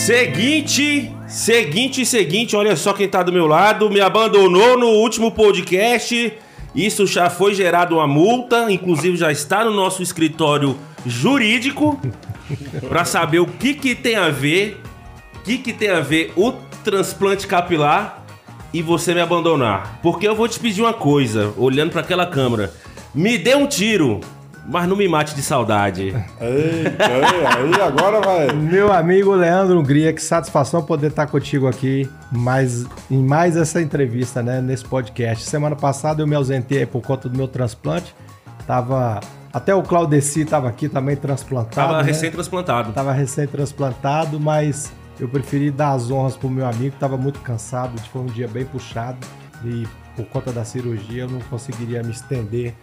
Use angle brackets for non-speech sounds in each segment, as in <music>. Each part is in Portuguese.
Seguinte, seguinte, seguinte, olha só quem tá do meu lado, me abandonou no último podcast. Isso já foi gerado uma multa, inclusive já está no nosso escritório jurídico para saber o que que tem a ver, o que que tem a ver o transplante capilar e você me abandonar. Porque eu vou te pedir uma coisa, olhando para aquela câmera. Me dê um tiro, mas não me mate de saudade. Eita, aí agora vai. Meu amigo Leandro Hungria, que satisfação poder estar contigo aqui mais, em mais essa entrevista, né, nesse podcast. Semana passada eu me ausentei por conta do meu transplante. Tava até o Claudeci estava aqui também transplantado. Tava né? recém-transplantado. Tava recém-transplantado, mas eu preferi dar as honras pro meu amigo, tava muito cansado, foi um dia bem puxado e por conta da cirurgia eu não conseguiria me estender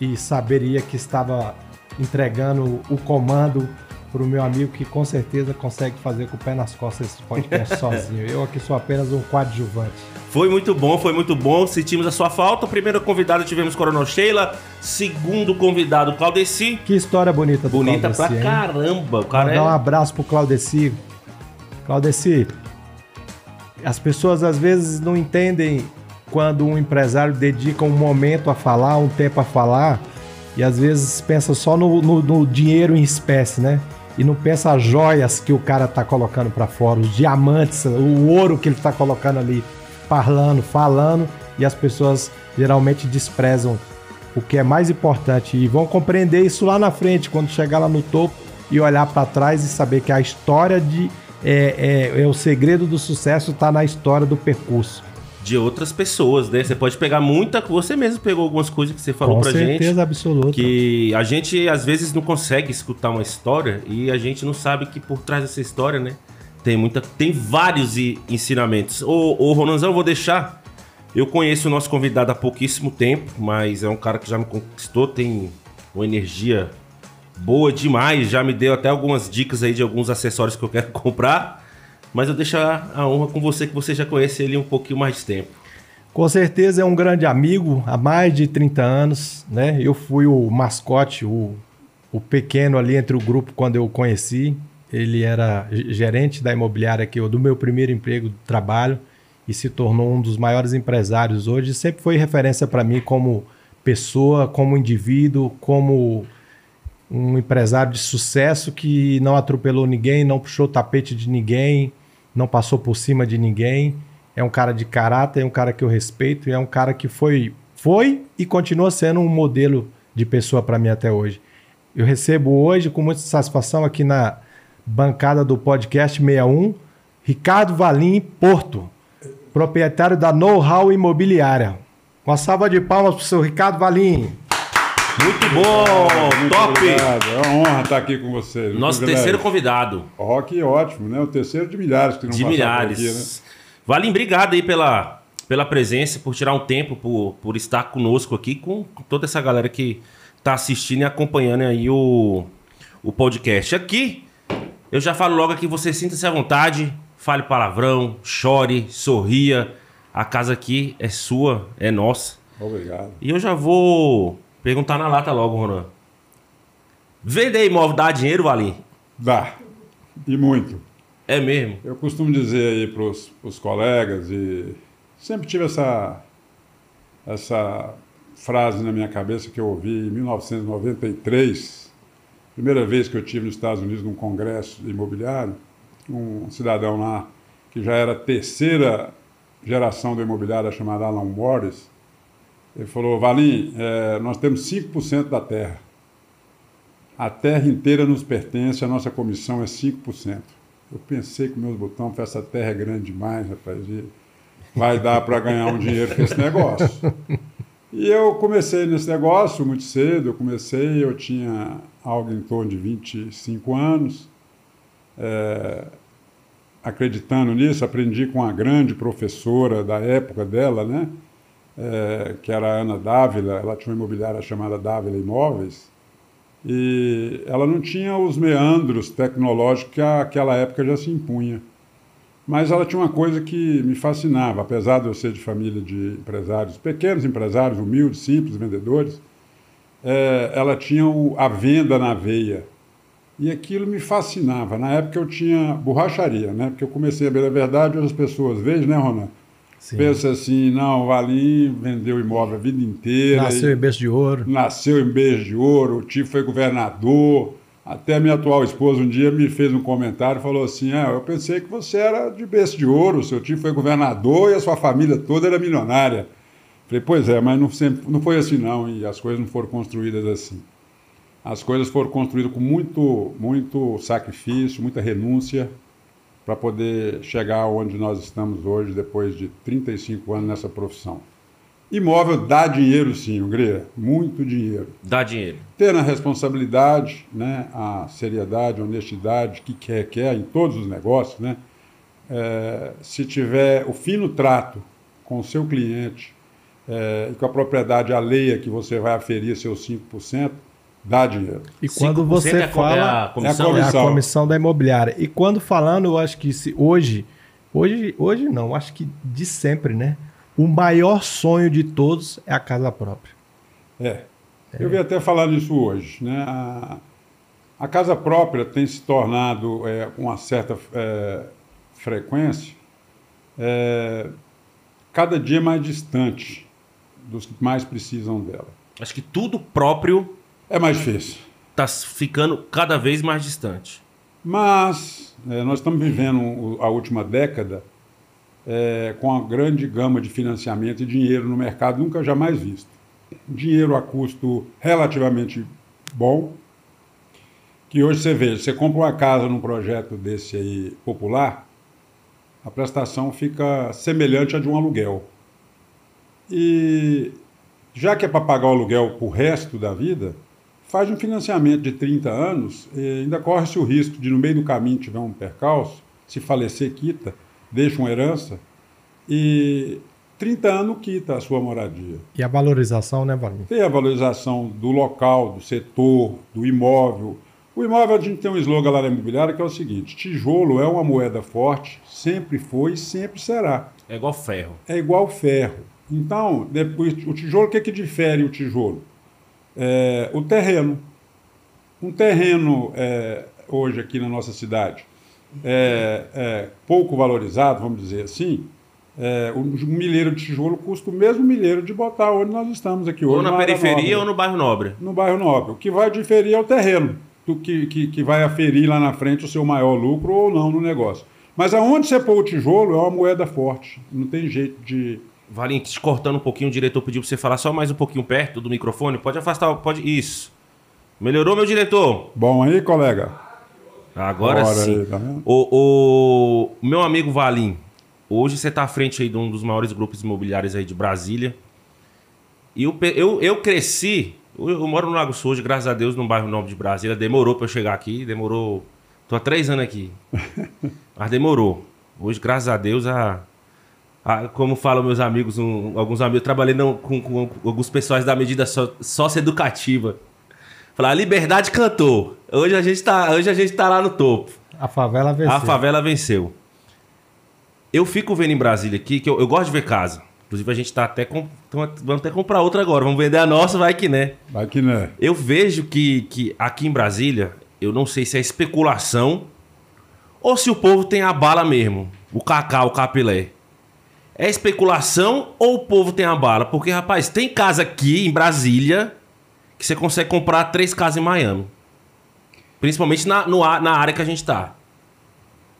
e saberia que estava entregando o comando para o meu amigo que com certeza consegue fazer com o pé nas costas esse podcast <laughs> sozinho. Eu aqui sou apenas um coadjuvante. Foi muito bom, foi muito bom. Sentimos a sua falta. Primeiro convidado tivemos Coronel Sheila. Segundo convidado, Claudeci. Que história bonita do Bonita Claudeci, pra hein? caramba. O cara Mandar um é... abraço pro Claudeci. Claudeci, as pessoas às vezes não entendem quando um empresário dedica um momento a falar, um tempo a falar, e às vezes pensa só no, no- no dinheiro em espécie, né? E não pensa as joias que o cara tá colocando para fora, os diamantes, o ouro que ele tá colocando ali, parlando, falando, e as pessoas geralmente desprezam o que é mais importante e vão compreender isso lá na frente, quando chegar lá no topo e olhar para trás e saber que a história de é, é, é o segredo do sucesso está na história do percurso. De outras pessoas, né? Você pode pegar muita. Você mesmo pegou algumas coisas que você falou Com pra certeza gente. absoluta. Que a gente às vezes não consegue escutar uma história e a gente não sabe que por trás dessa história, né? Tem muita. Tem vários ensinamentos. Ô, ô Ronanzão, eu vou deixar. Eu conheço o nosso convidado há pouquíssimo tempo, mas é um cara que já me conquistou, tem uma energia boa demais. Já me deu até algumas dicas aí de alguns acessórios que eu quero <laughs> comprar. Mas eu deixo a a honra com você, que você já conhece ele um pouquinho mais de tempo. Com certeza é um grande amigo há mais de 30 anos, né? Eu fui o mascote, o, o pequeno ali entre o grupo quando eu conheci. Ele era gerente da imobiliária que eu, do meu primeiro emprego de trabalho e se tornou um dos maiores empresários hoje. Sempre foi referência para mim como pessoa, como indivíduo, como um empresário de sucesso que não atropelou ninguém, não puxou o tapete de ninguém, não passou por cima de ninguém. É um cara de caráter, é um cara que eu respeito, é um cara que foi, foi e continua sendo um modelo de pessoa para mim até hoje. Eu recebo hoje com muita satisfação aqui na bancada do podcast 61, Ricardo Valim Porto, proprietário da Know-How Imobiliária. Uma salva de palmas para o seu Ricardo Valim. Muito bom! Muito top! obrigado. É uma honra estar aqui com vocês. um Nosso terceiro convidado. Ó, que ótimo, né? O terceiro de milhares que não de milhares. aqui, né? Valim, obrigado aí pela, pela presença, por tirar um tempo, por, por estar conosco aqui, com, com toda essa galera que tá assistindo e acompanhando aí o, o podcast. Aqui, eu já falo logo aqui, você sinta-se à vontade, fale palavrão, chore, sorria. A casa aqui é sua, é nossa. Obrigado. E eu já vou perguntar na lata logo, Ronan. Vender imóvel dá dinheiro, Valim? Dá. E muito. É mesmo? Eu costumo dizer aí para os colegas, e sempre tive essa, essa frase na minha cabeça que eu ouvi em 1993, primeira vez que eu tive nos Estados Unidos num congresso imobiliário, um cidadão lá que já era terceira geração do imobiliário, chamado Alan Morris, ele falou, Valim, eh, nós temos 5% da terra. A terra inteira nos pertence, a nossa comissão é 5%. Eu pensei com meus botões, essa terra é grande demais, rapaz, vai dar para ganhar um dinheiro com esse negócio. E eu comecei nesse negócio muito cedo, eu comecei, eu tinha algo em torno de 25 anos, é, acreditando nisso, aprendi com uma grande professora da época dela, né, é, que era a Ana Dávila, ela tinha uma imobiliária chamada Dávila Imóveis, e ela não tinha os meandros tecnológicos que aquela época já se impunha. Mas ela tinha uma coisa que me fascinava, apesar de eu ser de família de empresários, pequenos empresários, humildes, simples, vendedores, é, ela tinha o, a venda na veia. E aquilo me fascinava. Na época eu tinha borracharia, né? Porque eu comecei a ver a verdade, as pessoas vejam, né, Ronan? Sim. Pensa assim, não, o Valim vendeu imóvel a vida inteira. Nasceu e- em berço de ouro. nasceu em beijo de ouro, o tio foi governador. Até minha atual esposa um dia me fez um comentário e falou assim: ah, eu pensei que você era de berço de ouro, seu tio foi governador e a sua família toda era milionária. Falei, pois é, mas não, sempre, não foi assim não, e as coisas não foram construídas assim. As coisas foram construídas com muito, muito sacrifício, muita renúncia, para poder chegar onde nós estamos hoje, depois de 35 anos nessa profissão. Imóvel dá dinheiro sim, Hungria, muito dinheiro. Dá dinheiro. Tendo a responsabilidade, né, a seriedade, a honestidade que quer, quer em todos os negócios, né? É, se tiver o fino trato com o seu cliente é, e com a propriedade alheia que você vai aferir seus 5%, dá dinheiro. E quando 5% você é co- fala. é a comissão, é a É a comissão. da imobiliária. E quando falando, eu acho que se hoje, hoje, hoje não, acho que de sempre, né? O maior sonho de todos é a casa própria. É. Eu vi até falar nisso hoje. Né? A, a casa própria tem se tornado, é, com uma certa é, frequência, é, cada dia mais distante dos que mais precisam dela. Acho que tudo próprio É mais difícil. tá ficando cada vez mais distante. Mas é, nós estamos vivendo a última década é, com uma grande gama de financiamento e dinheiro no mercado nunca jamais visto. Dinheiro a custo relativamente bom, que hoje você vê, você compra uma casa num projeto desse aí popular, a prestação fica semelhante à de um aluguel. E já que é para pagar o aluguel para o resto da vida, faz um financiamento de 30 anos e ainda corre-se o risco de, no meio do caminho, tiver um percalço, se falecer, quita, deixa uma herança, e 30 anos quita a sua moradia. E a valorização, né, Valim? Tem a valorização do local, do setor, do imóvel. O imóvel, a gente tem um slogan lá na imobiliária que é o seguinte: tijolo é uma moeda forte, sempre foi e sempre será. É igual ferro. É igual ferro. Então, depois, o tijolo, o que, que difere o tijolo? É, o terreno. Um terreno, é, hoje aqui na nossa cidade, é, é pouco valorizado, vamos dizer assim, é, um milheiro de tijolo custa o mesmo milheiro de botar onde nós estamos aqui hoje. Ou na área periferia ou no bairro nobre. no bairro nobre. O que vai diferir é o terreno, do que, que, que vai aferir lá na frente o seu maior lucro ou não no negócio. Mas aonde você pôr o tijolo é uma moeda forte. Não tem jeito de. Valim, cortando um pouquinho, o diretor pediu pra você falar só mais um pouquinho perto do microfone. Pode afastar, pode. Isso. Melhorou, meu diretor? Bom aí, colega? Agora Bora sim. aí, tá vendo? o, o meu amigo Valim, hoje você tá à frente aí de um dos maiores grupos imobiliários aí de Brasília. E eu, eu, eu cresci, eu, eu moro no Lago Sul hoje, graças a Deus, no bairro Nobre de Brasília. Demorou pra eu chegar aqui, demorou. Tô há três anos aqui. <laughs> Mas demorou. Hoje, graças a Deus, a, a- como falam meus amigos, um- alguns amigos, eu trabalhei não, com, com alguns pessoais da medida só- socioeducativa. Falar, a liberdade cantou. Hoje a gente tá, hoje a gente tá lá no topo. A favela venceu. A favela venceu. Eu fico vendo em Brasília aqui, que eu, eu gosto de ver casa. Inclusive, a gente tá até. Com, vamos até comprar outra agora. Vamos vender a nossa, vai que né. Vai que né. Eu vejo que, que aqui em Brasília, eu não sei se é especulação ou se o povo tem a bala mesmo. O cacau, o capilé. É especulação ou o povo tem a bala? Porque, rapaz, tem casa aqui em Brasília que você consegue comprar três casas em Miami. Principalmente na, no na área que a gente tá.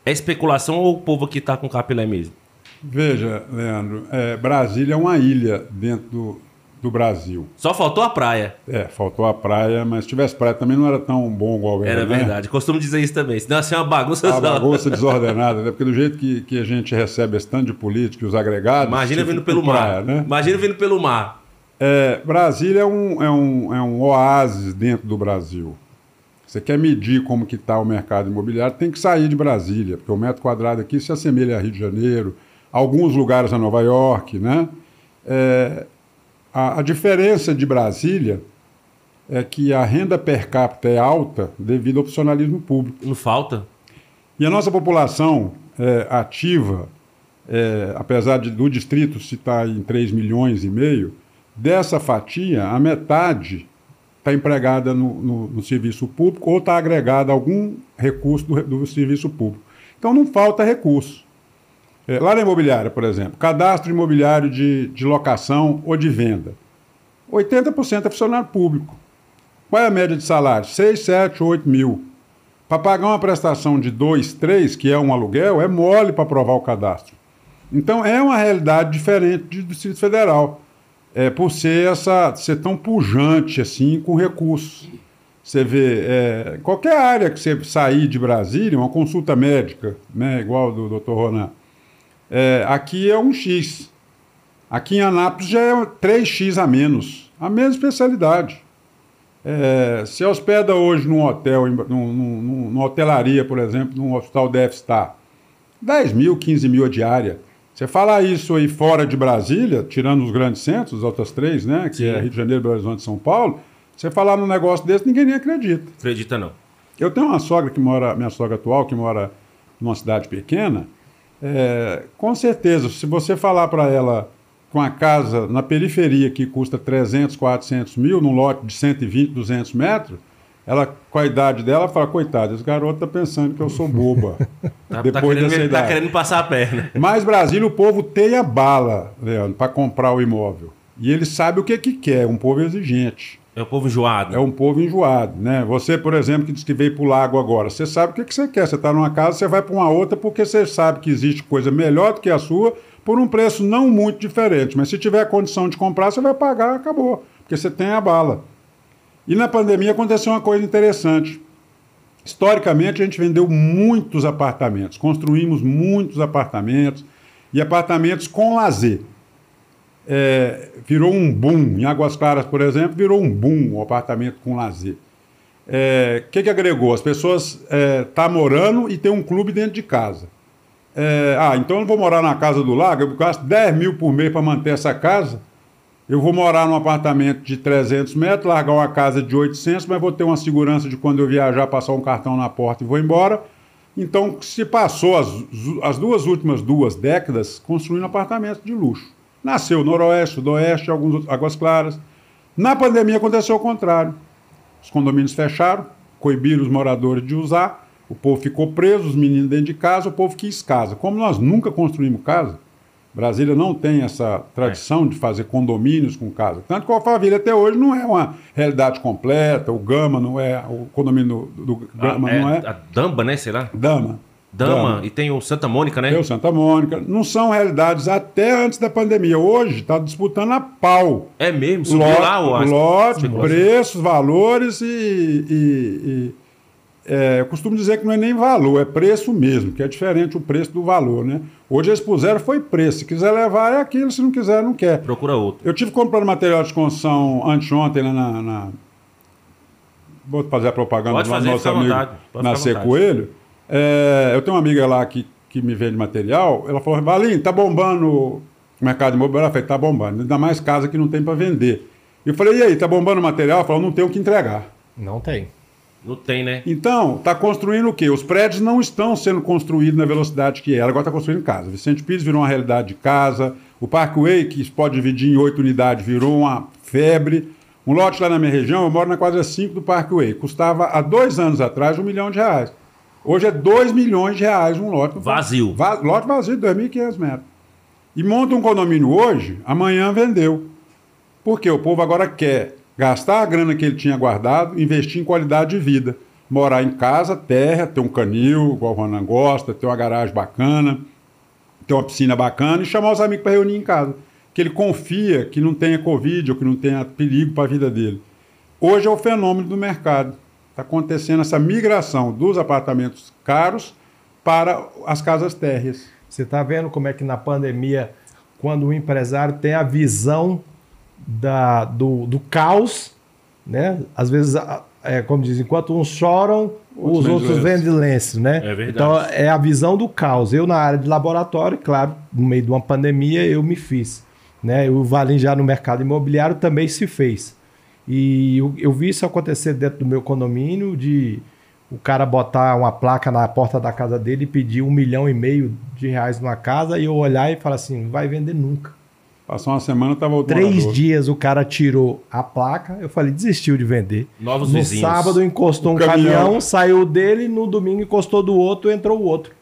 É especulação ou o povo aqui tá com capilé mesmo? Veja, Leandro, é, Brasília é uma ilha dentro do, do Brasil. Só faltou a praia. É, faltou a praia, mas se tivesse praia também não era tão bom igual era. Era né? verdade. Costumo dizer isso também. Senão assim é uma bagunça A só. bagunça <laughs> desordenada, né? Porque do jeito que, que a gente recebe esse tanto de político e os agregados. Imagina tipo vindo pelo praia, mar. né? Imagina vindo pelo mar. É, Brasília é um, é, um, é um oásis dentro do Brasil. Você quer medir como que está o mercado imobiliário, tem que sair de Brasília, porque o metro quadrado aqui se assemelha a Rio de Janeiro, alguns lugares a Nova York, né? É, a, a diferença de Brasília é que a renda per capita é alta devido ao opcionalismo público. Não falta? E a nossa população é, ativa, é, apesar de, do distrito se estar em 3 milhões e meio, dessa fatia, a metade está empregada no, no, no, serviço público ou está agregada a algum recurso do, do, serviço público. Então não falta recurso. É, lá na imobiliária, por exemplo, cadastro imobiliário de, de locação ou de venda. 80% é funcionário público. Qual é a média de salário? 6, 7, 8 mil. Para pagar uma prestação de 2, 3, que é um aluguel, é mole para aprovar o cadastro. Então é uma realidade diferente do Distrito Federal é, por ser, essa, ser tão pujante assim com recursos. Você vê, é, qualquer área que você sair de Brasília, uma consulta médica, né, igual do Dr. Ronan, é, aqui é um X. Aqui em Anápolis já é 3X a menos. A mesma especialidade. É, se hospeda hoje num hotel, num, num, numa hotelaria, por exemplo, num hospital deve estar 10 mil, 15 mil a diária. Você falar isso aí fora de Brasília, tirando os grandes centros, as outras três, né? Que Sim. é Rio de Janeiro, Belo Horizonte e São Paulo, você falar num negócio desse, ninguém nem acredita. Acredita não. Eu tenho uma sogra que mora, minha sogra atual, que mora numa cidade pequena. É, com certeza, se você falar para ela com a casa na periferia que custa 300, 400 mil, num lote de 120, 200 metros, ela, com a idade dela, fala, coitado, esse garoto tá pensando que eu sou boba. <laughs> tá, depois tá querendo, dessa tá idade. Tá querendo passar a perna. Mas Brasília, o povo tem a bala, Leandro, para comprar o imóvel. E ele sabe o que, que quer, um povo exigente. É um povo enjoado. É um povo enjoado, né? Você, por exemplo, que disse que veio para o lago agora, você sabe o que, que você quer. Você está numa casa, você vai para uma outra porque você sabe que existe coisa melhor do que a sua por um preço não muito diferente. Mas se tiver condição de comprar, você vai pagar, acabou. Porque você tem a bala. E na pandemia aconteceu uma coisa interessante. Historicamente, a gente vendeu muitos apartamentos, construímos muitos apartamentos e apartamentos com lazer. É, virou um boom. Em Águas Claras, por exemplo, virou um boom o apartamento com lazer. O é, que, que agregou? As pessoas estão é, tá morando e tem um clube dentro de casa. É, ah, então eu não vou morar na casa do lago, eu gasto 10 mil por mês para manter essa casa. Eu vou morar num apartamento de 300 metros, largar uma casa de 800, mas vou ter uma segurança de quando eu viajar, passar um cartão na porta e vou embora. Então, se passou as, as duas últimas duas décadas construindo apartamentos de luxo. Nasceu Noroeste, Sudoeste, alguns Águas Claras. Na pandemia aconteceu o contrário. Os condomínios fecharam, coibiram os moradores de usar, o povo ficou preso, os meninos dentro de casa, o povo quis casa. Como nós nunca construímos casa, Brasília não tem essa tradição de fazer condomínios com casa. Tanto que o Alphaville até hoje não é uma realidade completa, o Gama não é, o condomínio do, do Gama ah, é, não é. A Damba, né, será? Dama. Dama, Dama, e tem o Santa Mônica, né? Tem o Santa Mônica. Não são realidades até antes da pandemia. Hoje está disputando a pau. É mesmo? Subiu lote, lá o Lote, preços, valores e, e, e é, eu costumo dizer que não é nem valor, é preço mesmo, que é diferente o preço do valor, né? Hoje eles puseram foi preço. Se quiser levar é aquilo, se não quiser, não quer. Procura outro. Eu tive comprando material de construção anteontem lá na, na... Vou fazer a propaganda Pode do fazer, nosso amigo Nascer Coelho. É, eu tenho uma amiga lá que, que me vende material. Ela falou: Valim, tá bombando o mercado imobiliário? Eu falei: tá bombando. Ainda mais casa que não tem para vender. Eu falei: e aí, tá bombando o material? Ela falou: não tem o que entregar. Não tem. Não tem, né? Então, está construindo o quê? Os prédios não estão sendo construídos na velocidade que era, agora está construindo casa. Vicente Pires virou uma realidade de casa. O Parkway, que pode dividir em oito unidades, virou uma febre. Um lote lá na minha região, eu moro na quadra 5 do Parkway, custava há dois anos atrás um milhão de reais. Hoje é dois milhões de reais um lote. Vazio. Va lote vazio de 2.500 metros. E monta um condomínio hoje, amanhã vendeu. Porque o povo agora quer gastar a grana que ele tinha guardado, investir em qualidade de vida. Morar em casa, terra, ter um canil, igual o Ronan gosta, ter uma garagem bacana, ter uma piscina bacana e chamar os amigos para reunir em casa. Que ele confia que não tenha Covid ou que não tenha perigo para a vida dele. Hoje é o fenômeno do mercado. Está acontecendo essa migração dos apartamentos caros para as casas térreas. Você está vendo como é que na pandemia, quando o empresário tem a visão da, do, do caos, né? Às vezes, é, como dizem, enquanto uns choram, os outros vêm de lenço, né? É verdade. Então, é a visão do caos. Eu, na área de laboratório, claro, no meio de uma pandemia, eu me fiz. Né? O Valim já no mercado imobiliário também se fez. E eu, eu vi isso acontecer dentro do meu condomínio, de o cara botar uma placa na porta da casa dele e pedir um milhão e meio de reais numa casa, e eu olhar e falar assim, não vai vender nunca. Passou uma semana, estava outro Três morador. dias o cara tirou a placa, eu falei, desistiu de vender. Novos no vizinhos. sábado encostou um O caminhão. caminhão, saiu dele, no domingo encostou do outro, entrou o outro.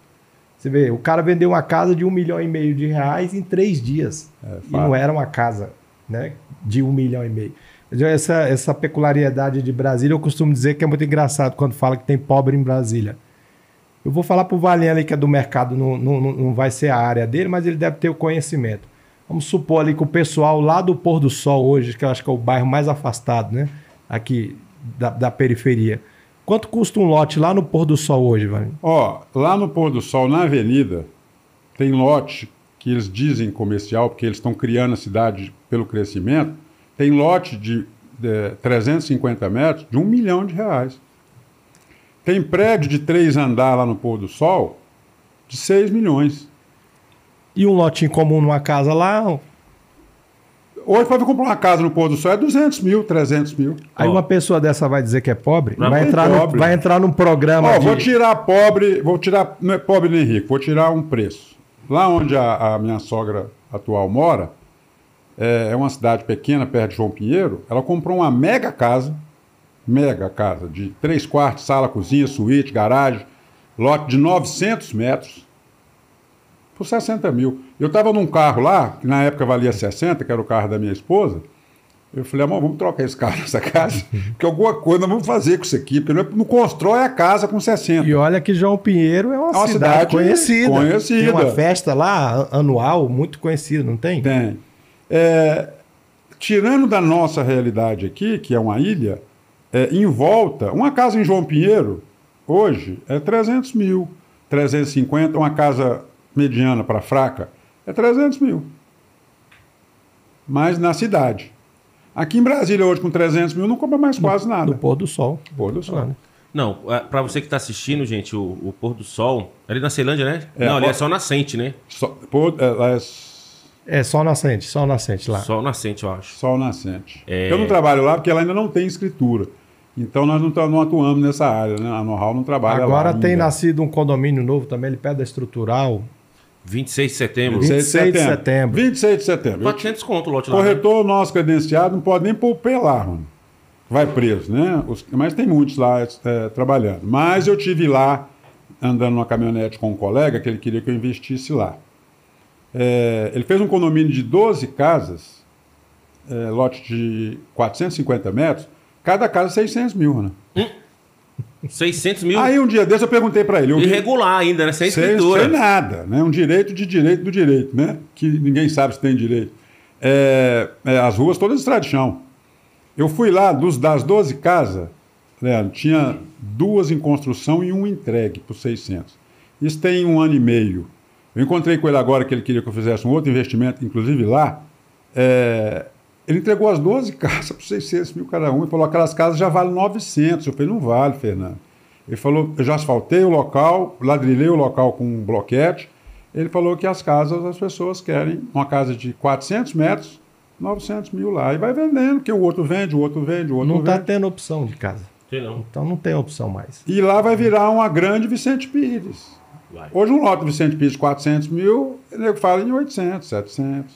Você vê, o cara vendeu uma casa de um milhão e meio de reais em três dias. É, e não era uma casa né, de um milhão e meio. Essa, essa peculiaridade de Brasília, eu costumo dizer que é muito engraçado quando fala que tem pobre em Brasília. Eu vou falar pro Valinha ali que é do mercado, não, não, não- não vai ser a área dele, mas ele deve ter o conhecimento. Vamos supor ali que o pessoal lá do Pôr do Sol hoje, que eu acho que é o bairro mais afastado, né? Aqui da, da periferia. Quanto custa um lote lá no Pôr do Sol hoje, Valinha? Ó, lá no pôr do sol, na avenida, tem lote que eles dizem comercial, porque eles estão criando a cidade pelo crescimento. Tem lote de, de 350 metros de um milhão de reais. Tem prédio de três andar lá no pôr do sol de 6 milhões. E um lotinho comum numa casa lá, Hoje, para comprar uma casa no pôr do sol é 200 mil, 300 mil. aí Ó. uma pessoa dessa vai dizer que é pobre, Não vai é entrar, no, pobre. vai entrar num programa Ó, de... vou tirar pobre, vou tirar, não é pobre nem rico, vou tirar um preço. Lá onde a, a minha sogra atual mora, é, é uma cidade pequena, perto de João Pinheiro, ela comprou uma mega casa, mega casa, de três quartos, sala, cozinha, suíte, garagem, lote de 900 metros, por 60 mil. Eu estava num carro lá, que na época valia 60, que era o carro da minha esposa, eu falei, amor, vamos trocar esse carro <laughs> nessa casa, porque alguma coisa nós vamos fazer com isso aqui, porque não, é- constrói a casa com 60. E olha que João Pinheiro é uma, É uma cidade, cidade conhecida. conhecida. Tem uma festa lá anual muito conhecida, não tem? Tem. É, tirando da nossa realidade aqui, que é uma ilha, é, em volta, uma casa em João Pinheiro, hoje, é 300 mil, 350, uma casa mediana para fraca, é 300 mil. Mas na cidade. Aqui em Brasília, hoje, com 300 mil, não compra mais quase nada. No pôr do sol. Pôr do sol. Claro. Não, é, pra você que tá assistindo, gente, o, o pôr do sol. Ali na Ceilândia, né? É, não, ali pô- é sol nascente, né? Só- pôr- é, lá é É sol nascente, sol nascente lá. Sol nascente, eu acho. Sol nascente. É. Eu não trabalho lá porque ela ainda não tem escritura. Então nós não, não atuamos nessa área, né? A know-how não trabalha Agora lá. tem ainda. nascido um condomínio novo também, ele perto da estrutural. 26 de setembro. 26 de setembro. 26 de setembro. Eu 400 conto o lote lá. né? Corretor nosso credenciado não pode nem pôr lá, mano. Vai preso, né? Os- mas tem muitos lá é, trabalhando. Mas eu tive lá, andando numa caminhonete com um colega, que ele queria que eu investisse lá. É, ele fez um condomínio de 12 casas, é, lote de 450 metros, cada casa 600 mil, né? 600 mil. Aí um dia desse eu perguntei para ele. Irregular ainda, né? Sem escritura. sem nada, né? Um direito de direito do direito, né? Que ninguém sabe se tem direito. É, é, as ruas todas de tradição. Eu fui lá, dos, das 12 casas, Leandro, tinha duas em construção e uma entregue por 600. Isso tem um ano e meio. Eu encontrei com ele agora que ele queria que eu fizesse um outro investimento, inclusive lá. É, ele entregou as 12 <laughs> casas por 600 mil cada uma e falou: aquelas casas já valem 900. Eu falei: não vale, Fernando. Ele falou: eu já asfaltei o local, ladrilhei o local com um bloquete. Ele falou que as casas, as pessoas querem uma casa de 400 metros, 900 mil lá. E vai vendendo, porque o outro vende, o outro vende, o outro Não está vende. tendo opção de casa. Não. Então não tem opção mais. E lá vai virar uma grande Vicente Pires. Vai. Hoje um lote do Vicente Pires de 400 mil, o nego fala em 800, 700.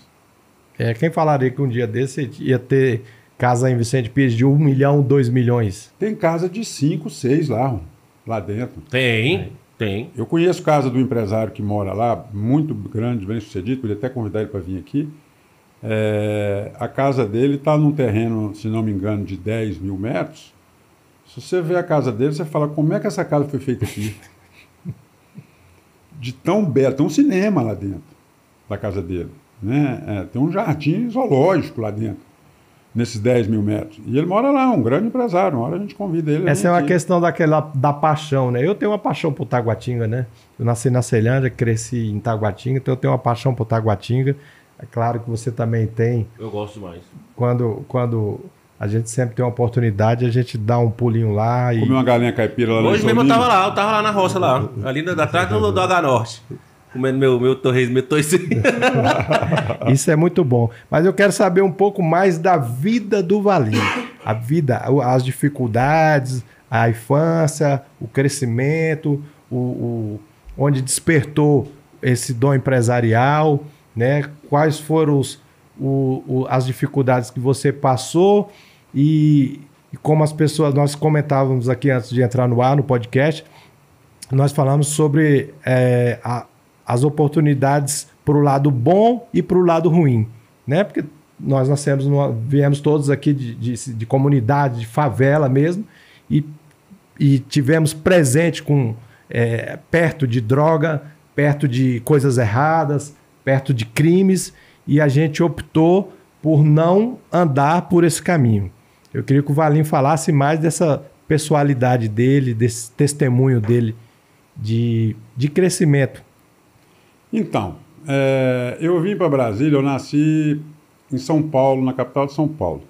É, quem falaria que um dia desse ia ter casa em Vicente Pires de 1 milhão, 2 milhões? Tem casa de 5, 6 lá, lá dentro. Tem, tem. Eu conheço casa do empresário que mora lá, muito grande, bem sucedido, podia até convidar ele para vir aqui. É, a casa dele está num terreno, se não me engano, de 10 mil metros. Se você vê a casa dele, você fala, como é que essa casa foi feita aqui? <laughs> De tão bela, tem um cinema lá dentro da casa dele. Né? É, tem um jardim zoológico lá dentro, nesses 10 mil metros. E ele mora lá, um grande empresário. Uma hora a gente convida ele. Essa é uma aqui. questão daquela da paixão, né? Eu tenho uma paixão por Taguatinga, né? Eu nasci na Ceilândia, cresci em Taguatinga, então eu tenho uma paixão por Taguatinga. É claro que você também tem. Eu gosto demais. Quando, quando a gente sempre tem uma oportunidade, a gente dá um pulinho lá e Comi uma galinha caipira lá no Hoje mesmo eu tava lá, eu tava lá na roça lá. Ali na- atrás do, do H Norte. Comendo meu, meu torresmo, meu torresmo. <laughs> Isso é muito bom. Mas eu quero saber um pouco mais da vida do Valinho. A vida, as dificuldades, a infância, o crescimento, o, o- onde despertou esse dom empresarial, né? Quais foram os, o, o, as dificuldades que você passou e, e como as pessoas, nós comentávamos aqui antes de entrar no ar, no podcast, nós falamos sobre é, a, as oportunidades para o lado bom e para o lado ruim, né? Porque nós nascemos, numa, viemos todos aqui de, de, de, comunidade, de favela mesmo, e, e tivemos presente com é, perto de droga, perto de coisas erradas, perto de crimes, e a gente optou por não andar por esse caminho. Eu queria que o Valim falasse mais dessa pessoalidade dele, desse testemunho dele de, de crescimento. Então, é, eu vim para Brasília, eu nasci em São Paulo, na capital de São Paulo,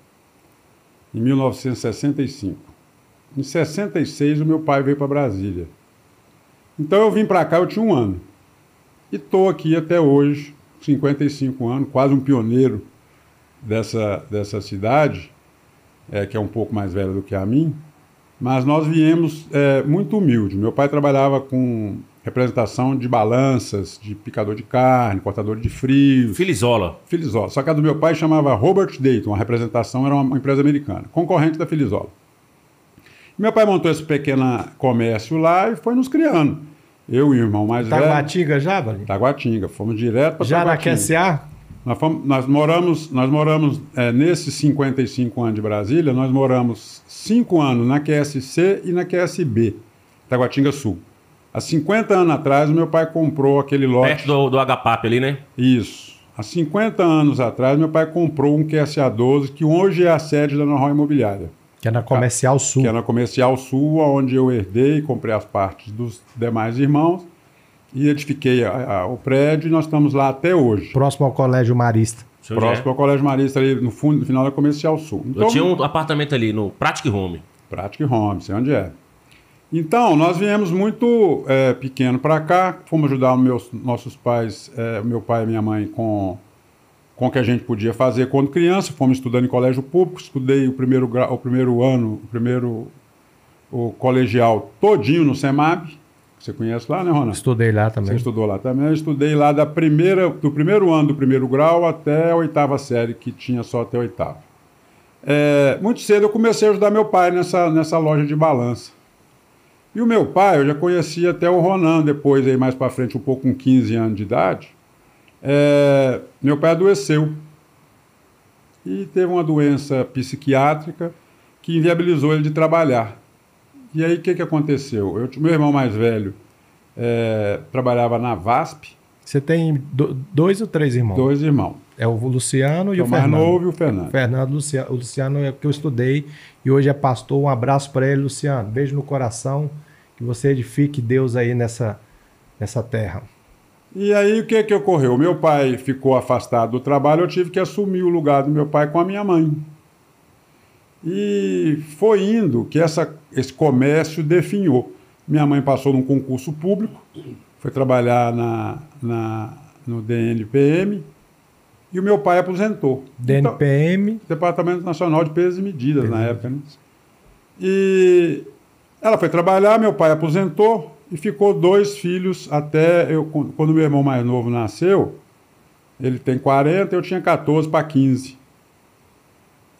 em 1965. Em 66, o meu pai veio para Brasília. Então eu vim para cá, eu tinha um ano. E estou aqui até hoje, 55 anos, quase um pioneiro dessa, dessa cidade, é, que é um pouco mais velha do que a mim. Mas nós viemos é, muito humilde. Meu pai trabalhava com representação de balanças, de picador de carne, cortador de frios. Filizola. Filizola. Só que a do meu pai chamava Robert Dayton, a representação era uma empresa americana, concorrente da Filizola. Meu pai montou esse pequeno comércio lá e foi nos criando. Eu e o irmão mais velho. Taguatinga já, Valim? Taguatinga. Fomos direto para Já Taguatinga. na QSA? Nós, fomos, nós moramos, nós moramos é, nesses 55 anos de Brasília, nós moramos 5 anos na QSC e na QSB, Taguatinga Sul. Há 50 anos atrás, meu pai comprou aquele lote. Perto do, do HPAP ali, né? Isso. Há 50 anos atrás, meu pai comprou um QSA 12, que hoje é a sede da Norral Imobiliária. Que é na Comercial Sul. Que é na Comercial Sul, onde eu herdei, comprei as partes dos demais irmãos e edifiquei a, a, o prédio e nós estamos lá até hoje. Próximo ao Colégio Marista. Próximo é? ao Colégio Marista, ali no fundo, no final da Comercial Sul. Então, eu tinha um apartamento ali no Pratic Home. Pratic Home, sei onde é. Então, nós viemos muito é, pequeno para cá, fomos ajudar meus, nossos pais, é, meu pai e minha mãe, com, com o que a gente podia fazer quando criança. Fomos estudando em colégio público, estudei o primeiro, o primeiro ano, o primeiro o colegial todinho no SEMAB. Você conhece lá, né, Ronaldo? Estudei lá também. Você estudou lá também. Eu estudei lá da primeira, do primeiro ano do primeiro grau até a oitava série, que tinha só até a oitava. É, muito cedo eu comecei a ajudar meu pai nessa, nessa loja de balança. E o meu pai, eu já conhecia até o Ronan, depois, aí mais para frente, um pouco com 15 anos de idade. É, meu pai adoeceu e teve uma doença psiquiátrica que inviabilizou ele de trabalhar. E aí o que, que aconteceu? Eu, meu irmão mais velho é, trabalhava na VASP. Você tem do, dois ou três irmãos? Dois irmãos. É o Luciano e o, o Fernando. mais novo e o Fernando. Fernando, Luciano, o Luciano é o que eu estudei e hoje é pastor. Um abraço para ele, Luciano. Beijo no coração. Que você edifique Deus aí nessa, nessa terra. E aí o que que ocorreu? Meu pai ficou afastado do trabalho, eu tive que assumir o lugar do meu pai com a minha mãe. E foi indo que essa, esse comércio definhou. Minha mãe passou num concurso público, foi trabalhar na, na, no DNPM e o meu pai aposentou. DNPM? Então, Departamento Nacional de Pesos e Medidas Peso. na época. Né? E ela foi trabalhar, meu pai aposentou e ficou dois filhos até eu, quando meu irmão mais novo nasceu. Ele tem 40, eu tinha 14 para 15.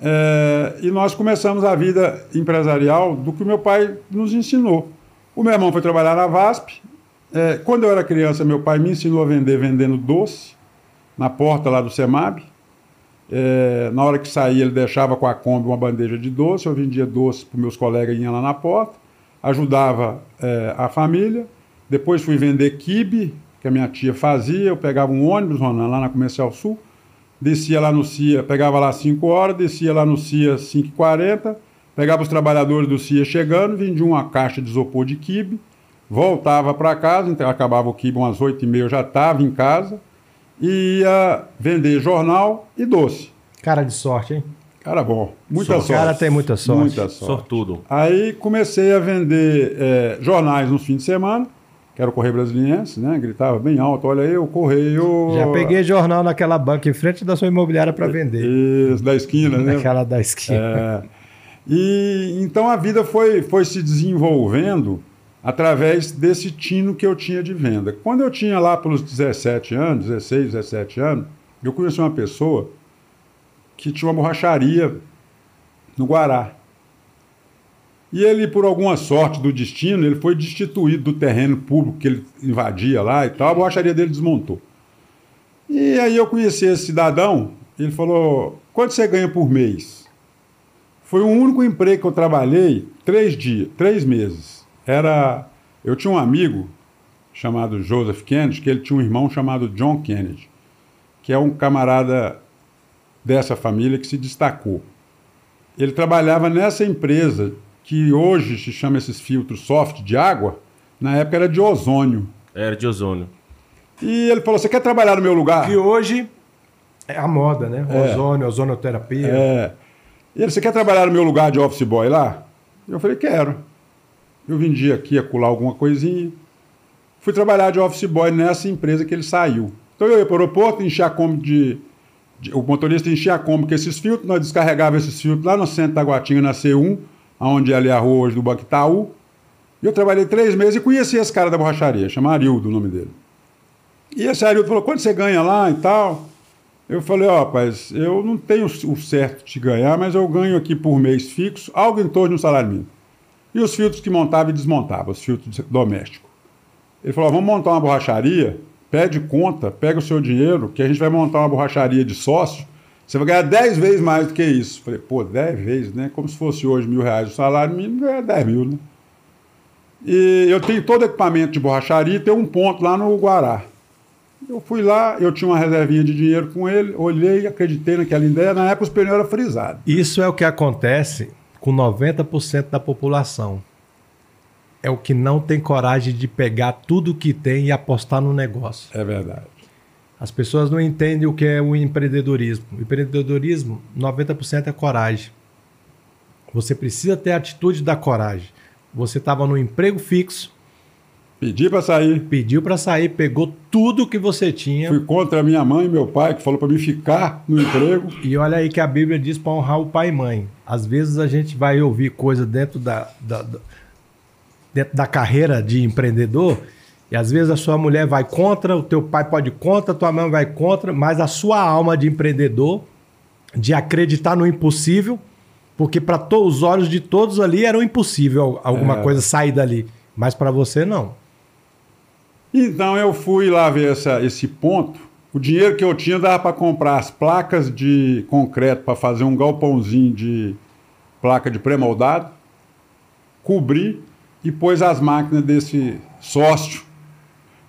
É, e nós começamos a vida empresarial do que o meu pai nos ensinou. O meu irmão foi trabalhar na VASP. É, quando eu era criança, meu pai me ensinou a vender vendendo doce na porta lá do SEMAB. É, na hora que saía, ele deixava com a Kombi uma bandeja de doce. Eu vendia doce para meus colegas iam lá na porta. Ajudava é, a família. Depois fui vender quibe, que a minha tia fazia. Eu pegava um ônibus, Ronan, lá na Comercial Sul descia lá no CIA, pegava lá 5 horas, descia lá no CIA 5h40, pegava os trabalhadores do CIA chegando, vendia uma caixa de isopor de quibe, voltava para casa, então acabava o quibe umas 8h30, eu já estava em casa, e ia vender jornal e doce. Cara de sorte, hein? Cara bom, muita sorte. O cara tem muita sorte. Muita sorte. Sortudo. Aí comecei a vender é, jornais nos fins de semana, que era o Correio Brasiliense, né? Gritava bem alto, olha aí o Correio... Já peguei jornal naquela banca em frente da sua imobiliária para vender. Isso, da esquina, né? Naquela da esquina. É. E então a vida foi, foi se desenvolvendo através desse tino que eu tinha de venda. Quando eu tinha lá pelos 17 anos, 16, 17 anos, eu conheci uma pessoa que tinha uma borracharia no Guará. E ele, por alguma sorte do destino, ele foi destituído do terreno público que ele invadia lá e tal, a borracharia dele desmontou. E aí eu conheci esse cidadão, ele falou, quanto você ganha por mês? Foi o único emprego que eu trabalhei três dias, três meses. Era, eu tinha um amigo chamado Joseph Kennedy, que ele tinha um irmão chamado John Kennedy, que é um camarada dessa família que se destacou. Ele trabalhava nessa empresa que hoje se chama esses filtros soft de água, na época era de ozônio. Era de ozônio. E ele falou: Você quer trabalhar no meu lugar? Que hoje é a moda, né? É. Ozônio, ozonoterapia. É. E ele: Você quer trabalhar no meu lugar de office boy lá? Eu falei: Quero. Eu vendi aqui, acular alguma coisinha. Fui trabalhar de office boy nessa empresa que ele saiu. Então eu ia para o aeroporto, enchia a Kombi de, de- O motorista enchia a Kombi com esses filtros, nós descarregávamos esses filtros lá no centro da Guatinga, na C1, onde é ali a rua hoje do Banco Itaú. E eu trabalhei três meses e conheci esse cara da borracharia, chama Arildo o nome dele. E esse Arildo falou, quanto você ganha lá e tal? Eu falei, ó, rapaz, eu não tenho o certo de ganhar, mas eu ganho aqui por mês fixo, algo em torno de um salário mínimo. E os filtros que montava e desmontava, os filtros domésticos. Ele falou, ó, vamos montar uma borracharia, pede conta, pega o seu dinheiro, que a gente vai montar uma borracharia de sócio, você vai ganhar 10 vezes mais do que isso. Falei, pô, 10 vezes, né? Como se fosse hoje mil reais o salário mínimo, ganha 10 mil, né? E eu tenho todo equipamento de borracharia e tem um ponto lá no Guará. Eu fui lá, eu tinha uma reservinha de dinheiro com ele, olhei, acreditei naquela ideia. Na época os pneus eram frisados. Isso é o que acontece com 90% da população. É o que não tem coragem de pegar tudo que tem e apostar no negócio. É verdade. As pessoas não entendem o que é o empreendedorismo. O empreendedorismo, 90% é coragem. Você precisa ter a atitude da coragem. Você estava no emprego fixo, Pedi para sair. pediu para sair, pegou tudo que você tinha. Fui contra a minha mãe e meu pai, que falou para mim ficar no emprego. E olha aí que a Bíblia diz para honrar o pai e mãe. Às vezes a gente vai ouvir coisa dentro da, da- da- dentro da carreira de empreendedor e às vezes a sua mulher vai contra, o teu pai pode contra, tua mãe vai contra, mas a sua alma de empreendedor, de acreditar no impossível, porque para os olhos de todos ali era um impossível alguma É. coisa sair dali, mas para você não. Então eu fui lá ver essa, esse ponto. O dinheiro que eu tinha dava para comprar as placas de concreto para fazer um galpãozinho de placa de pré-moldado, cobri e pôs as máquinas desse sócio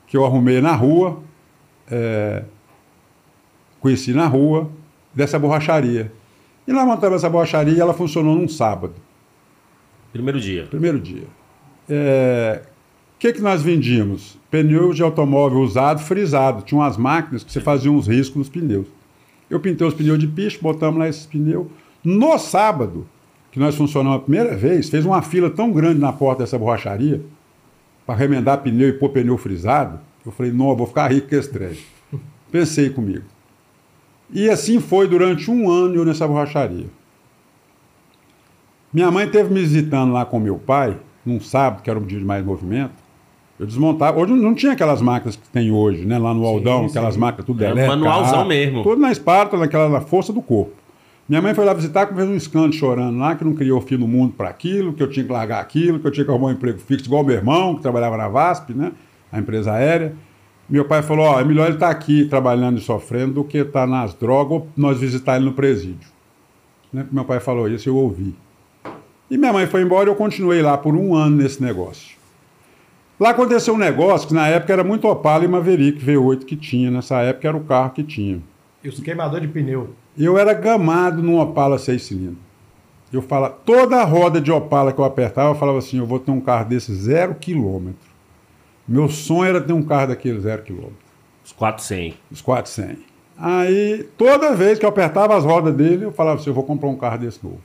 que eu arrumei na rua, é, conheci na rua, dessa borracharia. E nós montamos essa borracharia e ela funcionou num sábado. Primeiro dia. Primeiro dia. É, O que, que nós vendíamos? Pneus de automóvel usado, frisado. Tinha umas máquinas que você fazia uns riscos nos pneus. Eu pintei os pneus de picho, botamos lá esses pneus. No sábado, que nós funcionamos a primeira vez, fez uma fila tão grande na porta dessa borracharia para remendar pneu e pôr pneu frisado. Eu falei, não, eu vou ficar rico com esse trem. <laughs> Pensei comigo. E assim foi durante um ano eu nessa borracharia. Minha mãe teve me visitando lá com meu pai, num sábado, que era um dia de mais movimento. Eu desmontava. Hoje não tinha aquelas máquinas que tem hoje, né? Lá no Aldão, aquelas máquinas tudo É, elétricas. manualzão mesmo. Tudo na esparta, naquela na força do corpo. Minha mãe foi lá visitar, fez um escândalo chorando lá, que não criou fim no mundo para aquilo, que eu tinha que largar aquilo, que eu tinha que arrumar um emprego fixo, igual meu irmão, que trabalhava na VASP, né? A empresa aérea. Meu pai falou: Ó, é melhor ele estar aqui trabalhando e sofrendo do que estar nas drogas ou nós visitar ele no presídio. Né? Meu pai falou isso, eu ouvi. E minha mãe foi embora e eu continuei lá por um ano nesse negócio. Lá aconteceu um negócio que na época era muito Opala e Maverick V8 que tinha. Nessa época era o carro que tinha. E os queimadores de pneu. Eu era gamado num Opala 6 cilindros. Eu falava, toda a roda de Opala que eu apertava, eu falava assim, eu vou ter um carro desse zero quilômetro. Meu sonho era ter um carro daquele zero quilômetro. Os 400. Os 400. Aí, toda vez que eu apertava as rodas dele, eu falava assim, eu vou comprar um carro desse novo.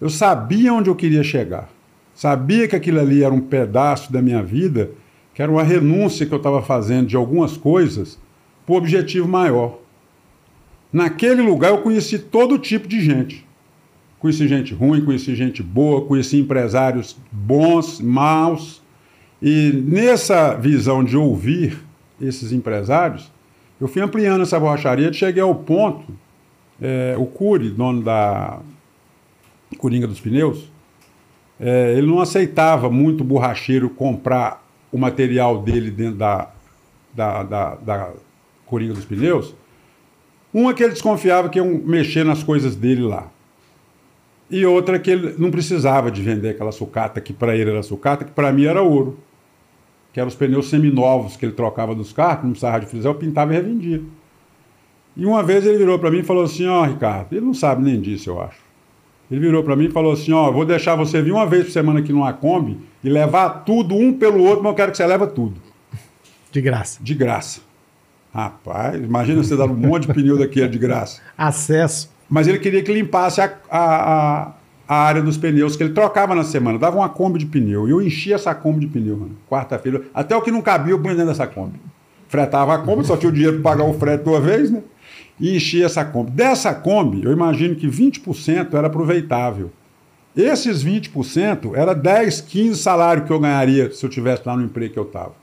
Eu sabia onde eu queria chegar. Sabia que aquilo ali era um pedaço da minha vida, que era uma renúncia que eu estava fazendo de algumas coisas para o objetivo maior. Naquele lugar eu conheci todo tipo de gente. Conheci gente ruim, conheci gente boa, conheci empresários bons, maus. E nessa visão de ouvir esses empresários, eu fui ampliando essa borracharia e cheguei ao ponto é, o Cury, dono da Coringa dos Pneus, é, ele não aceitava muito borracheiro comprar o material dele dentro da, da, da, da Coringa dos Pneus. Uma que ele desconfiava que iam mexer nas coisas dele lá. E outra que ele não precisava de vender aquela sucata, que para ele era sucata, que para mim era ouro. Que eram os pneus seminovos que ele trocava dos carros, não precisava de frisar, eu pintava e revendia. E uma vez ele virou para mim e falou assim: Ó, oh, Ricardo, ele não sabe nem disso, eu acho. Ele virou para mim e falou assim: Ó, oh, vou deixar você vir uma vez por semana aqui numa Kombi e levar tudo um pelo outro, mas eu quero que você leve tudo. De graça. De graça. Rapaz, imagina você dar um monte de pneu daquele de graça. Acesso. Mas ele queria que limpasse a, a, a, área dos pneus, que ele trocava na semana. Dava uma Kombi de pneu. E eu enchia essa Kombi de pneu, quarta-feira. Até o que não cabia, eu punha dentro dessa Kombi. Fretava a Kombi, só tinha o dinheiro para pagar o frete de uma vez, né? e enchia essa Kombi. Dessa Kombi, eu imagino que 20% era aproveitável. Esses 20% era 10, 15 salários que eu ganharia se eu tivesse lá no emprego que eu estava.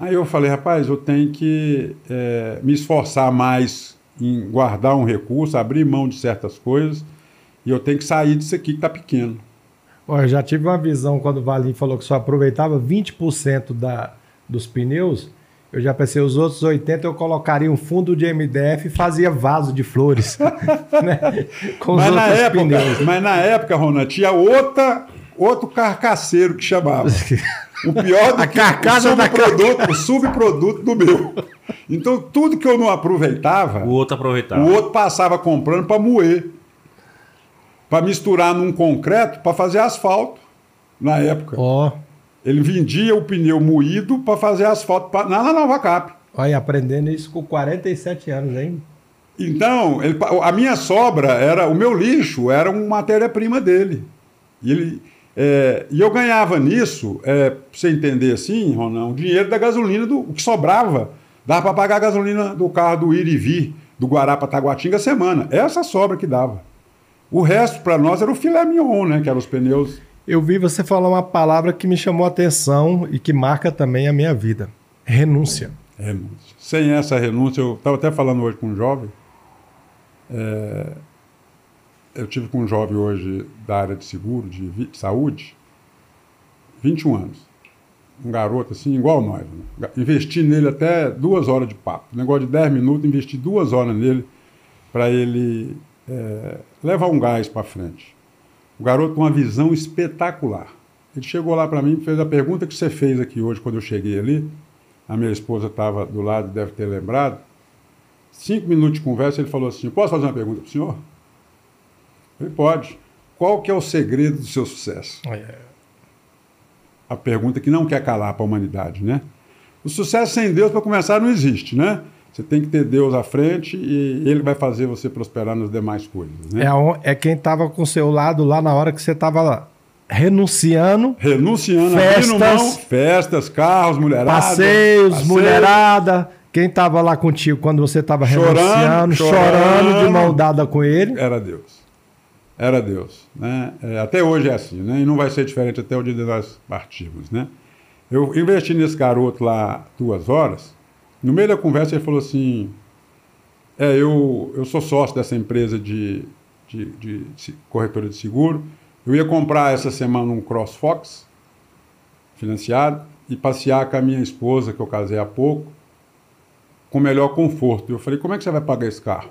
Aí eu falei, rapaz, eu tenho que é, me esforçar mais em guardar um recurso, abrir mão de certas coisas, e eu tenho que sair disso aqui que está pequeno. Olha, eu já tive uma visão quando o Valim falou que só aproveitava 20% da, dos pneus. Eu já pensei, os outros 80 eu colocaria um fundo de MDF e fazia vaso de flores. <laughs> né? Com mas, na época, pneus. mas na época, Ronald, tinha outra, outro carcaceiro que chamava. O pior do <laughs> a que carcaça o subproduto, o subproduto do meu. Então, tudo que eu não aproveitava, o outro aproveitava. O outro passava comprando para moer. Para misturar num concreto para fazer asfalto na época. Ó. Oh. Ele vendia o pneu moído para fazer asfalto pra, na Nova Cap. Olha, aprendendo isso com 47 anos, hein? Então, ele, a minha sobra era, o meu lixo era uma matéria-prima dele. E, ele, é, e eu ganhava nisso, é, para você entender assim, Ronão, o dinheiro da gasolina, do, o que sobrava, dava para pagar a gasolina do carro do ir e vir, do Guará para Taguatinga semana. Essa sobra que dava. O resto para nós era o filé mignon, né? Que eram os pneus eu vi você falar uma palavra que me chamou a atenção e que marca também a minha vida: renúncia. Renúncia. Sem essa renúncia, eu estava até falando hoje com um jovem. É, eu tive com um jovem hoje da área de seguro, de, de saúde, 21 anos. Um garoto assim, igual nós. Né? Investi nele até duas horas de papo. negócio de 10 minutos, investi duas horas nele para ele é, levar um gás para frente. O garoto com uma visão espetacular. Ele chegou lá para mim e fez a pergunta que você fez aqui hoje quando eu cheguei ali. A minha esposa estava do lado, deve ter lembrado. Cinco minutos de conversa, ele falou assim: Posso fazer uma pergunta para o senhor? Ele pode. Qual que é o segredo do seu sucesso? É. A pergunta que não quer calar para a humanidade, né? O sucesso sem Deus, para começar, não existe, né? Você tem que ter Deus à frente e ele vai fazer você prosperar nas demais coisas. Né? É, é quem estava com o seu lado lá na hora que você estava renunciando. Renunciando, festas, mão, festas, carros, mulherada. Passeios, passeio. mulherada. Quem estava lá contigo quando você estava renunciando, chorando, chorando, de mão dada com ele? Era Deus. Era Deus. Né? É, até hoje é assim, né? E não vai ser diferente até o dia de nós partirmos, né? Eu investi nesse garoto lá duas horas no meio da conversa ele falou assim: É, eu, eu sou sócio dessa empresa de, de, de, de corretora de seguro. Eu ia comprar essa semana um CrossFox financiado e passear com a minha esposa, que eu casei há pouco, com melhor conforto. Eu falei: Como é que você vai pagar esse carro?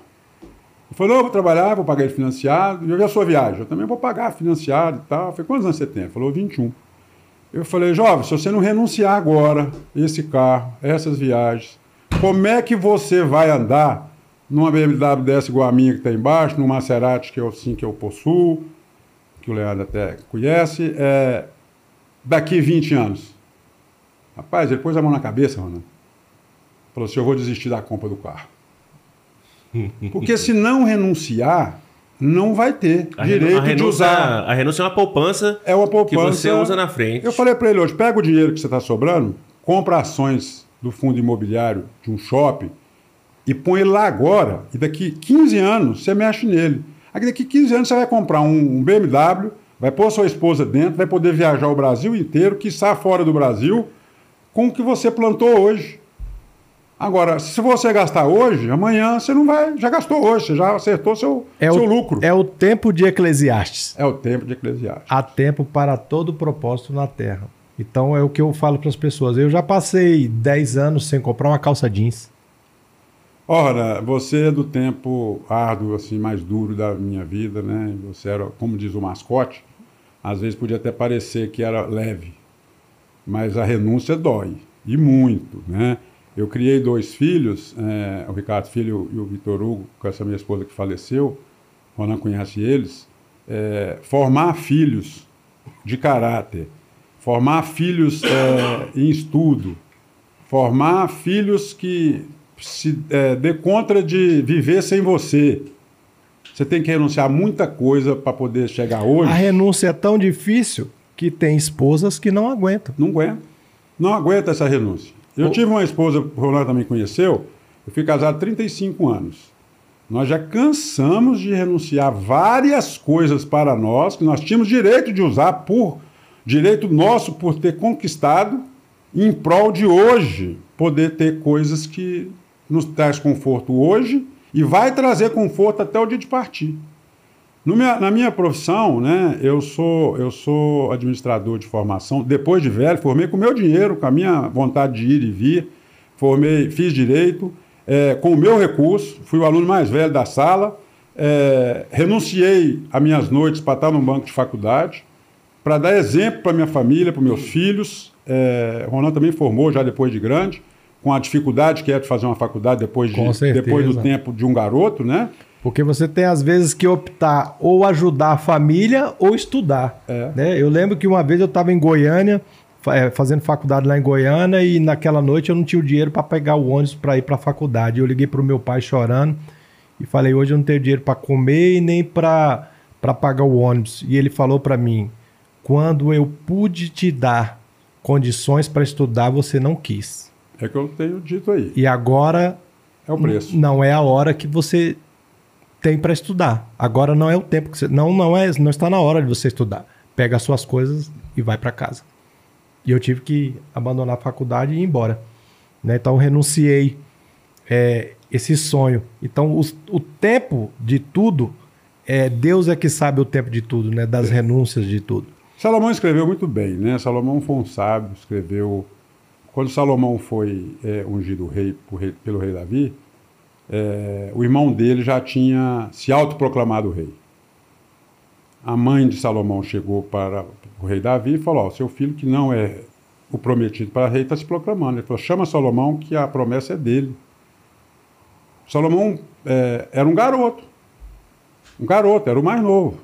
Ele falou: Eu vou trabalhar, vou pagar ele financiado. E eu já sou viagem, eu também vou pagar financiado e tal. Eu falei: Quantos anos você tem? Ele falou: 21. Eu falei: Jovem, se você não renunciar agora esse carro, essas viagens, como é que você vai andar numa BMW dessa igual a minha que está embaixo, numa Maserati que eu, sim, que eu possuo, que o Leandro até conhece, é, daqui 20 anos? Rapaz, ele pôs a mão na cabeça, Ronaldo. Falou assim, eu vou desistir da compra do carro. Porque se não renunciar, não vai ter a direito renúncia, de usar. A renúncia é uma poupança, é uma poupança que você usa na frente. Eu falei para ele hoje, pega o dinheiro que você está sobrando, compra ações do fundo imobiliário de um shopping e põe ele lá agora, e daqui 15 anos você mexe nele. Aqui daqui 15 anos você vai comprar um, um BMW, vai pôr sua esposa dentro, vai poder viajar o Brasil inteiro, quiçá fora do Brasil, com o que você plantou hoje. Agora, se você gastar hoje, amanhã você não vai. Já gastou hoje, você já acertou seu, É seu o, lucro. É o tempo de Eclesiastes. É o tempo de Eclesiastes. Há tempo para todo propósito na Terra. Então é o que eu falo para as pessoas. Eu já passei 10 anos sem comprar uma calça jeans. Ora, você é do tempo árduo, assim, mais duro da minha vida, né? Você era, como diz o mascote, às vezes podia até parecer que era leve, mas a renúncia dói, e muito, né? Eu criei dois filhos, é, o Ricardo Filho e o Vitor Hugo, com essa minha esposa que faleceu, Ronan conhece eles, é, formar filhos de caráter, formar filhos é, em estudo, formar filhos que se é, dê conta de viver sem você. Você tem que renunciar a muita coisa para poder chegar hoje. A renúncia é tão difícil que tem esposas que não aguentam. Não aguenta. Não aguenta essa renúncia. Eu O- tive uma esposa, o Ronaldo também conheceu, eu fui casado há 35 anos. Nós já cansamos de renunciar várias coisas para nós que nós tínhamos direito de usar por direito nosso por ter conquistado em prol de hoje poder ter coisas que nos traz conforto hoje e vai trazer conforto até o dia de partir. Minha- na minha profissão, né, eu sou eu sou administrador de formação. Depois de velho, formei com o meu dinheiro, com a minha vontade de ir e vir. Formei, fiz direito, eh, com o meu recurso. Fui o aluno mais velho da sala. eh, renunciei a minhas noites para estar no banco de faculdade, para dar exemplo para minha família, para meus filhos. O Ronan também formou já depois de grande, com a dificuldade que é de fazer uma faculdade depois, de, depois do tempo de um garoto, né? Porque você tem às vezes que optar ou ajudar a família ou estudar. É. né? Eu lembro que uma vez eu estava em Goiânia, eh, fazendo faculdade lá em Goiânia, e naquela noite eu não tinha o dinheiro para pegar o ônibus para ir para a faculdade. Eu liguei para o meu pai chorando e falei: hoje eu não tenho dinheiro para comer e nem para pagar o ônibus. E ele falou para mim: quando eu pude te dar condições para estudar, você não quis. É que eu tenho dito aí. E agora É o preço. não é a hora que você tem para estudar. Agora não é o tempo que você não não é não está na hora de você estudar. Pega as suas coisas e vai para casa. E eu tive que abandonar a faculdade e ir embora. Né? Então renunciei é, esse sonho. Então os- o tempo de tudo é Deus é que sabe o tempo de tudo, né? Das renúncias de tudo. Salomão escreveu muito bem, né? Salomão foi um sábio, escreveu. Quando Salomão foi é, ungido rei, rei- pelo rei Davi, é, o irmão dele já tinha se autoproclamado rei. A mãe de Salomão chegou para o rei Davi e falou: ó, seu filho que não é o prometido para rei está se proclamando. Ele falou: chama Salomão que a promessa é dele. Salomão é, era um garoto, um garoto, era o mais novo.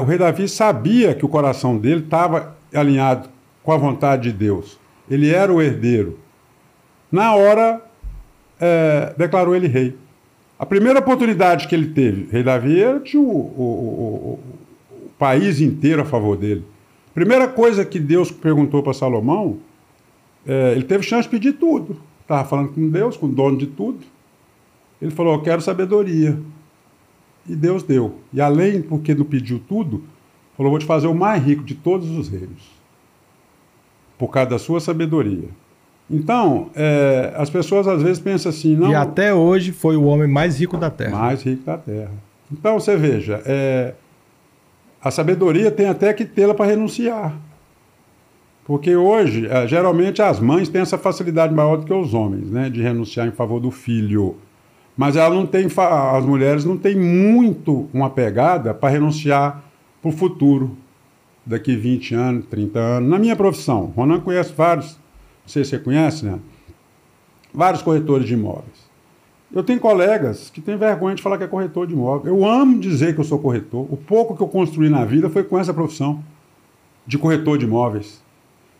O rei Davi sabia que o coração dele estava alinhado com a vontade de Deus. Ele era o herdeiro. Na hora, é, declarou ele rei. A primeira oportunidade que ele teve, rei Davi, ele tinha o, o- o- o- o país inteiro a favor dele. Primeira coisa que Deus perguntou para Salomão, é, ele teve chance de pedir tudo. Estava falando com Deus, com o dono de tudo. Ele falou: Eu quero sabedoria. E Deus deu. E além, porque não pediu tudo, falou: Vou te fazer o mais rico de todos os reinos. Por causa da sua sabedoria. Então, é, as pessoas às vezes pensam assim: não, E até hoje foi o homem mais rico da Terra. mais rico da terra. Então, você veja: é, a sabedoria tem até que tê-la para renunciar. Porque hoje, é, geralmente, as mães têm essa facilidade maior do que os homens, né? De renunciar em favor do filho. Mas ela não tem, as mulheres não têm muito uma pegada para renunciar para o futuro, daqui 20 anos, 30 anos. Na minha profissão, Ronan conhece vários, sei se você conhece, né? Vários corretores de imóveis. Eu tenho colegas que têm vergonha de falar que é corretor de imóvel. Eu amo dizer que eu sou corretor. O pouco que eu construí na vida foi com essa profissão de corretor de imóveis.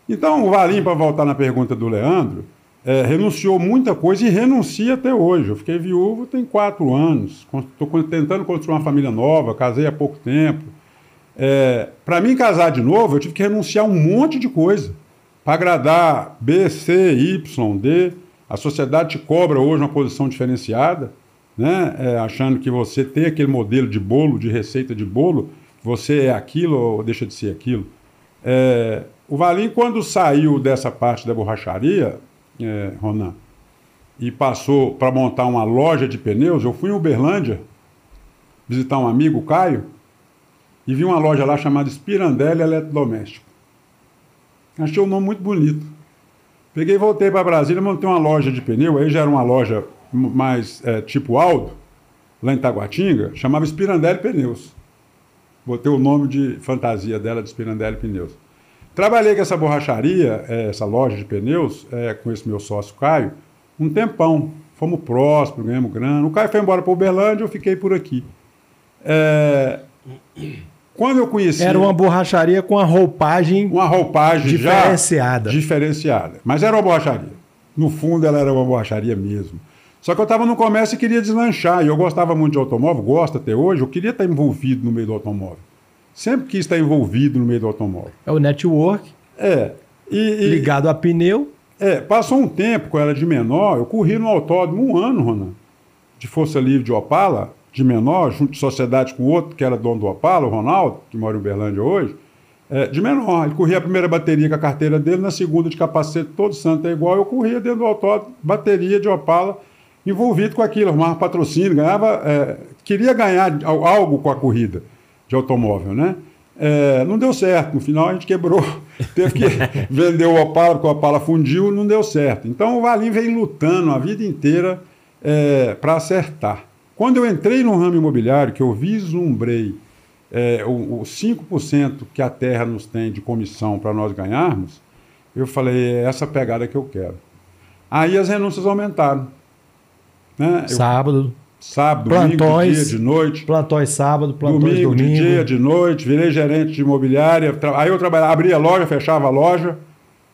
Então, o Valim, para voltar na pergunta do Leandro, é, renunciou muita coisa e renuncia até hoje. Eu fiquei viúvo tem quatro anos. Estou tentando construir uma família nova, casei há pouco tempo. É, para mim casar de novo, eu tive que renunciar a um monte de coisa para agradar B, C, Y, D. A sociedade te cobra hoje uma posição diferenciada, né? É, achando que você tem aquele modelo de bolo, de receita de bolo, você é aquilo ou deixa de ser aquilo. É, o Valim, quando saiu dessa parte da borracharia, é, Ronan, e passou para montar uma loja de pneus, eu fui em Uberlândia visitar um amigo, Caio, e vi uma loja lá chamada Spirandelli Eletrodoméstico. Achei o nome muito bonito. Peguei e voltei para Brasília, montei uma loja de pneu, aí já era uma loja mais é, tipo Aldo, lá em Taguatinga, chamava Spirandelli Pneus. Botei o nome de fantasia dela de Spirandelli Pneus. Trabalhei com essa borracharia, é, essa loja de pneus, é, com esse meu sócio Caio, um tempão. Fomos próximos, ganhamos grana. O Caio foi embora para Uberlândia, eu fiquei por aqui. É, quando eu conheci. Era uma borracharia com a roupagem. Uma roupagem diferenciada. Já diferenciada. Mas era uma borracharia. No fundo, ela era uma borracharia mesmo. Só que eu estava no comércio e queria deslanchar. E eu gostava muito de automóvel, gosto até hoje. Eu queria estar envolvido no meio do automóvel. Sempre quis estar envolvido no meio do automóvel. É o network. É. E, e, ligado a pneu. É, passou um tempo, quando eu era de menor, eu corri no autódromo um ano, Ronan, de Força Livre de Opala, de menor, junto de sociedade com outro, que era dono do Opala, o Ronaldo, que mora em Uberlândia hoje, é, de menor. Ele corria a primeira bateria com a carteira dele, na segunda de capacete, todo santo é igual, eu corria dentro do autódromo, bateria de Opala, envolvido com aquilo, arrumava patrocínio, ganhava, é, queria ganhar algo com a corrida de automóvel, né? É, não deu certo, no final a gente quebrou, <laughs> teve que <laughs> vender o Opala, porque o Opala fundiu, não deu certo. Então o Valim vem lutando a vida inteira é, para acertar. Quando eu entrei no ramo imobiliário, que eu vislumbrei é, o, o 5% que a terra nos tem de comissão para nós ganharmos, eu falei, é essa pegada que eu quero. Aí as renúncias aumentaram. Né? Sábado. sábado, plantões, domingo, de dia, de noite. Plantões sábado, plantões domingo. domingo. de dia, de noite. Virei gerente de imobiliária. Aí eu trabalhava, abria a loja, fechava a loja,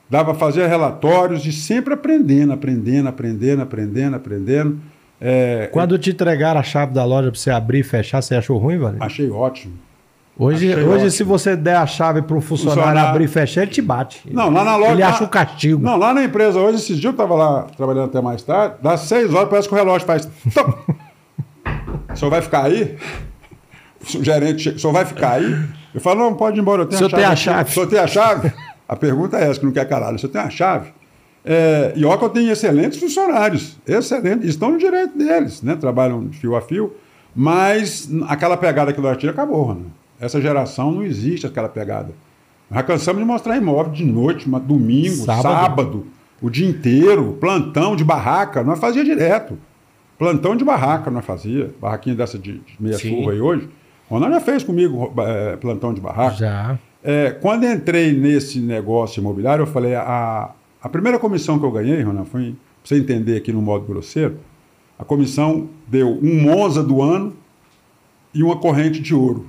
dava fazer relatórios e sempre aprendendo, aprendendo, aprendendo, aprendendo, aprendendo. É, Quando te entregaram a chave da loja para você abrir e fechar, você achou ruim, Valeu? Achei ótimo. Hoje, Achei hoje ótimo. se você der a chave para um funcionário, Funcionário- abrir e fechar, ele te bate. Não, lá na loja. Ele lá- acha o castigo. Não, lá na empresa hoje, esses dias eu estava lá trabalhando até mais tarde, das seis horas parece que o relógio faz. <laughs> o senhor vai ficar aí? O gerente chega, o senhor vai ficar aí? Eu falo, não, pode ir embora, eu tenho O senhor tem a chave. O senhor tem a chave? A pergunta é essa, que não quer caralho. O senhor tem a chave? É, e eu tenho excelentes funcionários, excelentes, estão no direito deles, né? trabalham fio a fio, mas aquela pegada que nós tínhamos acabou. Né? Essa geração não existe aquela pegada. Nós cansamos de mostrar imóvel de noite, uma- domingo, Sábado. sábado. o dia inteiro, plantão de barraca, nós fazia direto. Plantão de barraca nós fazia, barraquinha dessa de, de meia Sim. aí hoje. O Ronaldo já fez comigo é, plantão de barraca. Já. É, quando entrei nesse negócio imobiliário, eu falei, a, a primeira comissão que eu ganhei, Ronan, foi, pra você entender aqui no modo grosseiro, a comissão deu um Monza do ano e uma corrente de ouro.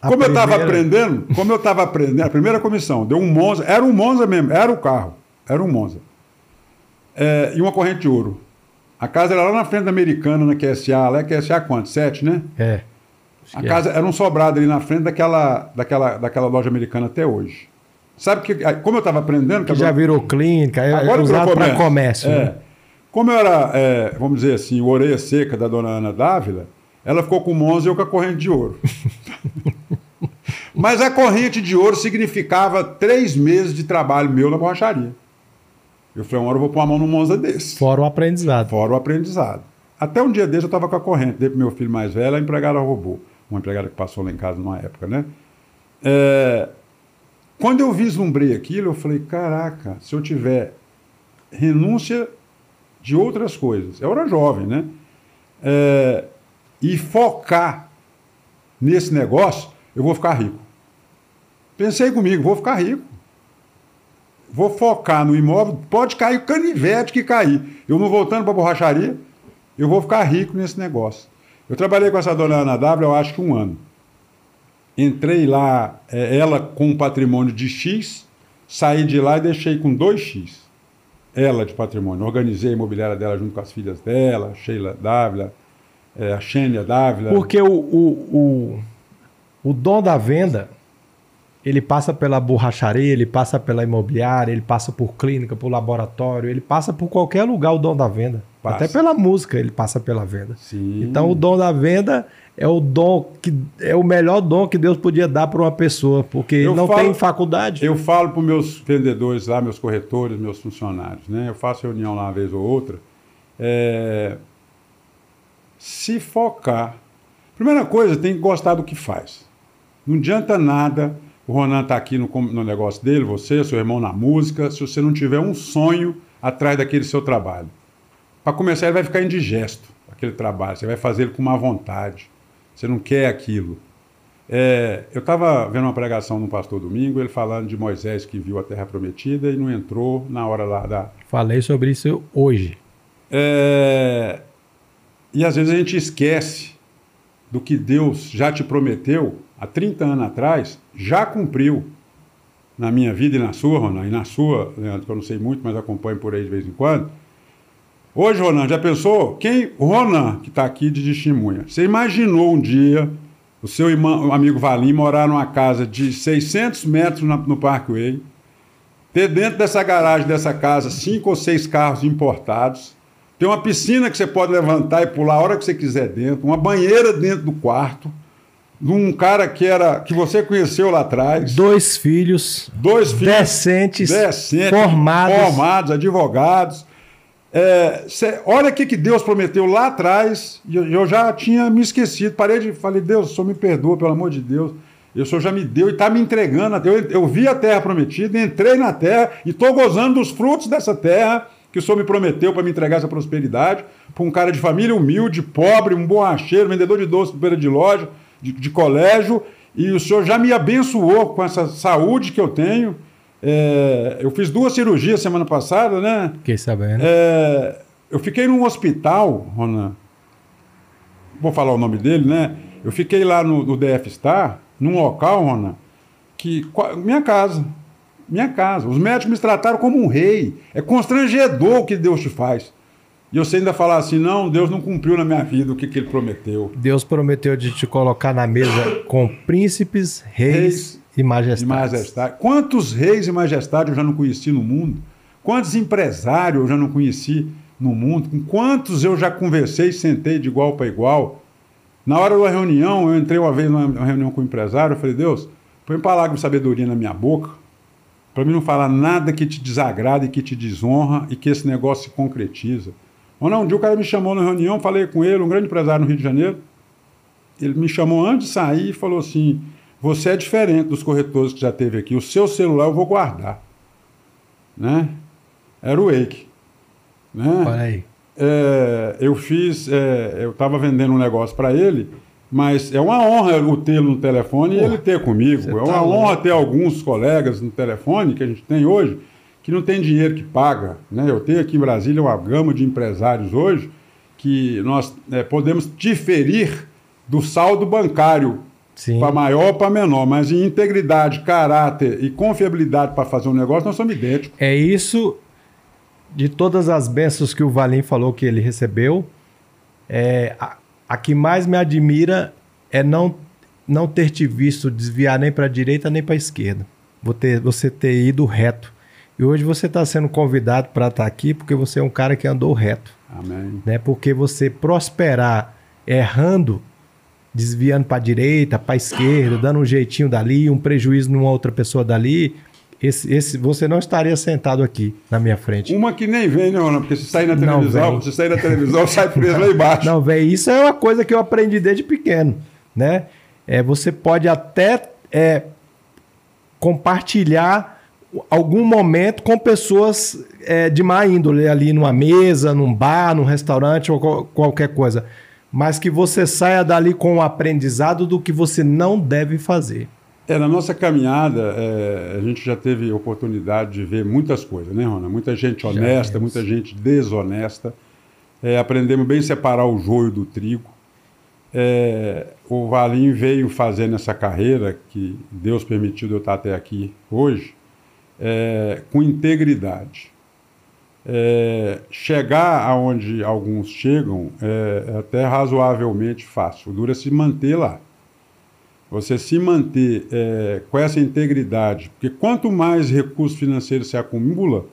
A como eu estava primeira- aprendendo, como eu estava aprendendo, a primeira comissão deu um Monza, era um Monza mesmo, era o carro, era um Monza. É, e uma corrente de ouro. A casa era lá na frente da Americana, na QSA, lá é QSA quanto? Sete, né? É. A casa era um sobrado ali na frente daquela, daquela, daquela loja americana até hoje. Sabe que, aí, como eu estava aprendendo... Que já virou clínica, é Agora usado para comércio. É. né? Como eu era, é, vamos dizer assim, o orelha seca da dona Ana Dávila, ela ficou com o Monza e eu com a corrente de ouro. <laughs> Mas a corrente de ouro significava três meses de trabalho meu na borracharia. Eu falei, uma hora eu vou pôr a mão num Monza desse. Fora o aprendizado. Fora o aprendizado. Até um dia desse eu estava com a corrente, dei para meu filho mais velho, a empregada roubou. Uma empregada que passou lá em casa numa época, né? É, Quando eu vislumbrei aquilo, eu falei, caraca, se eu tiver renúncia de outras coisas, eu era jovem, né? É, E focar nesse negócio, eu vou ficar rico. Pensei comigo, vou ficar rico. Vou focar no imóvel, pode cair o canivete que cair. Eu não voltando para a borracharia, eu vou ficar rico nesse negócio. Eu trabalhei com essa dona Ana W, eu acho que um ano. Entrei lá, é, ela com um patrimônio de X, saí de lá e deixei com 2X. Ela de patrimônio. Organizei a imobiliária dela junto com as filhas dela, Sheila Dávila, é, a Xênia Dávila. Porque o, o, o, o dom da venda, ele passa pela borracharia, ele passa pela imobiliária, ele passa por clínica, por laboratório, ele passa por qualquer lugar o dom da venda. Passa. Até pela música ele passa pela venda. Sim. Então o dom da venda é o dom que é o melhor dom que Deus podia dar para uma pessoa, porque Eu não falo- tem faculdade. Eu falo para os meus vendedores lá, meus corretores, meus funcionários, né? Eu faço reunião lá uma vez ou outra. É, Se focar. Primeira coisa, tem que gostar do que faz. Não adianta nada o Ronan estar aqui no, no negócio dele, você, seu irmão na música, se você não tiver um sonho atrás daquele seu trabalho. Para começar, ele vai ficar indigesto, aquele trabalho. Você vai fazer ele com má vontade. Você não quer aquilo. É, eu estava vendo uma pregação no pastor Domingo, ele falando de Moisés que viu a terra prometida e não entrou na hora lá da. Falei sobre isso hoje. É, e às vezes a gente esquece do que Deus já te prometeu há 30 anos atrás, já cumpriu na minha vida e na sua, Ronan, e na sua, Leandro, que eu não sei muito, mas acompanho por aí de vez em quando. Hoje, Ronan, já pensou? Quem? O Ronan, que está aqui de testemunha. Você imaginou um dia o seu irmão, o amigo Valim morar numa casa de 600 metros na- no Parkway, ter dentro dessa garagem dessa casa cinco ou seis carros importados, ter uma piscina que você pode levantar e pular a hora que você quiser dentro, uma banheira dentro do quarto, de um cara que era que você conheceu lá atrás, Dois filhos dois filhos decentes, decentes, formados. formados, advogados. É, cê- olha o que, que Deus prometeu lá atrás, e eu, eu já tinha me esquecido. Parei de falei, Deus, o Senhor me perdoa, pelo amor de Deus. E o Senhor já me deu e está me entregando. Eu, eu vi a terra prometida, entrei na terra e estou gozando dos frutos dessa terra que o Senhor me prometeu para me entregar essa prosperidade. Para um cara de família humilde, pobre, um borracheiro, vendedor de doce, beira de loja, de, de colégio. E o Senhor já me abençoou com essa saúde que eu tenho. É, eu fiz duas cirurgias semana passada, né? Fiquei sabendo. É, eu fiquei num hospital, Ronan. Vou falar o nome dele, né? Eu fiquei lá no, no DF Star, num local, Ronan, que. Minha casa. Minha casa. Os médicos me trataram como um rei. É constrangedor o que Deus te faz. E você ainda falar assim, não, Deus não cumpriu na minha vida o que, que ele prometeu. Deus prometeu de te colocar na mesa com príncipes, reis, Reis e majestades. De majestade. Quantos reis e majestades eu já não conheci no mundo? Quantos empresários eu já não conheci no mundo? Com quantos eu já conversei, sentei de igual para igual? Na hora da reunião, eu entrei uma vez numa reunião com um empresário, eu falei, Deus, põe palavra de sabedoria na minha boca, para mim não falar nada que te desagrada e que te desonra e que esse negócio se concretiza. Ou não, um dia o cara me chamou na reunião, falei com ele, um grande empresário no Rio de Janeiro, ele me chamou antes de sair e falou assim: Você é diferente dos corretores que já teve aqui. O seu celular eu vou guardar. Né? Era o Wake. Né? Olha aí. É, eu fiz, é, eu estava vendendo um negócio para ele, mas é uma honra o tê-lo no telefone e Pô, ele ter comigo. É tá uma louco. honra ter alguns colegas no telefone que a gente tem hoje que não tem dinheiro que paga. Né? Eu tenho aqui em Brasília uma gama de empresários hoje que nós é, podemos diferir do saldo bancário. Para maior ou para menor, mas em integridade, caráter e confiabilidade para fazer um negócio, nós somos idênticos. É isso de todas as bênçãos que o Valim falou que ele recebeu. É, a, a que mais me admira é não, não ter te visto desviar nem para a direita nem para a esquerda. Vou ter- Você ter ido reto. E hoje você está sendo convidado para estar aqui porque você é um cara que andou reto. Amém. né? Porque você prosperar errando, desviando para a direita, para a esquerda, dando um jeitinho dali, um prejuízo numa outra pessoa dali, esse, esse, você não estaria sentado aqui na minha frente. Uma que nem vem, né, Ana? Porque se sair na televisão, vem. se sair na televisão, sai preso lá embaixo. Não, velho, isso é uma coisa que eu aprendi desde pequeno, né? É, você pode até é, compartilhar algum momento com pessoas é, de má índole ali numa mesa, num bar, num restaurante ou qual- qualquer coisa, mas que você saia dali com o aprendizado do que você não deve fazer. É, na nossa caminhada, é, a gente já teve oportunidade de ver muitas coisas, né, Rona? Muita gente honesta, muita gente desonesta. É, aprendemos bem separar o joio do trigo. É, o Valim veio fazendo essa carreira, que Deus permitiu eu estar até aqui hoje, é, com integridade. É, chegar aonde alguns chegam é, é até razoavelmente fácil. O duro é se manter lá. você se manter é, com essa integridade, porque quanto mais recursos financeiros se acumula,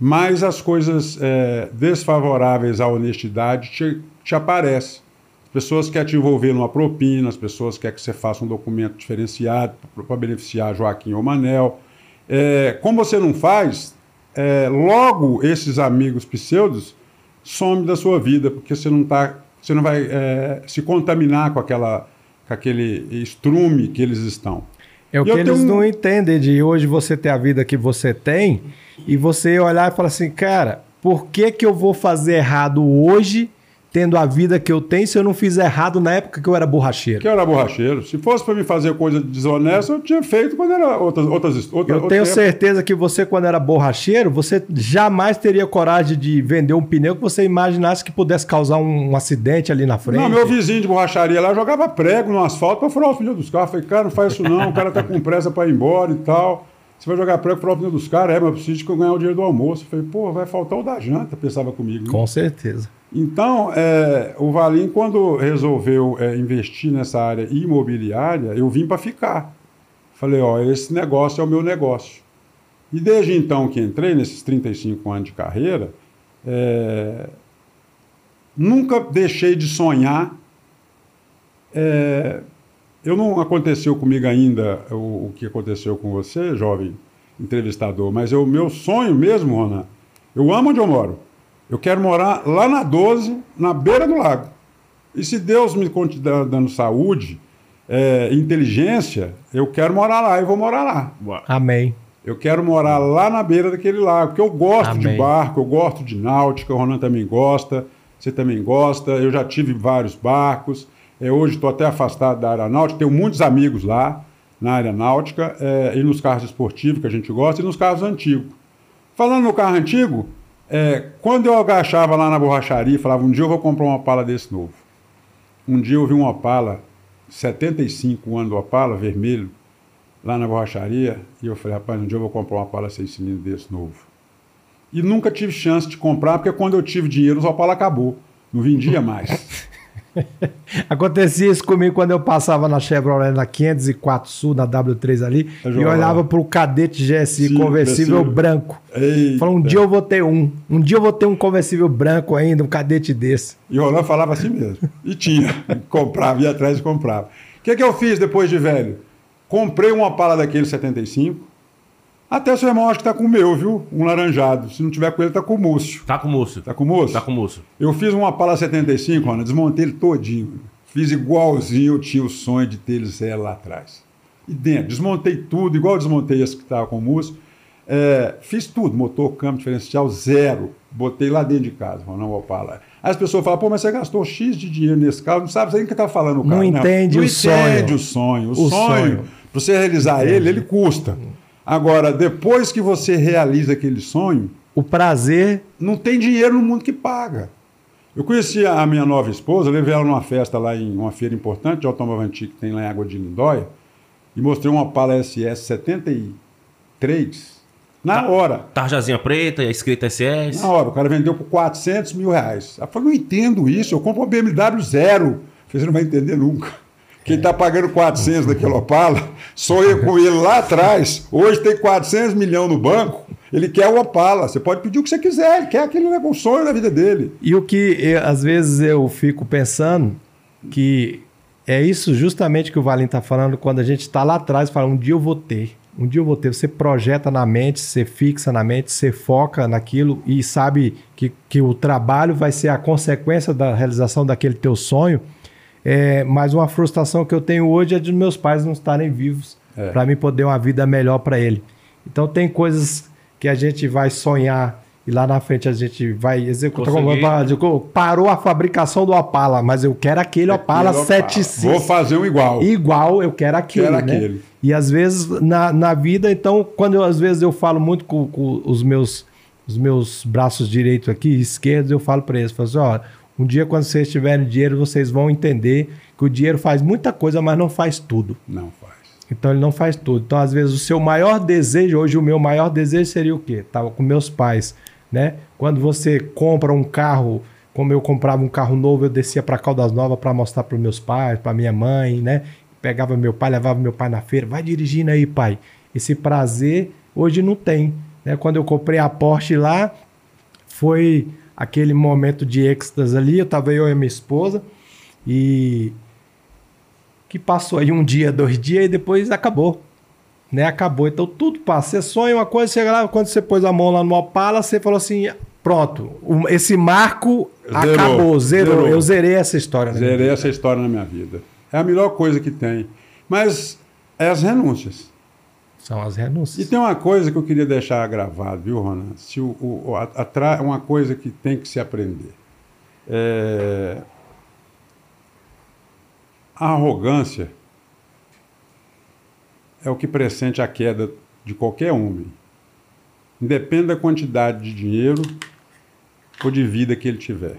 mais as coisas é, desfavoráveis à honestidade te, te aparecem. As pessoas querem te envolver numa propina, as pessoas querem que você faça um documento diferenciado para beneficiar Joaquim ou Manel. É, como você não faz, é, logo esses amigos pseudos somem da sua vida, porque você não, tá, você não vai é, se contaminar com, aquela, com aquele estrume que eles estão. É o que eles um... não entendem de hoje você ter a vida que você tem e você olhar e falar assim, cara, por que, que eu vou fazer errado hoje tendo a vida que eu tenho se eu não fiz errado na época que eu era borracheiro? Que eu era borracheiro. Se fosse para me fazer coisa desonesta, eu tinha feito quando era outras outras outras Eu tenho certeza que você quando era borracheiro, você jamais teria coragem de vender um pneu que você imaginasse que pudesse causar um, um acidente ali na frente. Não, meu vizinho de borracharia lá jogava prego no asfalto para furar os pneus dos carros. Falei, cara, não faz isso não, o cara tá com pressa para ir embora e tal. Você vai jogar prego para o pneu dos caras? É, mas eu preciso ganhar o dinheiro do almoço. Eu falei, pô, vai faltar o da janta, pensava comigo. Né? Com certeza. Então, é, o Valim, quando resolveu é, investir nessa área imobiliária, eu vim para ficar. Falei, ó, esse negócio é o meu negócio. E desde então que entrei, nesses 35 anos de carreira, é, nunca deixei de sonhar. Eu não aconteceu comigo ainda o, o, que aconteceu com você, jovem entrevistador, mas o meu sonho mesmo, Ronan, eu amo onde eu moro. Eu quero morar lá na 12, na beira do lago. E se Deus me continuar dando saúde, é, inteligência, eu quero morar lá e vou morar lá. Amém. Eu quero morar lá na beira daquele lago, porque eu gosto Amém. de barco, eu gosto de náutica, o Ronan também gosta, você também gosta. Eu já tive vários barcos. É, hoje estou até afastado da área náutica, tenho muitos amigos lá na área náutica, é, e nos carros esportivos que a gente gosta, e nos carros antigos. Falando no carro antigo, é, quando eu agachava lá na borracharia e falava, um dia eu vou comprar uma Opala desse novo. Um dia eu vi uma Opala, 75 anos do Opala, vermelho, lá na borracharia, e eu falei, rapaz, um dia eu vou comprar uma Opala 6 cilindros desse novo. E nunca tive chance de comprar, porque quando eu tive dinheiro, o Opala acabou. Não vendia mais. <laughs> <laughs> Acontecia isso comigo quando eu passava na Chevrolet na 504 Sul, na W3 ali, e olhava para o cadete GSI Sim, conversível branco. Falava, um dia eu vou ter um. Um dia eu vou ter um conversível branco ainda, um cadete desse. E o Roland falava assim mesmo. E tinha. <laughs> comprava, ia atrás e comprava. O que, que eu fiz depois de velho? Comprei uma pala daquele 75, até seu irmão acho que tá com o meu, viu? Um laranjado. Se não tiver com ele, tá com o Múcio. Tá com o Múcio. Tá com o Múcio? Tá com o Múcio. Eu fiz uma Pala 75, Ana, desmontei ele todinho. Fiz igualzinho, eu tinha o sonho de ter ele zero lá atrás. E dentro, desmontei tudo, igual eu desmontei esse que tava com o Múcio. É, fiz tudo, motor, câmbio diferencial, zero. Botei lá dentro de casa, não vou falar. Aí as pessoas falam, pô, mas você gastou X de dinheiro nesse carro, não sabe nem o que tá falando o carro. Não entende não, o não sonho. entende o sonho. O, o sonho, sonho. para você realizar ele, ele custa. Agora, depois que você realiza aquele sonho. O prazer. Não tem dinheiro no mundo que paga. Eu conheci a minha nova esposa, levei ela numa festa lá em uma feira importante de automóvel antigo que tem lá em Água de Lindóia e mostrei uma Pala SS 73 na tá, hora. Tarjazinha preta, escrita SS. Na hora, o cara vendeu por 400 mil reais. Eu falei, não entendo isso, eu compro uma BMW zero. Você não vai entender nunca. Quem está pagando 400 daquele Opala, sonha com ele lá atrás. Hoje tem 400 milhões no banco. Ele quer o Opala. Você pode pedir o que você quiser. Ele quer aquele um sonho na vida dele. E o que eu, às vezes eu fico pensando que é isso justamente que o Valim está falando quando a gente está lá atrás e fala um dia eu vou ter. Um dia eu vou ter. Você projeta na mente, você fixa na mente, você foca naquilo e sabe que, que o trabalho vai ser a consequência da realização daquele teu sonho. É, mas uma frustração que eu tenho hoje é de meus pais não estarem vivos é. para mim poder uma vida melhor para ele. Então tem coisas que a gente vai sonhar e lá na frente a gente vai executar. Como, parou a fabricação do Opala, mas eu quero aquele Opala 75. Vou fazer um igual. Igual, eu quero aquele. Quero né? aquele. E às vezes na, na vida, então, quando eu, às vezes eu falo muito com, com os meus os meus braços direitos aqui, esquerdos, eu falo para eles, falo assim, ó, um dia, quando vocês tiverem dinheiro, vocês vão entender que o dinheiro faz muita coisa, mas não faz tudo. Não faz. Então ele não faz tudo. Então, às vezes, o seu maior desejo, hoje o meu maior desejo seria o quê? Tava com meus pais, né? Quando você compra um carro, como eu comprava um carro novo, eu descia para Caldas Novas para mostrar para meus pais, para minha mãe, né? pegava meu pai, levava meu pai na feira, vai dirigindo aí, pai. Esse prazer hoje não tem. Né? Quando eu comprei a Porsche lá, foi aquele momento de êxtase ali, eu tava eu e minha esposa, e que passou aí um dia, dois dias, e depois acabou. Né? Acabou. Então tudo passa. Você sonha uma coisa, chega lá, quando você pôs a mão lá no Opala, você falou assim: pronto, esse marco zerou, acabou, zerou. zerou. Eu zerei essa história. Zerei essa história na minha vida. É a melhor coisa que tem. Mas é as renúncias. São as renúncias. E tem uma coisa que eu queria deixar gravado, viu, Ronan? Se o, o, a, a, uma coisa que tem que se aprender. É... A arrogância é o que pressente a queda de qualquer homem. Independe da quantidade de dinheiro ou de vida que ele tiver.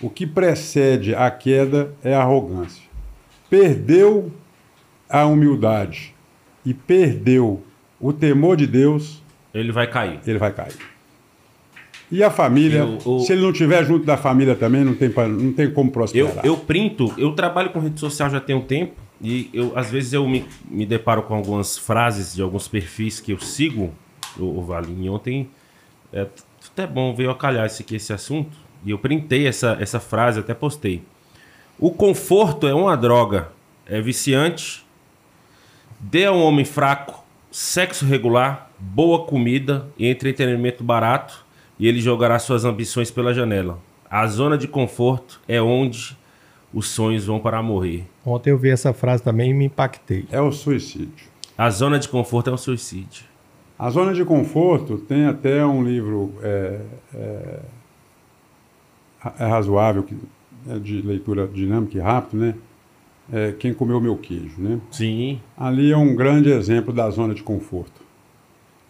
O que precede a queda é a arrogância. Perdeu a humildade e perdeu o temor de Deus, ele vai cair. Ele vai cair. E a família, eu, eu, se ele não tiver junto da família também, não tem, não tem como prosperar. Eu, eu printo, eu trabalho com rede social já tem um tempo e eu, às vezes eu me, me deparo com algumas frases de alguns perfis que eu sigo, o, o Valim. Ontem, é até bom ver eu calhar esse, esse assunto, e eu printei essa, essa frase, até postei. O conforto é uma droga, é viciante, dê a um homem fraco sexo regular, boa comida e entretenimento barato, e ele jogará suas ambições pela janela. A zona de conforto é onde os sonhos vão para morrer. Ontem eu vi essa frase também e me impactei. É o suicídio. A zona de conforto é um suicídio. A zona de conforto tem até um livro é, é, é razoável, que é de leitura dinâmica e rápido, né? É, Quem comeu meu queijo, né? Sim. Ali é um grande exemplo da zona de conforto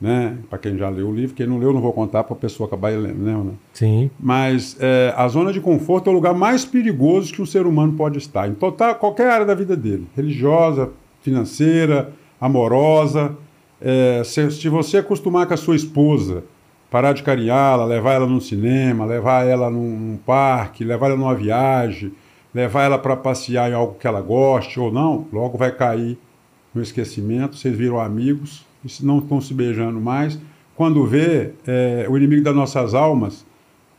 né? Para quem já leu o livro, quem não leu, não vou contar para a pessoa acabar lendo, né, Ronaldo? Sim. Mas é, a zona de conforto é o lugar mais perigoso que um ser humano pode estar, em total, qualquer área da vida dele, religiosa, financeira, amorosa. É, se, se você acostumar com a sua esposa, parar de carinhá-la, levar ela no cinema, levar ela num, num parque, levar ela numa viagem, levar ela para passear em algo que ela goste ou não, logo vai cair no esquecimento, vocês viram amigos, não estão se beijando mais. Quando vê, é, o inimigo das nossas almas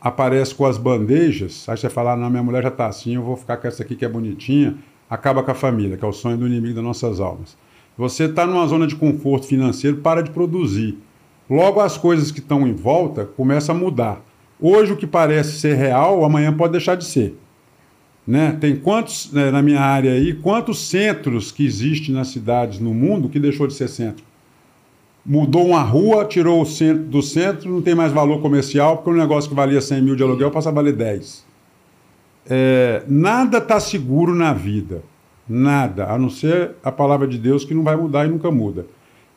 aparece com as bandejas, aí você fala, ah, não, minha mulher já está assim, eu vou ficar com essa aqui que é bonitinha, acaba com a família, que é o sonho do inimigo das nossas almas. Você está numa zona de conforto financeiro, para de produzir. Logo as coisas que estão em volta começam a mudar. Hoje o que parece ser real, amanhã pode deixar de ser. Né? Tem quantos, né, na minha área aí, quantos centros que existem nas cidades no mundo que deixou de ser centro? mudou uma rua, tirou o centro do centro, não tem mais valor comercial, porque um negócio que valia 100 mil de aluguel passa a valer 10. É, nada está seguro na vida. Nada, a não ser a palavra de Deus que não vai mudar e nunca muda.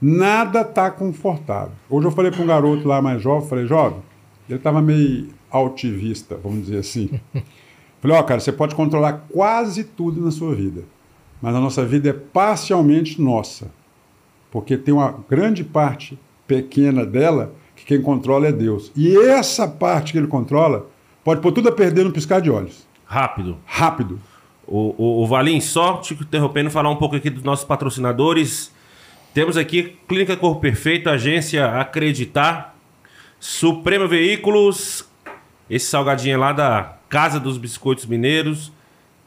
Nada está confortável. Hoje eu falei para um garoto lá mais jovem, falei, jovem, ele estava meio altivista, vamos dizer assim. <laughs> falei, ó, oh, cara, você pode controlar quase tudo na sua vida, mas a nossa vida é parcialmente nossa porque tem uma grande parte pequena dela que quem controla é Deus. E essa parte que ele controla pode pôr tudo a perder no piscar de olhos. Rápido. Rápido. O, o, o Valim, só te interrompendo, falar um pouco aqui dos nossos patrocinadores. Temos aqui Clínica Corpo Perfeito, Agência Acreditar, Suprema Veículos, esse salgadinho lá da Casa dos Biscoitos Mineiros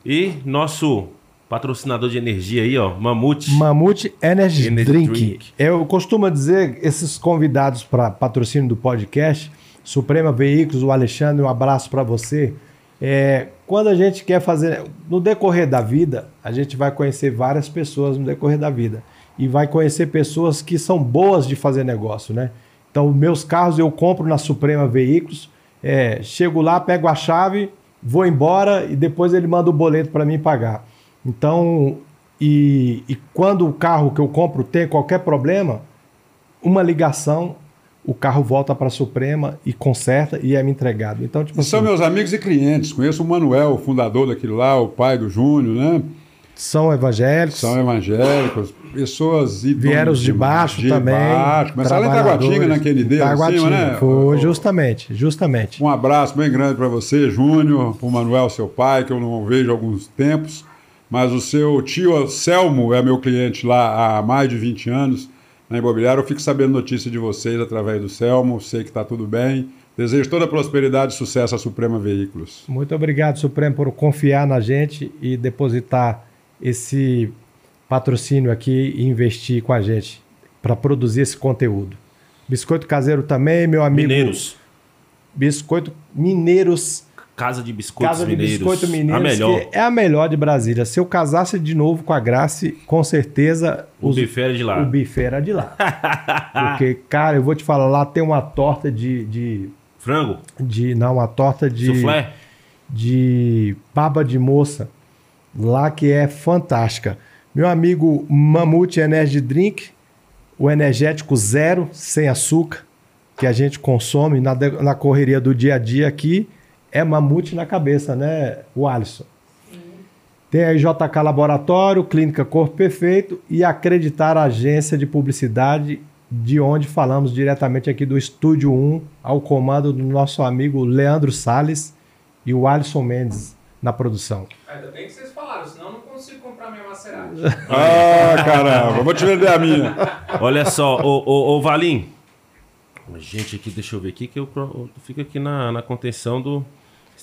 e nosso Patrocinador de energia aí, ó, Mamute. Mamute Energy, Energy Drink. Drink. Eu costumo dizer, esses convidados para patrocínio do podcast, Suprema Veículos, o Alexandre, um abraço para você. É, quando a gente quer fazer, no decorrer da vida, a gente vai conhecer várias pessoas no decorrer da vida. E vai conhecer pessoas que são boas de fazer negócio, né? Então, meus carros eu compro na Suprema Veículos, é, chego lá, pego a chave, vou embora e depois ele manda o boleto para mim pagar. Então, e, e quando o carro que eu compro tem qualquer problema, uma ligação, o carro volta para a Suprema e conserta e é me entregado. Então, tipo assim, São meus amigos e clientes. Conheço o Manuel, o fundador daquilo lá, o pai do Júnior, né? São evangélicos. São evangélicos, pessoas Vieram de baixo de também. Baixo. Começaram em Taguatinga naquele dia, Taguatinga, né? Foi, justamente, justamente. Um abraço bem grande para você, Júnior, para o Manuel, seu pai, que eu não vejo há alguns tempos mas o seu tio Selmo é meu cliente lá há mais de 20 anos na imobiliária. Eu fico sabendo notícia de vocês através do Selmo, sei que está tudo bem. Desejo toda a prosperidade e sucesso à Suprema Veículos. Muito obrigado, Supremo, por confiar na gente e depositar esse patrocínio aqui e investir com a gente para produzir esse conteúdo. Biscoito caseiro também, meu amigo. Mineiros. Biscoito Mineiros. Casa de Biscoitos Casa de Mineiros. Biscoito Mineiros. A melhor. é a melhor de Brasília. Se eu casasse de novo com a Grace, com certeza O os- buffet era de lá. o bife era de lá. <laughs> Porque, cara, eu vou te falar, lá tem uma torta de. de, Frango. de não, uma torta de. Soufflé. de baba de moça lá que é fantástica. Meu amigo Mamute Energy Drink, o energético zero, sem açúcar, que a gente consome na, na correria do dia a dia aqui, é mamute na cabeça, né, o Alisson? Tem a JK Laboratório, Clínica Corpo Perfeito e Acreditar Agência de Publicidade, de onde falamos diretamente aqui do Estúdio 1, ao comando do nosso amigo Leandro Salles e o Alisson Mendes na produção. Ainda bem que vocês falaram, senão eu não consigo comprar minha Maserati. <laughs> Ah, caramba, vou te vender a minha. Olha só, ô, ô, ô Valim. Gente, aqui, deixa eu ver aqui que eu, eu fico aqui na, na contenção do.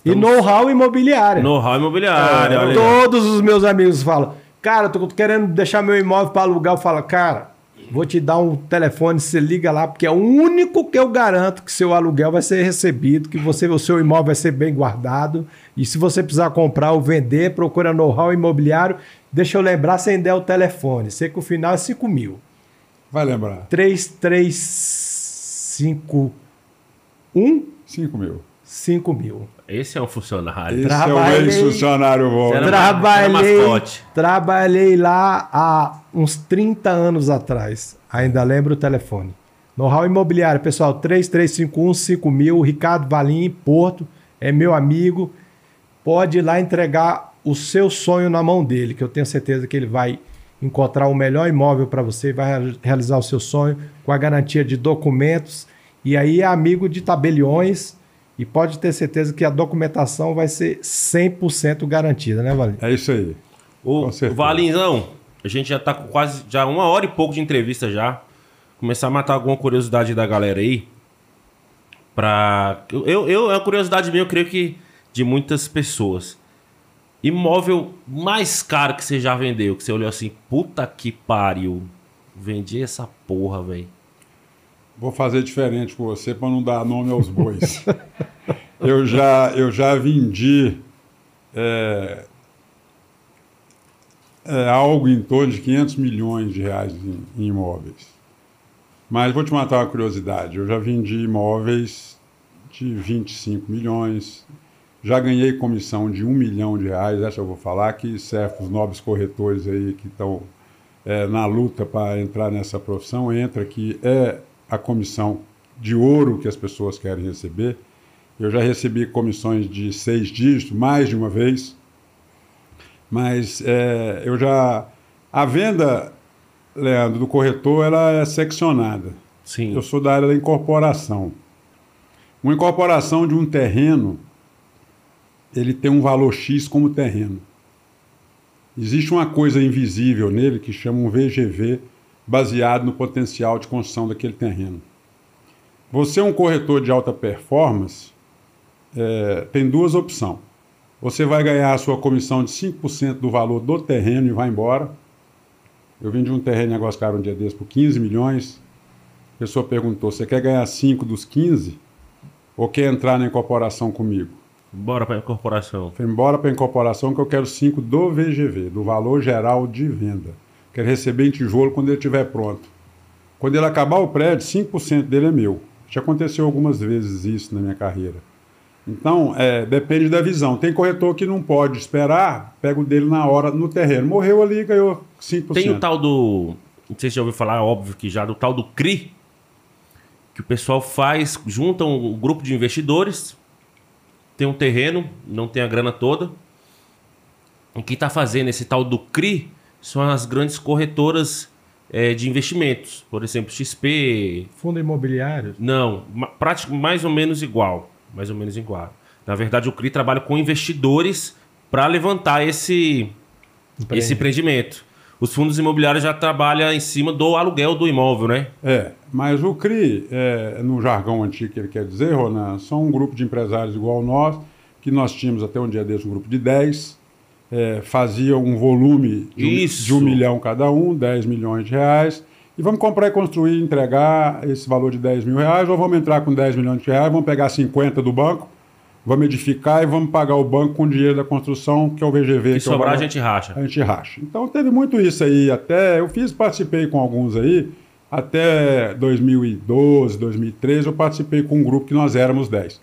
E know-how imobiliário. Know-how imobiliário. olha aí. Todos os meus amigos falam, cara, eu tô querendo deixar meu imóvel para alugar. Eu falo, cara, vou te dar um telefone, você liga lá, porque é o único que eu garanto que seu aluguel vai ser recebido, que você, o seu imóvel vai ser bem guardado. E se você precisar comprar ou vender, procura know-how imobiliário. Deixa eu lembrar sem der o telefone. Sei que o final é 5 mil. Vai lembrar. 3351 5 mil. 5 mil. Esse é um funcionário. Esse Trabalhei- é o ex-funcionário bom. Era- Trabalhei, trabalhei lá há uns 30 anos atrás. Ainda lembro o telefone. Know-how imobiliário, pessoal, 3351 5000, Ricardo Valim, Porto, é meu amigo. Pode ir lá entregar o seu sonho na mão dele, que eu tenho certeza que ele vai encontrar o melhor imóvel para você, vai rea- realizar o seu sonho com a garantia de documentos. E aí é amigo de tabeliões e pode ter certeza que a documentação vai ser 100% garantida, né, Valim? É isso aí. Com certeza. Valinzão, a gente já tá com quase já uma hora e pouco de entrevista já. Começar a matar alguma curiosidade da galera aí. Pra. Eu, eu, eu- é uma curiosidade minha, eu creio que de muitas pessoas. Imóvel mais caro que você já vendeu, que você olhou assim, puta que pariu. Vendi essa porra, velho. Vou fazer diferente com você para não dar nome aos bois. <laughs> eu, já, eu já vendi é, é, algo em torno de 500 milhões de reais em, em imóveis. Mas vou te matar uma curiosidade. Eu já vendi imóveis de 25 milhões. Já ganhei comissão de 1 milhão de reais. Essa eu vou falar que serve para os nobres corretores aí que estão é, na luta para entrar nessa profissão. Entra que é a comissão de ouro que as pessoas querem receber. Eu já recebi comissões de seis dígitos mais de uma vez, mas é, eu já a venda, Leandro, do corretor, ela é seccionada. Sim. Eu sou da área da incorporação. Uma incorporação de um terreno, ele tem um valor X como terreno. Existe uma coisa invisível nele que chama um VGV, baseado no potencial de construção daquele terreno. Você é um corretor de alta performance, é, tem duas opções. Você vai ganhar a sua comissão de 5% do valor do terreno e vai embora. Eu vendi um terreno em Claras um dia desse por 15 milhões. A pessoa perguntou: você quer ganhar 5 dos 15 ou quer entrar na incorporação comigo? Bora pra incorporação. Foi embora para a incorporação que eu quero 5 do VGV, do valor geral de venda. Quero receber em tijolo quando ele estiver pronto. Quando ele acabar o prédio, 5% dele é meu. Já aconteceu algumas vezes isso na minha carreira. Então, é, depende da visão. Tem corretor que não pode esperar, pega o dele na hora, no terreno. Morreu ali, ganhou 5%. Tem o tal do. Não sei se já ouviu falar, óbvio que já, do tal do CRI, que o pessoal faz, junta um grupo de investidores, tem um terreno, não tem a grana toda. E quem está fazendo esse tal do CRI são as grandes corretoras eh, de investimentos. Por exemplo, XP. Fundo imobiliário. Não, prático, mais ou menos igual. Mais ou menos igual. Na verdade, o CRI trabalha com investidores para levantar esse, esse empreendimento. Os fundos imobiliários já trabalham em cima do aluguel do imóvel, né? É, mas o CRI, é, no jargão antigo que ele quer dizer, Ronan, são um grupo de empresários igual nós, que nós tínhamos até um dia desse um grupo de 10, é, fazia um volume de um, de um milhão cada um, 10 milhões de reais, e vamos comprar e construir, entregar esse valor de 10 mil reais, ou vamos entrar com 10 milhões de reais, vamos pegar 50 do banco, vamos edificar e vamos pagar o banco com o dinheiro da construção, que é o VGV. que é E o sobrar a gente racha. a gente racha. Então teve muito isso aí, até eu fiz, participei com alguns aí, até 2012, 2013, eu participei com um grupo que nós éramos 10.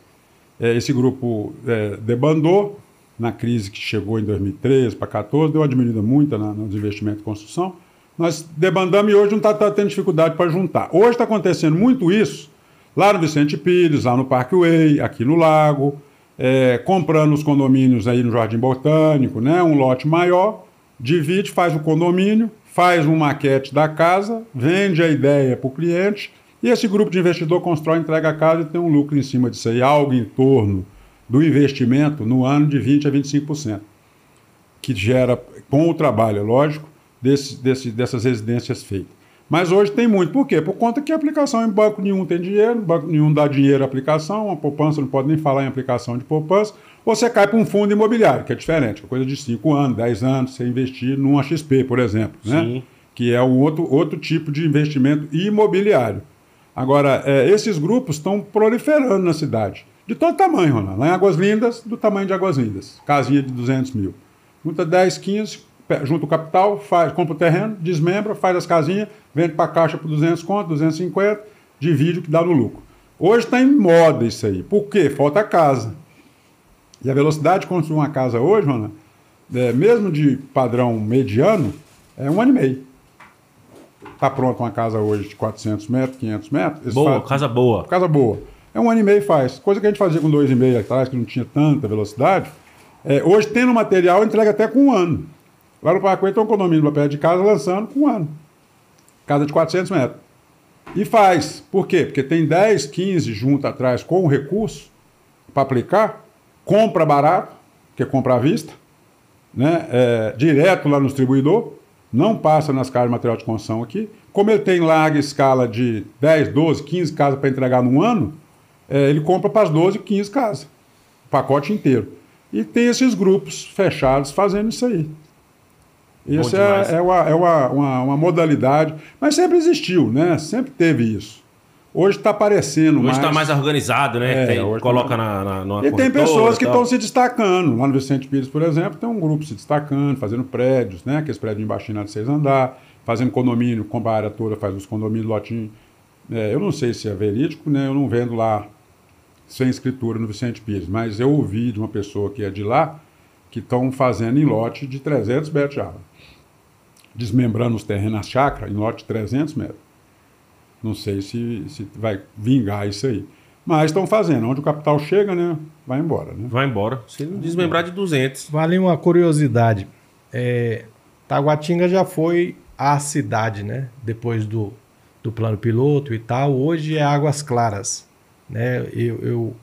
É, esse grupo é, debandou na crise que chegou em 2013 para 2014, deu uma diminuída muito na, nos investimentos em construção. Nós debandamos e hoje não está tendo dificuldade para juntar. Hoje está acontecendo muito isso lá no Vicente Pires, lá no Parkway, aqui no Lago, é, comprando os condomínios aí no Jardim Botânico, né, um lote maior, divide, faz o condomínio, faz um maquete da casa, vende a ideia para o cliente e esse grupo de investidor constrói, entrega a casa e tem um lucro em cima disso aí, algo em torno do investimento no ano de 20% a 25%, que gera, com o trabalho, é lógico, desse, desse, dessas residências feitas. Mas hoje tem muito. Por quê? Por conta que a aplicação em banco nenhum tem dinheiro, banco nenhum dá dinheiro à aplicação, a poupança não pode nem falar em aplicação de poupança, ou você cai para um fundo imobiliário, que é diferente, é coisa de 5 anos, 10 anos, você investir numa XP, por exemplo, né? Sim. que é um outro, outro tipo de investimento imobiliário. Agora, é, esses grupos estão proliferando na cidade, de todo tamanho, Ronaldo. Lá em Águas Lindas, do tamanho de Águas Lindas, casinha de 200 mil. Junta 10, 15, pe- junta o capital, faz, compra o terreno, desmembra, faz as casinhas, vende para a caixa por 200 conto, 250, divide o que dá no lucro. Hoje está em moda isso aí. Por quê? Falta casa. E a velocidade de construir uma casa hoje, Ronaldo, é, mesmo de padrão mediano, é um ano e meio. Está pronta uma casa hoje de 400 metros, 500 metros. Boa, casa boa. Casa boa. É um ano e meio faz. Coisa que a gente fazia com dois e meio atrás, que não tinha tanta velocidade. É, hoje, tendo material, entrega até com um ano. Lá no Parque tem um condomínio lá perto de casa lançando com um ano. Casa de 400 metros. E faz. Por quê? Porque tem 10, 15 junto atrás com o recurso para aplicar, compra barato, que é compra à vista, né? É, direto lá no distribuidor, não passa nas casas de material de construção aqui. Como ele tem larga escala de 10, 12, 15 casas para entregar num ano, é, ele compra para as 12, 15 casas, o pacote inteiro. E tem esses grupos fechados fazendo isso aí. Isso é, é, uma, é uma, uma, uma modalidade, mas sempre existiu, né? Sempre teve isso. Hoje está aparecendo Hoje mais. está mais organizado, né? É, Tem- hoje tá coloca mais- na, na, numa E tem pessoas que estão se destacando. Lá no Vicente Pires, por exemplo, tem um grupo se destacando, fazendo prédios, né? Aqueles prédios embaixo de seis andar, fazendo condomínio, compra a área toda, faz os condomínios, lotinho. É, eu não sei se é verídico, né? Eu não vendo lá sem escritura no Vicente Pires, mas eu ouvi de uma pessoa que é de lá que estão fazendo em lote de 300 metros de área. Desmembrando os terrenos na chácara em lote de 300 metros. Não sei se, se vai vingar isso aí. Mas estão fazendo. Onde o capital chega, né? Vai embora, né? Vai embora. Se não desmembrar de 200. Vale uma curiosidade. É, Taguatinga já foi a cidade, né? Depois do, do plano piloto e tal. Hoje é Águas Claras. Né? Eu, eu-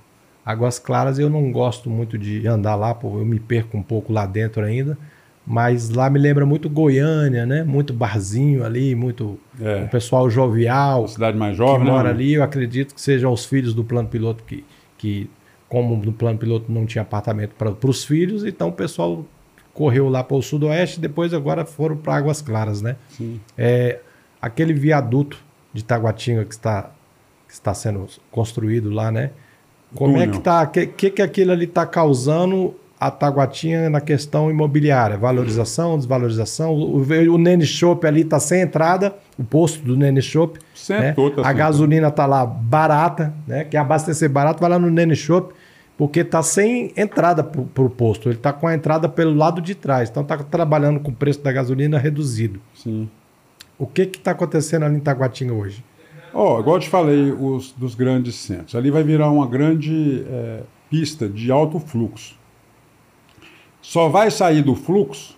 Águas Claras eu não gosto muito de andar lá, eu me perco um pouco lá dentro ainda. Mas lá me lembra muito Goiânia, né? Muito barzinho ali, muito É. pessoal jovial Cidade mais que jovem, mora né? ali, eu acredito que sejam os filhos do plano piloto que, que como no plano piloto não tinha apartamento para os filhos, então o pessoal correu lá para o sudoeste, depois agora foram para Águas Claras, né? É, aquele viaduto de Taguatinga que está, que está sendo construído lá, né? Como é Túnel. que tá? Que, que que aquilo ali está causando a Taguatinga na questão imobiliária? Valorização, desvalorização? O, o, o Nene Shop ali está sem entrada, o posto do Nene Shop. Sentou, né? tá A gasolina tá lá barata, né? Quer abastecer barato, vai lá no Nene Shop, porque tá sem entrada pro, pro posto. Ele tá com a entrada pelo lado de trás. Então tá trabalhando com o preço da gasolina reduzido. Sim. O que que tá acontecendo ali em Taguatinga hoje? Ó, igual eu te falei, os dos grandes centros. Ali vai virar uma grande é, pista de alto fluxo. Só vai sair do fluxo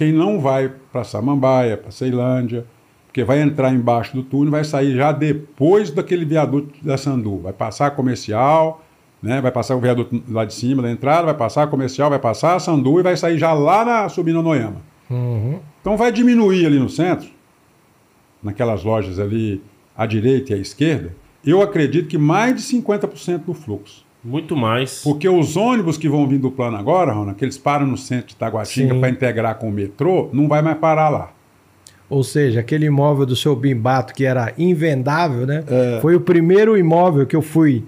quem não vai para Samambaia, para Ceilândia, porque vai entrar embaixo do túnel, vai sair já depois daquele viaduto da Sandu. Vai passar a comercial, né? vai passar o viaduto lá de cima da entrada, vai passar a comercial, vai passar a Sandu e vai sair já lá na subindo a Noema. Uhum. Então vai diminuir ali no centro, naquelas lojas ali à direita e à esquerda, eu acredito que mais de 50% do fluxo. Muito mais. Porque os ônibus que vão vir do plano agora, Rona, que eles param no centro de Taguatinga Sim. para integrar com o metrô, não vai mais parar lá. Ou seja, aquele imóvel do seu Bimbato que era invendável, né? É. Foi o primeiro imóvel que eu fui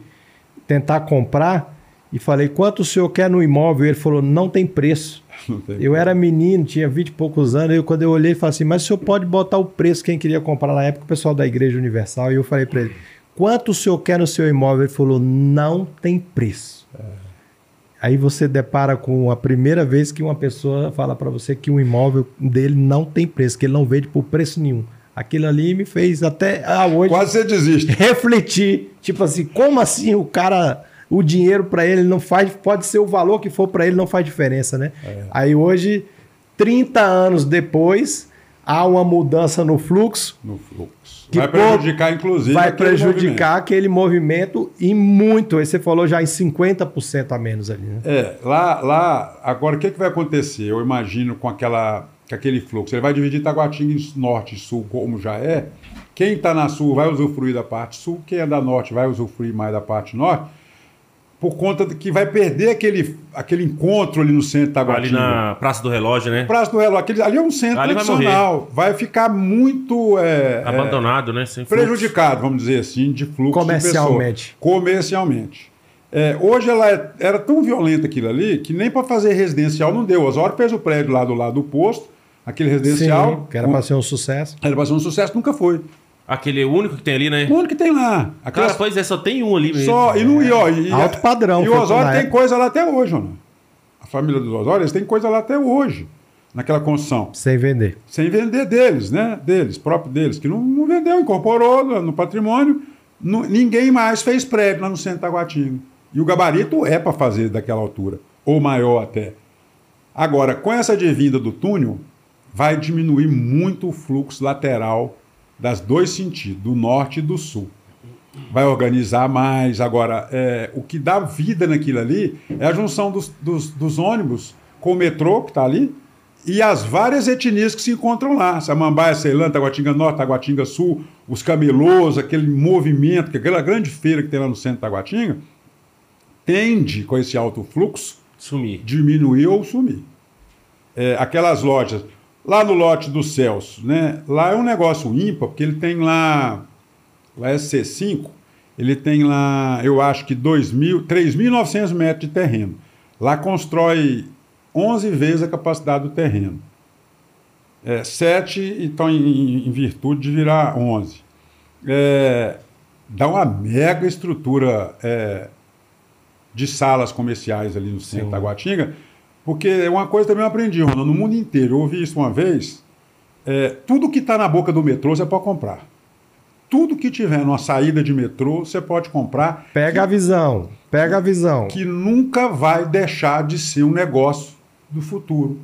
tentar comprar e falei, quanto o senhor quer no imóvel? Ele falou, não tem preço. <laughs> Não tem- Eu era menino, tinha 20 e poucos anos, eu, quando eu olhei, falei assim, mas o senhor pode botar o preço, quem queria comprar na época, o pessoal da Igreja Universal, e eu falei para ele, quanto o senhor quer no seu imóvel? Ele falou, não tem preço. Aí você depara com a primeira vez que uma pessoa fala para você que um imóvel dele não tem preço, que ele não vende por preço nenhum. Aquilo ali me fez até ah, hoje Quase você desiste. refletir, tipo assim, como assim o cara, o dinheiro para ele não faz, pode ser o valor que for para ele não faz diferença, né? É. Aí hoje, 30 anos depois, há uma mudança no fluxo, No fluxo. Que vai prejudicar, inclusive, vai aquele prejudicar aquele movimento e muito. Aí você falou já em 50% a menos ali, né? É, lá, lá agora o que, que vai acontecer? Eu imagino com, aquela, com aquele fluxo. Ele vai dividir Taguatinga em norte e sul, como já é. Quem está na sul vai usufruir da parte sul, quem é da norte vai usufruir mais da parte norte, por conta de que vai perder aquele, aquele encontro ali no centro de Ali Taguatinga. na Praça do Relógio, né? Praça do Relógio, aquele, ali é um centro Ali vai tradicional. Vai, ficar muito é, é, Abandonado, né? Sem fluxo. prejudicado, vamos dizer assim, de fluxo Comercialmente. de. Comercialmente. É, hoje ela é- era tão violenta aquilo ali que nem para fazer residencial não deu. Osório fez o prédio lá do lado do posto, aquele residencial. Sim, que era para ser um sucesso. Era pra ser um sucesso, nunca foi. Aquele único que tem ali, né? O único que tem lá. Cara, Aquelas, pois é, só tem um ali mesmo. só, e, não, e, ó, e, Alto padrão, E o Osório tem época. coisa lá até hoje, Ana. A família dos Osório, eles têm coisa lá até hoje, naquela construção. Sem vender. sem vender deles, né? Deles, próprio deles, que não, não vendeu, incorporou no, no patrimônio. Nu- ninguém mais fez prédio lá no centro de Taguatinga. E o gabarito é para fazer daquela altura, ou maior até. Agora, com essa advinda do túnel, vai diminuir muito o fluxo lateral das dois sentidos, do norte e do sul. Vai organizar mais. Agora, é, o que dá vida naquilo ali é a junção dos, dos- dos ônibus com o metrô, que está ali, e as várias etnias que se encontram lá. Samambaia, Ceilândia, Taguatinga Norte, Taguatinga Sul, os camelôs, aquele movimento, que aquela grande feira que tem lá no centro de Taguatinga, tende, com esse alto fluxo, Sumir. diminuir ou sumir. É, aquelas lojas, lá no lote do Celso, né? Lá é um negócio ímpar, porque ele tem lá, lá é C5, ele tem lá, eu acho que 2.000, 3.900 metros de terreno. Lá constrói 11 vezes a capacidade do terreno. É, 7 e estão em, em virtude de virar 11. É, dá uma mega estrutura é, de salas comerciais ali no centro da Guatinga, porque é uma coisa também eu aprendi, Ronaldo, no mundo inteiro. Eu ouvi isso uma vez. é, tudo que está na boca do metrô você pode comprar. Tudo que tiver numa saída de metrô você pode comprar. Pega a visão. Pega a visão. que nunca vai deixar de ser um negócio do futuro.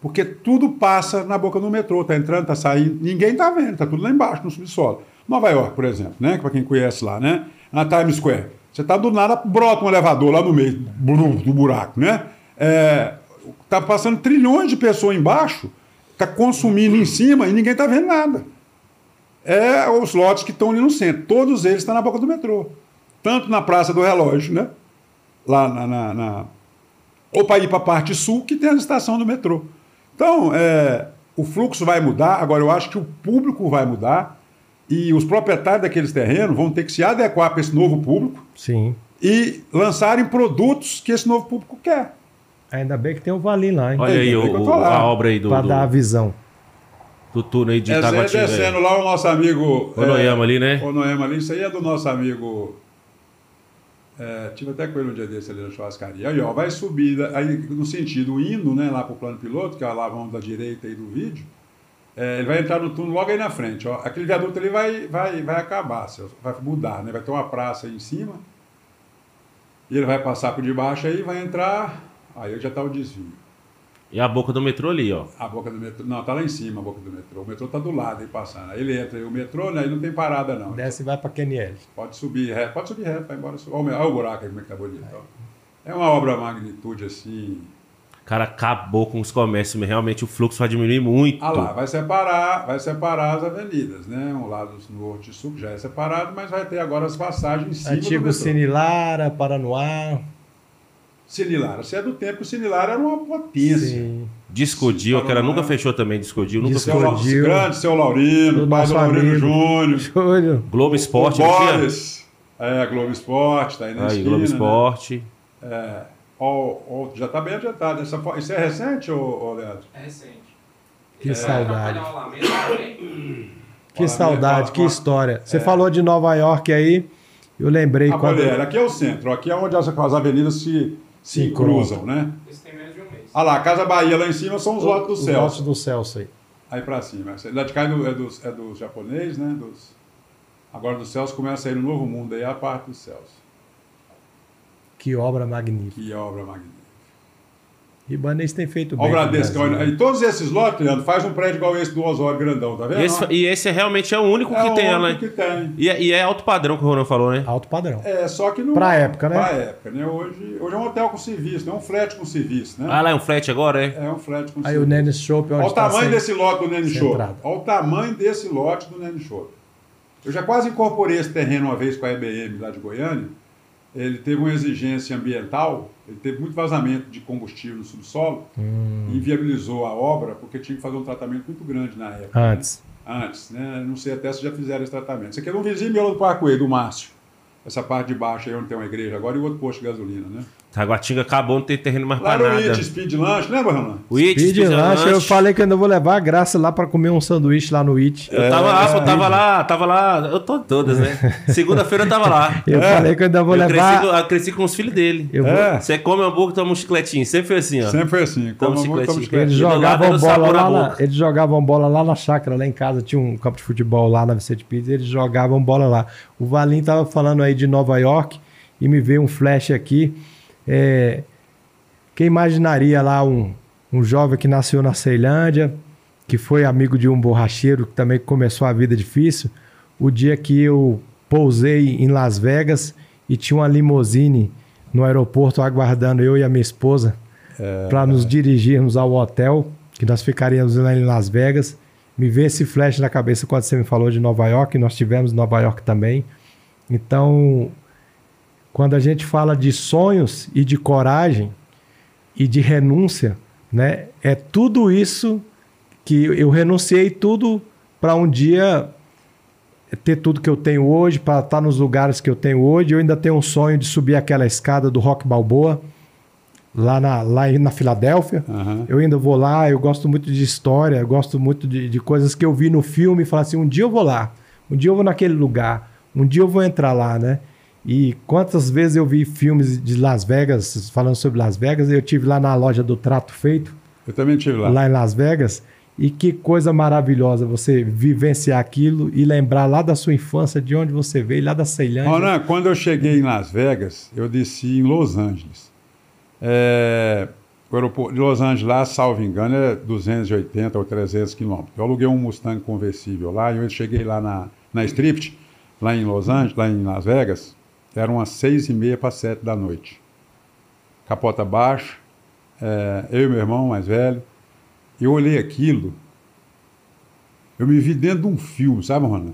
Porque tudo passa na boca do metrô, tá entrando, tá saindo, ninguém tá vendo, tá tudo lá embaixo, no subsolo. Nova York, por exemplo, né? Para quem conhece lá, né? Na Times Square. Você tá do nada, brota um elevador lá no meio do buraco, né? É, tá passando trilhões de pessoas embaixo, tá consumindo em cima e ninguém tá vendo nada é os lotes que estão ali no centro. Todos eles estão na boca do metrô. Tanto na Praça do Relógio, né? Lá na. na, na... Ou para ir para a parte sul, que tem a estação do metrô. Então, é, o fluxo vai mudar. Agora, eu acho que o público vai mudar. E os proprietários daqueles terrenos vão ter que se adequar para esse novo público Sim. e lançarem produtos que esse novo público quer. Ainda bem que tem o Valim lá, hein? Olha aí É, o- lá. a obra aí do, Pra do, dar a visão. do túnel aí de É, Itaguatinga. aí. descendo lá o nosso amigo. O Noema ali, né? O Noema ali, isso aí é do nosso amigo. É, tive até com ele um dia desse ali na churrascaria. Aí, ó, vai subir, aí no sentido indo, né, lá pro plano piloto, que é lá vamos da direita aí do vídeo. é, ele vai entrar no túnel logo aí na frente, ó. Aquele viaduto ali vai, vai, vai acabar, vai mudar, né? Vai ter uma praça aí em cima. E ele vai passar por debaixo aí, vai entrar. Aí já tá o desvio. E a boca do metrô ali, ó. A boca do metrô. Não, tá lá em cima a boca do metrô. O metrô tá do lado aí passando. Aí ele entra aí o metrô, né? Aí não tem parada, não. Desce e vai pra QNL. Pode subir reto, pode subir reto, vai embora. Olha olha o buraco aí como é que tá bonito. ó. É uma obra magnitude assim. Cara, acabou com os comércios, mas realmente o fluxo vai diminuir muito. Ah lá, vai separar, vai separar as avenidas, né? Um lado norte e sul já é separado, mas vai ter agora as passagens em cima do Antigo metrô. Cine Lara, Paranoá. Sinilara. Se é do tempo que o Sinilara era uma potência. Sim. Discodil, aquela nunca fechou também, Discodil, nunca Disco- Seu fechou. Grande, seu Laurino, Do pai do Laurino. Júnior. Júlio. Globo Esporte, o não? Boris. É, Globo Esporte, tá aí na Aí, esquina, Globo né? Esporte. É, ó, ó, já está bem adiantado. Essa isso é recente, ô, ô Leandro? É recente. Que vai saudade. Que saudade, que história. Você É. falou de Nova York aí, eu lembrei A quando. Aqui é o centro, aqui é onde as, as avenidas se, se Se cruzam, né? Esse tem menos de um mês. Ah lá, a Casa Bahia lá em cima são os lotes do Os céu. lotes do Celso aí. Aí pra cima. Lá de cá é, do, é, dos, é dos japonês, né? Dos, agora dos céus começa a ir no novo mundo, aí é a parte dos céus. Que obra magnífica. Que obra magnífica. Ibanez tem feito bem. Olha o Bradesco, olha, e todos esses lotes, Leandro, faz um prédio igual esse do Osório grandão, tá vendo? Esse- e esse é realmente é o único é que o tem único que tem. E, é- e é alto padrão que o Ronan falou, né? Alto padrão. É, só que não. Pra época, né? Pra época, né? Hoje, hoje é um hotel com serviço, não é um flat com serviço, né? Ah, lá é um flat agora, é? É um flat com Aí serviço. o Nennis Shop, onde Olha o tá tamanho desse lote do Nene Show. centrado. Olha o tamanho desse lote do Nene Show. Eu já quase incorporei esse terreno uma vez com a EBM lá de Goiânia. Ele teve uma exigência ambiental, ele teve muito vazamento de combustível no subsolo Hum. e inviabilizou a obra porque tinha que fazer um tratamento muito grande na época. Antes. Antes, né? Não sei até se já fizeram esse tratamento. Isso aqui é um vizinho meu do Parkway, do Márcio. Essa parte de baixo aí onde tem uma igreja agora e o outro posto de gasolina, né? Taguatinga acabou, não tem terreno mais Lá pra no nada. It, Speed Lunch, lembra, Renan? O It, Speed Speed Lanche, eu Lunch. falei que eu ainda vou levar a graça lá pra comer um sanduíche lá no It. Eu tava lá, pô, tava lá, tava lá. Eu tô todas, né? Segunda-feira eu tava lá. <laughs> Eu falei que eu ainda vou eu levar. Cresci, eu cresci com os filhos dele. Eu vou- É. Você come hambúrguer, toma um chicletinho. Sempre foi assim, ó. Sempre foi assim. Toma Como um muito, como chicletinho. Eles jogavam bola lá na eles jogavam bola lá na chácara, lá em casa tinha um campo de futebol lá na Vicente Pires, eles jogavam bola lá. O Valim tava falando aí de Nova York e me veio um flash aqui. É, quem imaginaria lá um, um jovem que nasceu na Ceilândia, que foi amigo de um borracheiro que também começou a vida difícil, o dia que eu pousei em Las Vegas e tinha uma limousine no aeroporto aguardando eu e a minha esposa para nos dirigirmos ao hotel, que nós ficaríamos lá em Las Vegas. Me veio esse flash na cabeça quando você me falou de Nova York, nós tivemos em Nova York também. Então, quando a gente fala de sonhos e de coragem e de renúncia, né, é tudo isso que eu renunciei tudo para um dia ter tudo que eu tenho hoje, para estar nos lugares que eu tenho hoje. Eu ainda tenho um sonho de subir aquela escada do Rock Balboa, lá na, lá na Filadélfia. Aham. Eu ainda vou lá, eu gosto muito de história, eu gosto muito de, de coisas que eu vi no filme e falar assim, um dia eu vou lá, um dia eu vou naquele lugar, um dia eu vou entrar lá, né? E quantas vezes eu vi filmes de Las Vegas, falando sobre Las Vegas, eu tive lá na loja do Trato Feito, Eu também estive lá. lá em Las Vegas, e que coisa maravilhosa você vivenciar aquilo e lembrar lá da sua infância, de onde você veio, lá da Ceilândia. Ronan, quando eu cheguei em Las Vegas, eu desci em Los Angeles. É, o aeroporto de Los Angeles lá, salvo engano, é 280 ou 300 quilômetros. Eu aluguei um Mustang conversível lá e eu cheguei lá na, na Strip, lá em Los Angeles, lá em Las Vegas, eram umas seis e meia para sete da noite. Capota baixa, é, eu e meu irmão mais velho. Eu olhei aquilo, eu me vi dentro de um filme, sabe, Ronan?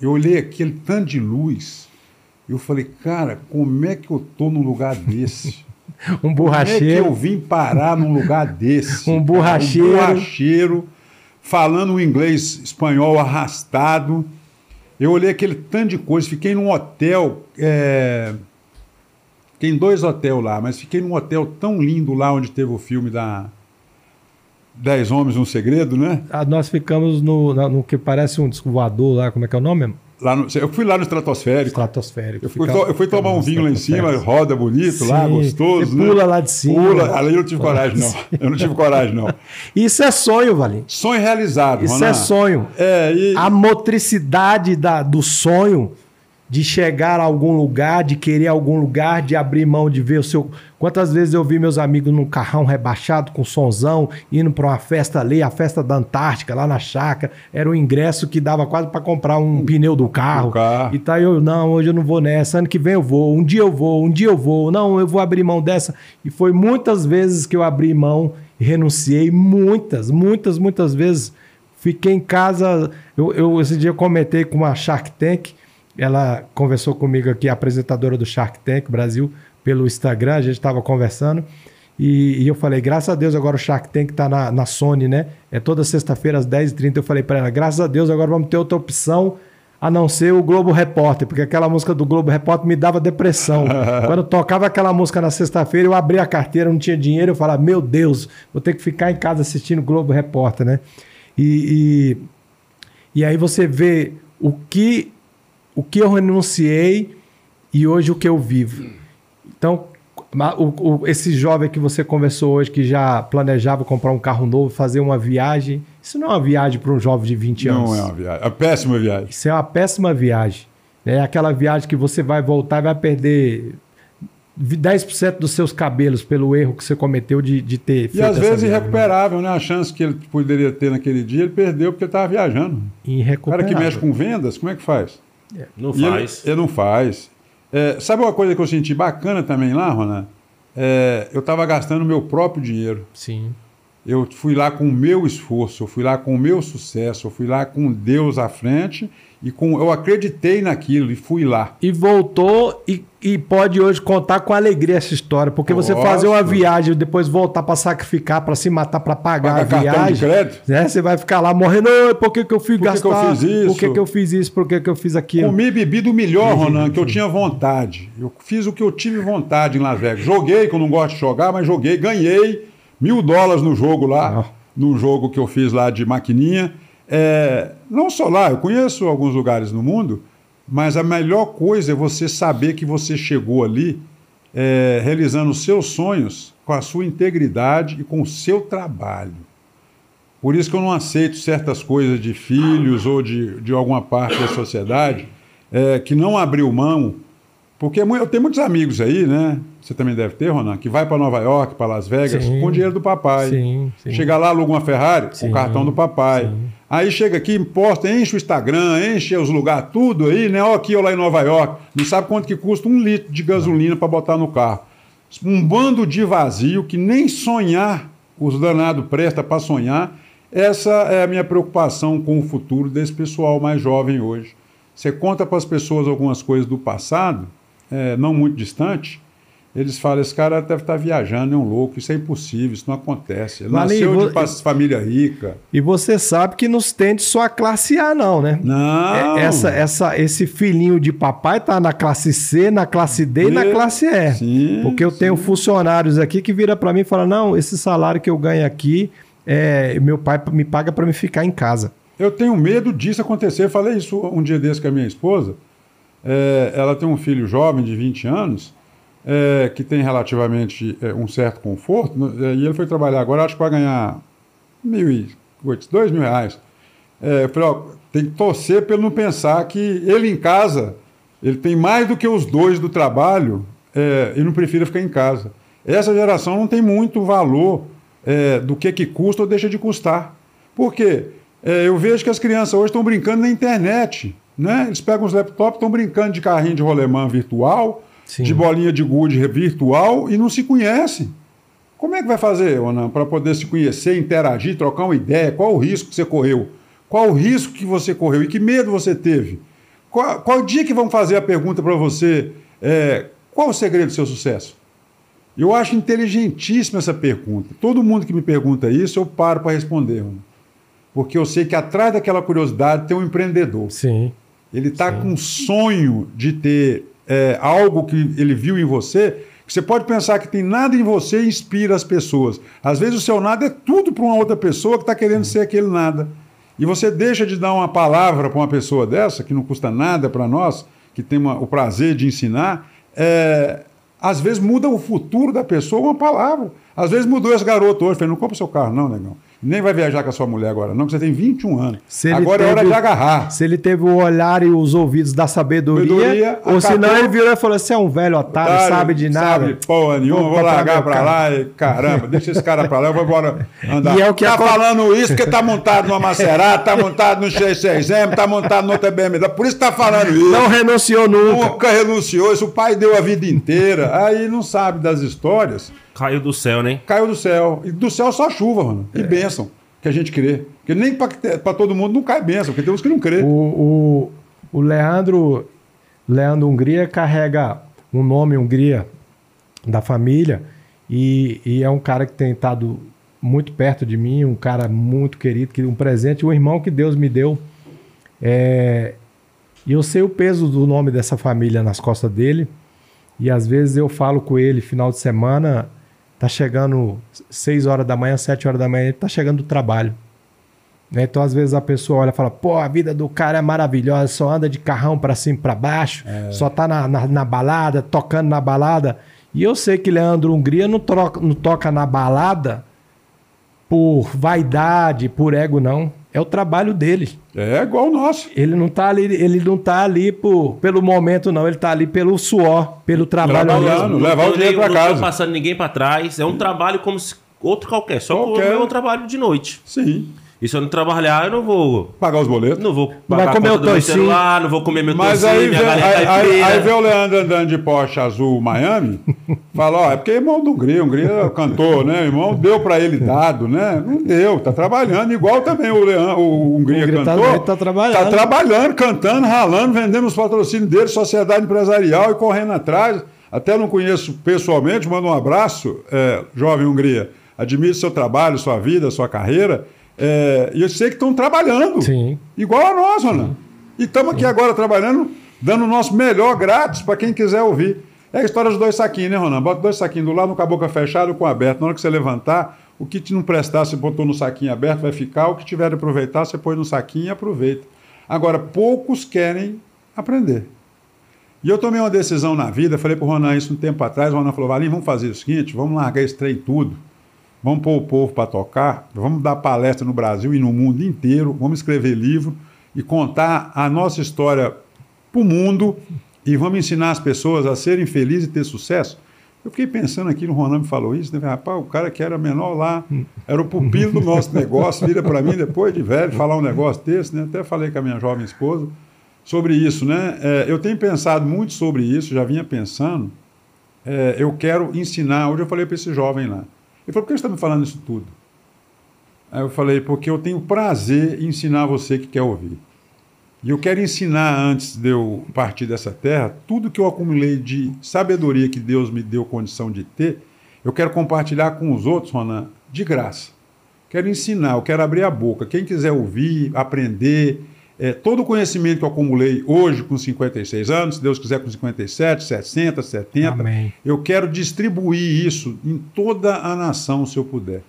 Eu olhei aquele tanto de luz, eu falei, cara, como é que eu tô num lugar desse? <laughs> um Como é que borracheiro. eu vim parar num lugar desse? <laughs> Um borracheiro. Um borracheiro, falando um inglês espanhol arrastado. Eu olhei aquele tanto de coisa, fiquei num hotel. É... Em dois hotéis lá, mas fiquei num hotel tão lindo lá onde teve o filme da Dez Homens, um Segredo, né? Ah, Nós ficamos no, no que parece um disco voador lá, como é que é o nome? Lá no- Eu fui lá no estratosférico. Estratosférico. Eu fui, to- eu fui tomar um vinho lá em cima, roda bonito lá, Sim, gostoso, você né? pula lá de cima. Pula. Ali eu não tive coragem, não. <laughs> Eu não tive coragem, não. Isso é sonho, Valim. Sonho realizado, Isso Ronan. é sonho. É, e... A motricidade da, do sonho de chegar a algum lugar, de querer algum lugar, de abrir mão de ver o seu. Quantas vezes eu vi meus amigos num carrão rebaixado com sonzão, indo para uma festa ali, a festa da Antártica, lá na chácara. Era um ingresso que dava quase para comprar um pneu do carro. Carro. E tá eu, não, hoje eu não vou nessa, ano que vem eu vou, um dia eu vou, um dia eu vou, não, eu vou abrir mão dessa. E foi muitas vezes que eu abri mão e renunciei, muitas, muitas, muitas vezes. Fiquei em casa, eu, eu esse dia eu comentei com uma Shark Tank, ela conversou comigo aqui, apresentadora do Shark Tank Brasil, pelo Instagram, a gente estava conversando. E, e eu falei, graças a Deus, agora o Shark Tank tá na, na Sony, né? É toda sexta-feira às 10h30. Eu falei para ela, graças a Deus, agora vamos ter outra opção a não ser o Globo Repórter, porque aquela música do Globo Repórter me dava depressão. <laughs> Quando eu tocava aquela música na sexta-feira, eu abria a carteira, não tinha dinheiro, eu falava, meu Deus, vou ter que ficar em casa assistindo o Globo Repórter, né? E, e, e aí você vê o que, o que eu renunciei e hoje o que eu vivo. Então, o- o- esse jovem que você conversou hoje, que já planejava comprar um carro novo, fazer uma viagem, isso não é uma viagem para um jovem de 20 anos. Não é uma viagem. É uma péssima viagem. Isso é uma péssima viagem. É aquela viagem que você vai voltar e vai perder 10% dos seus cabelos pelo erro que você cometeu de, de ter E feito às essa vezes viagem, irrecuperável, né? A chance que ele poderia ter naquele dia, ele perdeu porque estava viajando. né? O cara Irrecuperável. que mexe com vendas, como é que faz? Não E ele- faz. Ele, não faz. É, sabe uma coisa que eu senti bacana também lá, Ronan? É, eu estava gastando meu próprio dinheiro. Sim. Eu fui lá com o meu esforço, eu fui lá com o meu sucesso, eu fui lá com Deus à frente e com eu acreditei naquilo e fui lá. E voltou e, e pode hoje contar com alegria essa história. Porque você Posso. fazer uma viagem e depois voltar para sacrificar, para se matar, para pagar Pagar a cartão de viagem. crédito. Né? Você vai ficar lá morrendo. "Ô, Por que, que eu fui Por que que eu gastar? fiz isso?" Por que, que eu fiz isso? Por que, que eu fiz aquilo? Comi bebi do melhor, Ronan, que eu tinha vontade. Eu fiz o que eu tive vontade em Las Vegas. Joguei, que eu não gosto de jogar, mas joguei, ganhei mil dólares no jogo lá, Ah. no jogo que eu fiz lá de maquininha. É, não só lá, eu conheço alguns lugares no mundo, mas a melhor coisa é você saber que você chegou ali é, realizando os seus sonhos com a sua integridade e com o seu trabalho. Por isso que eu não aceito certas coisas de filhos ou de, de alguma parte da sociedade é, que não abriu mão. Porque eu tenho muitos amigos aí, né? Você também deve ter, Ronan, que vai para Nova York, para Las Vegas, Sim. com o dinheiro do papai. Sim, sim. Chega lá, aluga uma Ferrari, com o cartão do papai. Aí chega aqui, imposta, enche o Instagram, enche os lugares, tudo aí, né? Ó, aqui ou lá em Nova York. Não sabe quanto que custa um litro de gasolina para botar no carro. Um bando de vazio que nem sonhar, os danados presta para sonhar. Essa é a minha preocupação com o futuro desse pessoal mais jovem hoje. Você conta para as pessoas algumas coisas do passado, é, não muito distante, eles falam, esse cara deve estar viajando, é um louco, isso é impossível, isso não acontece. Ele nasceu vou- de família rica. E você sabe que nos tende só a classe A, não, né? Não! É- Essa, essa, esse filhinho de papai tá na classe C, na classe D e na E- classe E. Sim, Porque eu tenho funcionários aqui que vira para mim e fala: não, esse salário que eu ganho aqui, é, meu pai me paga para me ficar em casa. Eu tenho medo disso acontecer. Eu falei isso um dia desse com a minha esposa. É, ela tem um filho jovem de 20 anos, é, que tem relativamente é, um certo conforto, no- é, e ele foi trabalhar agora, acho que vai ganhar mil e dois mil reais. É, eu falei, ó, tem que torcer para ele não pensar que ele em casa, ele tem mais do que os dois do trabalho, é, e não prefira ficar em casa. Essa geração não tem muito valor é, do que, que custa ou deixa de custar. Por quê? É, eu vejo que as crianças hoje estão brincando na internet. Né? Eles pegam os laptops, estão brincando de carrinho de rolemã virtual, Sim. de bolinha de gude virtual e não se conhecem. Como é que vai fazer, Onan, para poder se conhecer, interagir, trocar uma ideia? Qual o risco que você correu? Qual o risco que você correu e que medo você teve? Qual, qual dia que vão fazer a pergunta para você? é, qual o segredo do seu sucesso? Eu acho inteligentíssima essa pergunta. Todo mundo que me pergunta isso, eu paro para responder. Onan. Porque eu sei que atrás daquela curiosidade tem um empreendedor. Sim. Ele está com um sonho de ter é, algo que ele viu em você, que você pode pensar que tem nada em você e inspira as pessoas. Às vezes o seu nada é tudo para uma outra pessoa que está querendo ser aquele nada. E você deixa de dar uma palavra para uma pessoa dessa, que não custa nada para nós, que tem uma- o prazer de ensinar, é, às vezes muda o futuro da pessoa uma palavra. Às vezes mudou esse garoto hoje, falei, não compra seu carro não, negão. Nem vai viajar com a sua mulher agora, não, que você tem 21 anos. Agora é hora teve- de agarrar. Se ele teve o olhar e os ouvidos da sabedoria, Sabedoria, ou se não ele virou e falou: Você é um velho otário, Otário, sabe de nada. Sabe porra nenhuma, Vou largar pra lá e caramba, deixa esse cara pra lá, eu vou embora andar. E é o que tá falando isso porque tá montado numa Maserati, tá montado no X6M, tá montado no outra BMW, por isso tá falando isso. Não renunciou nunca. Nunca renunciou, isso o pai deu a vida inteira. Aí não sabe das histórias, Caiu do céu, né? caiu do céu. E do céu só chuva, mano. E bênção, que a gente crê. Porque nem pra, pra todo mundo não cai bênção, porque tem uns que não crê. O, o, o Leandro, Leandro Hungria carrega um nome Hungria da família e, e é um cara que tem estado muito perto de mim, um cara muito querido, que um presente, um irmão que Deus me deu. É, e eu sei o peso do nome dessa família nas costas dele. E às vezes eu falo com ele final de semana, tá chegando 6 horas da manhã, 7 horas da manhã, ele tá chegando do trabalho. Né? Então, às vezes, a pessoa olha e fala: pô, a vida do cara é maravilhosa, só anda de carrão pra cima e pra baixo, só tá na, na, na balada, tocando na balada. E eu sei que Leandro Hungria não, troca, não toca na balada por vaidade, por ego, não. É o trabalho dele. É igual o nosso. Ele não tá ali, ele não tá ali por, pelo momento, não. Ele tá ali pelo suor, pelo trabalho Trabalhando. mesmo. levar o dinheiro não casa. tô passando ninguém pra trás. É um trabalho como se outro qualquer. Só que o Qualquer. meu é um trabalho de noite. Sim. E se eu não trabalhar, eu não vou. Pagar os boletos. Não vou vai pagar a comer conta o meu toicinho. celular, não vou comer meu Mas toicinho, aí vê, minha galinha aí, aí, aí vê o Leandro andando de Porsche azul Miami, <laughs> fala, ó, é porque é irmão do Hungria, o Hungria cantou, né? O irmão deu pra ele dado, né? Não deu, tá trabalhando, igual também o, Leandro, o Hungria O Hungria tá- cantou. ele tá trabalhando. Tá trabalhando, cantando, ralando, vendendo os patrocínios dele, sociedade empresarial e correndo atrás. Até não conheço pessoalmente, mando um abraço, é, jovem Hungria. Admiro seu trabalho, sua vida, sua carreira. É, e eu sei que estão trabalhando. Sim. Igual a nós, Ronan. E estamos aqui agora trabalhando, dando o nosso melhor grátis para quem quiser ouvir. É a história dos dois saquinhos, né, Ronan? Bota dois saquinhos do lado, com a boca fechada ou com aberto. Na hora que você levantar, o que te não prestar, você botou no saquinho aberto, vai ficar. O que tiver de aproveitar, você põe no saquinho e aproveita. Agora, poucos querem aprender. E eu tomei uma decisão na vida, falei para o Ronan isso um tempo atrás, o Ronan falou, Valinho, vamos fazer o seguinte, vamos largar esse trem tudo, vamos pôr o povo para tocar, vamos dar palestra no Brasil e no mundo inteiro, vamos escrever livro e contar a nossa história para o mundo e vamos ensinar as pessoas a serem felizes e ter sucesso. Eu fiquei pensando aqui, o Ronan me falou isso, né? Rapaz, o cara que era menor lá, era o pupilo do nosso <laughs> negócio, vira para mim depois de velho falar um negócio desse, né? Até falei com a minha jovem esposa sobre isso, né? É, eu tenho pensado muito sobre isso, já vinha pensando. É, eu quero ensinar. Hoje eu falei para esse jovem lá. Ele falou: por que você está me falando isso tudo? Aí eu falei: porque eu tenho prazer em ensinar você que quer ouvir. E eu quero ensinar, antes de eu partir dessa terra, tudo que eu acumulei de sabedoria que Deus me deu condição de ter, eu quero compartilhar com os outros, Ronan, de graça. Quero ensinar, eu quero abrir a boca. Quem quiser ouvir, aprender, é, todo o conhecimento que eu acumulei hoje com 56 anos, se Deus quiser com 57, 60, 70, Amém. eu quero distribuir isso em toda a nação, se eu puder.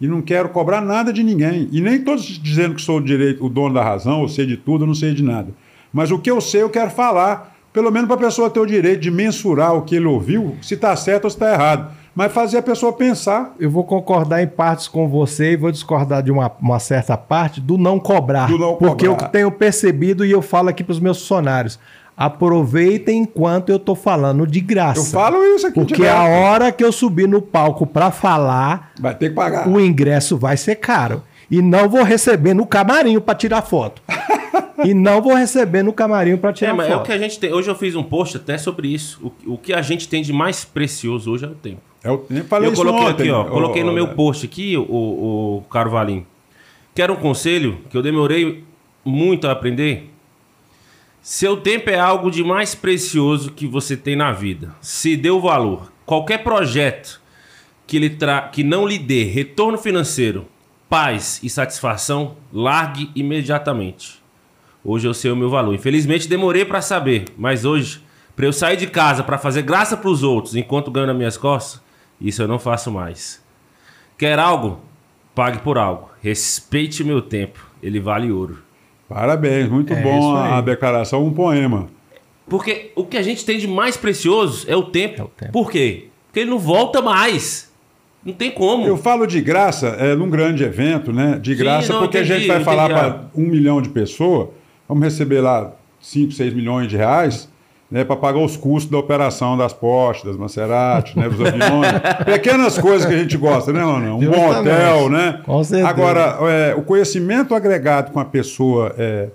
E não quero cobrar nada de ninguém. E nem todos dizendo que sou o, direito, o dono da razão, ou sei de tudo, eu não sei de nada. Mas o que eu sei, eu quero falar. Pelo menos para a pessoa ter o direito de mensurar o que ele ouviu, se está certo ou se está errado. Mas fazer a pessoa pensar. Eu vou concordar em partes com você e vou discordar de uma, uma certa parte do não cobrar. Do não porque cobrar. eu tenho percebido e eu falo aqui para os meus funcionários. Aproveitem enquanto eu tô falando de graça. Eu falo isso aqui Porque a hora que eu subir no palco para falar, Vai ter que pagar. o ingresso vai ser caro. E não vou receber no camarim para tirar foto. <laughs> e não vou receber no camarim para É, tirar mas é o foto. que a gente tem. Hoje eu fiz um post até sobre isso. O, o que a gente tem de mais precioso hoje é o tempo. É o- eu falei eu isso coloquei ontem. aqui, ó. Coloquei no meu post aqui, o, o, o Caro Valim. Quero um conselho que eu demorei muito a aprender. Seu tempo é algo de mais precioso que você tem na vida. Se dê o valor. Qualquer projeto que, lhe tra... que não lhe dê retorno financeiro, paz e satisfação, largue imediatamente. Hoje eu sei o meu valor. Infelizmente demorei para saber, mas hoje, para eu sair de casa para fazer graça para os outros enquanto ganho nas minhas costas, isso eu não faço mais. Quer algo? Pague por algo. Respeite o meu tempo. Ele vale ouro. Parabéns, muito É bom a, aí. a declaração, um poema. Porque o que a gente tem de mais precioso é o tempo. É o tempo. Por quê? Porque ele não volta mais. Não tem como. Eu falo de graça é, num grande evento, né? De Sim, graça, não, porque a entendi, gente vai falar para um milhão de pessoas, vamos receber lá 5, 6 milhões de reais, né? Para pagar os custos da operação das Porsche, das Maserati, né? Dos aviões. <laughs> Pequenas coisas que a gente gosta, né, Ronão? Um bom hotel, né? Com certeza. Agora, é, o conhecimento agregado com a pessoa é,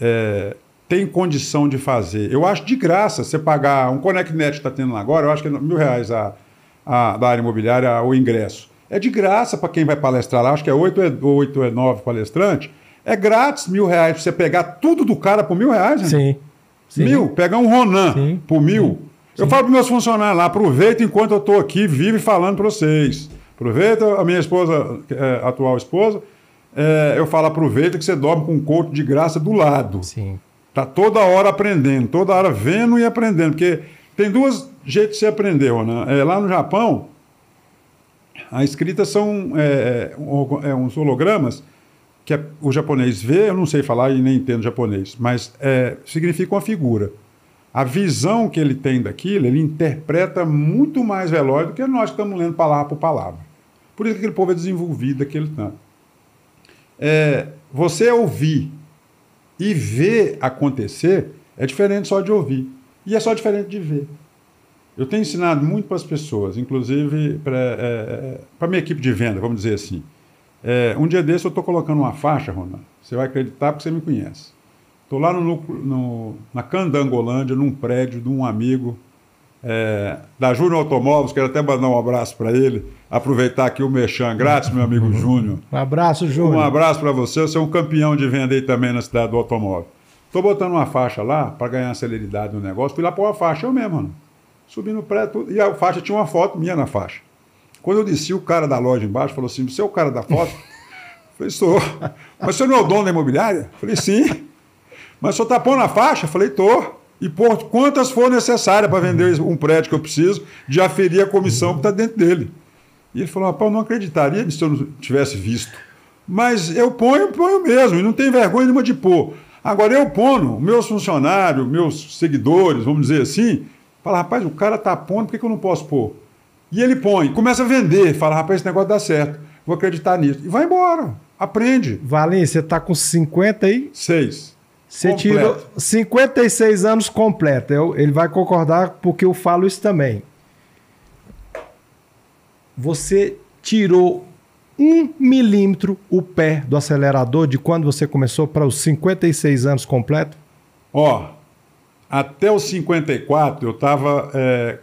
é, tem condição de fazer. Eu acho de graça você pagar um ConnectNet que está tendo lá agora, eu acho que é mil reais a, a, da área imobiliária o ingresso. É de graça para quem vai palestrar lá, acho que é 8 ou 8 ou 9 palestrantes. É grátis mil reais para você pegar tudo do cara por mil reais, né? Sim. Sim. Mil, pegar um Ronan Sim. por mil. Eu falo para meus funcionários lá, aproveita enquanto eu estou aqui, vive falando para vocês. Aproveita a minha esposa, é, atual esposa, é, eu falo, aproveita que você dorme com um coach de graça do lado. Sim. Tá toda hora aprendendo, toda hora vendo e aprendendo. Porque tem duas jeitos de você aprender, Ronan. É, lá no Japão, a escrita são é, é, é, uns hologramas que é- o japonês vê, eu não sei falar e nem entendo japonês, mas é, significa uma figura. A visão que ele tem daquilo, ele interpreta muito mais veloz do que nós que estamos lendo palavra por palavra. Por isso que aquele povo é desenvolvido daquele tanto. É, você ouvir e ver acontecer é diferente só de ouvir. E é só diferente de ver. Eu tenho ensinado muito para as pessoas, inclusive para é, a minha equipe de venda, vamos dizer assim. É, um dia desse eu estou colocando uma faixa, Ronan. Você vai acreditar porque você me conhece. Estou lá no, no, na Candangolândia, num prédio de um amigo é, da Júnior Automóveis. Quero até mandar um abraço para ele. Aproveitar aqui o Merchan grátis, meu amigo <laughs> Júnior. Um abraço, Um Júnior. abraço para você. Você é um campeão de venda aí também na cidade do automóvel. Estou botando uma faixa lá para ganhar celeridade no negócio. Fui lá pôr uma faixa, eu mesmo, mano. Subi no prédio tudo, e a faixa tinha uma foto minha na faixa. Quando eu desci, o cara da loja embaixo falou assim: Você é o cara da foto? Falei: Sou. Mas você não é o dono da imobiliária? Falei: Sim. Mas senhor está pondo a faixa? Falei: Tô. E por quantas for necessárias para vender um prédio que eu preciso, de aferir a comissão que está dentro dele. E ele falou: Rapaz, eu não acreditaria se eu não tivesse visto. Mas eu ponho, ponho mesmo, e não tem vergonha nenhuma de pôr. Agora eu ponho, meus funcionários, meus seguidores, vamos dizer assim, fala, rapaz, o cara tá pondo, por que, que eu não posso pôr? E ele põe, começa a vender, fala, rapaz, esse negócio dá certo, vou acreditar nisso. E vai embora, aprende. Valinho, você tá com 50 aí? Seis. Você tirou 56 anos completo. Eu- ele vai concordar porque eu falo isso também. Você tirou um milímetro o pé do acelerador de quando você começou para os 56 anos completo? Ó, até os 54 eu estava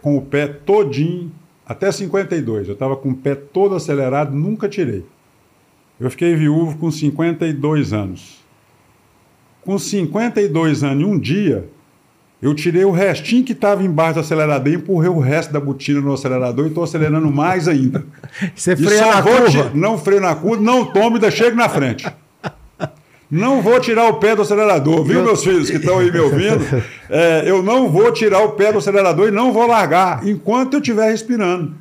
com o pé todinho, até 52, eu estava com o pé todo acelerado, nunca tirei. Eu fiquei viúvo com 52 anos. Com 52 anos e um dia, eu tirei o restinho que estava embaixo do acelerador e empurrei o resto da botina no acelerador e estou acelerando mais ainda. <laughs> Você freia na curva? ti- Não freio na curva, não tomo e ainda chego na frente. Não vou tirar o pé do acelerador, viu, meus filhos que estão aí me ouvindo? <laughs> É, eu não vou tirar o pé do acelerador e não vou largar enquanto eu estiver respirando.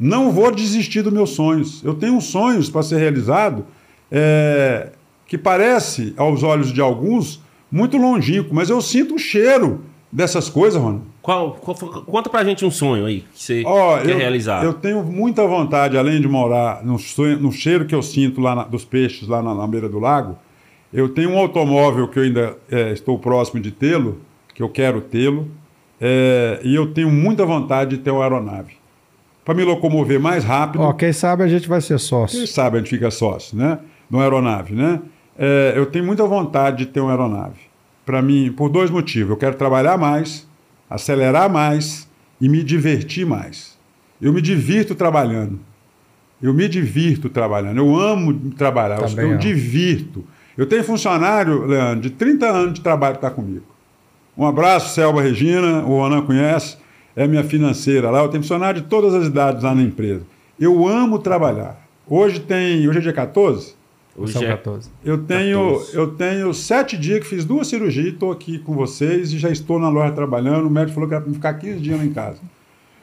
Não vou desistir dos meus sonhos. Eu tenho sonhos para ser realizado é, que parece, aos olhos de alguns, muito longínquo, mas eu sinto o cheiro dessas coisas, Rony. Qual, qual conta pra gente um sonho aí que você Ó, quer eu, realizar. eu tenho muita vontade, além de morar no, sonho- no cheiro que eu sinto lá na- dos peixes, lá na, na beira do lago, eu tenho um automóvel que eu ainda é, estou próximo de tê-lo, que eu quero tê-lo, é, e eu tenho muita vontade de ter uma aeronave. Para me locomover mais rápido, Ó, quem sabe a gente vai ser sócio. quem sabe a gente fica sócio, né? De uma aeronave, né? É, eu tenho muita vontade de ter uma aeronave. Para mim, por dois motivos. Eu quero trabalhar mais, acelerar mais e me divertir mais. Eu me divirto trabalhando. Eu me divirto trabalhando. Eu amo trabalhar. Eu- Também eu divirto. Eu tenho funcionário, Leandro, de 30 anos de trabalho que está comigo. Um abraço, Selva Regina, o Ronan conhece, é minha financeira lá. Eu tenho funcionário de todas as idades lá na empresa. Eu amo trabalhar. Hoje tem. Hoje é dia 14? Hoje São é 14. Eu tenho, 14. eu tenho sete dias que fiz duas cirurgias, estou aqui com vocês e já estou na loja trabalhando. O médico falou que era para ficar 15 dias lá em casa.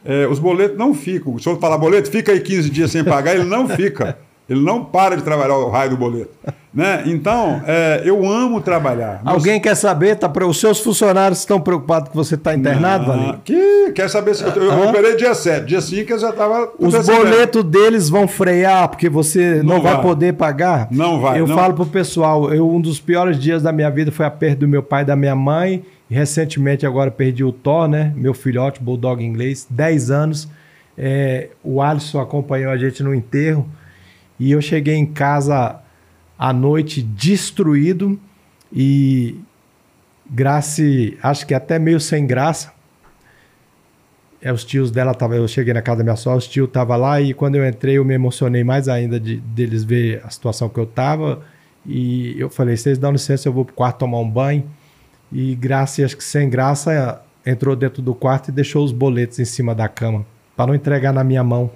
É, os boletos não ficam. Se eu falar boleto, fica aí 15 dias sem pagar, ele não fica. Ele não para de trabalhar o raio do boleto. <laughs> né? Então, é, eu amo trabalhar. Meus- Alguém quer saber? Tá, os seus funcionários estão preocupados que você está internado, Valinho? que, quer saber se eu, eu operei dia 7. Dia 5 eu já estava. Os boletos deles vão frear porque você não, Não vai vai. poder pagar? Não vai, Eu não. falo pro pessoal, eu, um dos piores dias da minha vida foi a perda do meu pai e da minha mãe. E recentemente agora perdi o Thor, né? Meu filhote, bulldog inglês, 10 anos. É, o Alisson acompanhou a gente no enterro. E eu cheguei em casa à noite destruído e graça, acho que até meio sem graça. É, os tios dela tava, eu cheguei na casa da minha sogra, os tios tava lá e quando eu entrei eu me emocionei mais ainda de deles ver a situação que eu tava e eu falei, vocês dão licença, eu vou pro quarto tomar um banho. E graça, acho que sem graça, entrou dentro do quarto e deixou os boletos em cima da cama para não entregar na minha mão.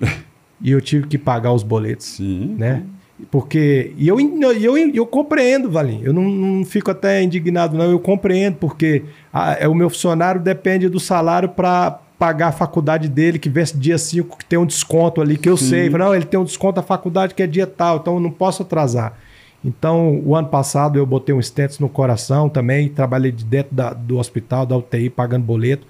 <laughs> e eu tive que pagar os boletos Sim. né? Porque e eu, eu, eu, compreendo, Valim. Eu não, não fico até indignado, não. Eu compreendo, porque a- é, o meu funcionário depende do salário para pagar a faculdade dele, que vence dia 5, que tem um desconto ali, que eu Sim. sei. Não, ele tem um desconto da faculdade que é dia tal, então eu não posso atrasar. Então, o ano passado eu botei um stents no coração também, trabalhei de dentro da- do hospital, da UTI, pagando boleto.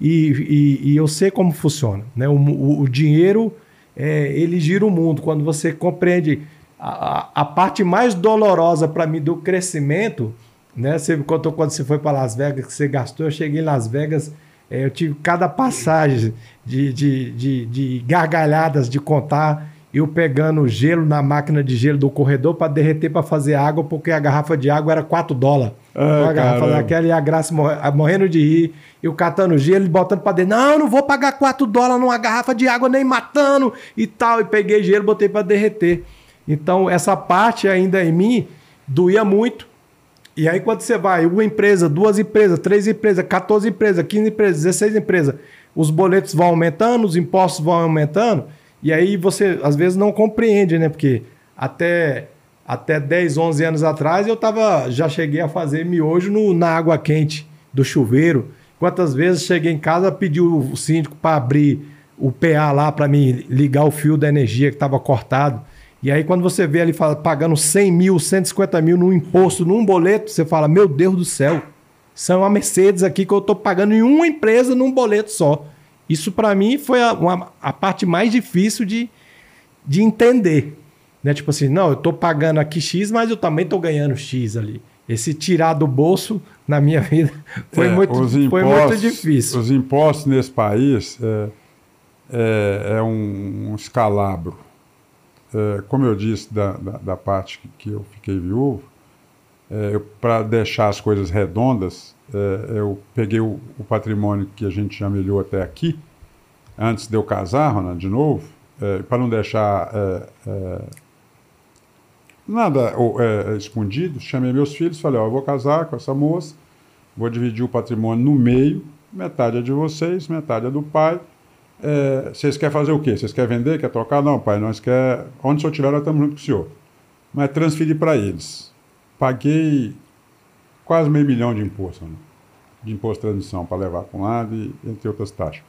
E, e- e eu sei como funciona. Né? O, o- o dinheiro, é, ele gira o mundo. Quando você compreende a, a- a parte mais dolorosa para mim do crescimento, né? Você contou quando você foi para Las Vegas, que você gastou. Eu cheguei em Las Vegas, é, eu tive cada passagem de, de, de, de gargalhadas de contar. Eu pegando gelo na máquina de gelo do corredor para derreter para fazer água, porque a garrafa de água era 4 dólares. Ai, Uma garrafa caramba. daquela e a Graça morre- morrendo de rir. Eu catando gelo e botando pra dentro. Não, eu não vou pagar 4 dólares numa garrafa de água nem matando e tal. E peguei gelo e botei pra derreter. Então, essa parte ainda em mim doía muito. E aí, quando você vai, uma empresa, duas empresas, três empresas, 14 empresas, 15 empresas, 16 empresas, os boletos vão aumentando, os impostos vão aumentando, e aí você às vezes não compreende, né? Porque até, até 10, 11 anos atrás eu tava, já cheguei a fazer miojo no, na água quente do chuveiro. Quantas vezes cheguei em casa, pedi o síndico para abrir o PA lá para me ligar o fio da energia que estava cortado. E aí, quando você vê ali pagando 100 mil, 150 mil num imposto, num boleto, você fala: Meu Deus do céu, é uma Mercedes aqui que eu estou pagando em uma empresa num boleto só. Isso, para mim, foi a, uma- a parte mais difícil de, de entender. Né? Tipo assim, não, eu estou pagando aqui X, mas eu também estou ganhando X ali. Esse tirar do bolso, na minha <laughs> vida, foi, É, muito, os foi impostos- muito difícil. Os impostos nesse país é, é, é um, um escalabro. É, como eu disse da, da, da parte que, que eu fiquei viúvo, para deixar as coisas redondas, é, eu peguei o, o patrimônio que a gente já melhorou até aqui, antes de eu casar, Ronald, de novo, para não deixar é, é, nada ou, é, escondido, chamei meus filhos e falei, ó, eu vou casar com essa moça, vou dividir o patrimônio no meio, metade é de vocês, metade é do pai. É, vocês querem fazer o quê? Vocês querem vender? Quer trocar? Não, pai, nós quer. Onde o senhor estiver, nós estamos junto com o senhor. Mas transferi para eles. Paguei quase meio milhão de imposto, né? de imposto de transmissão para levar para um lado e entre outras taxas.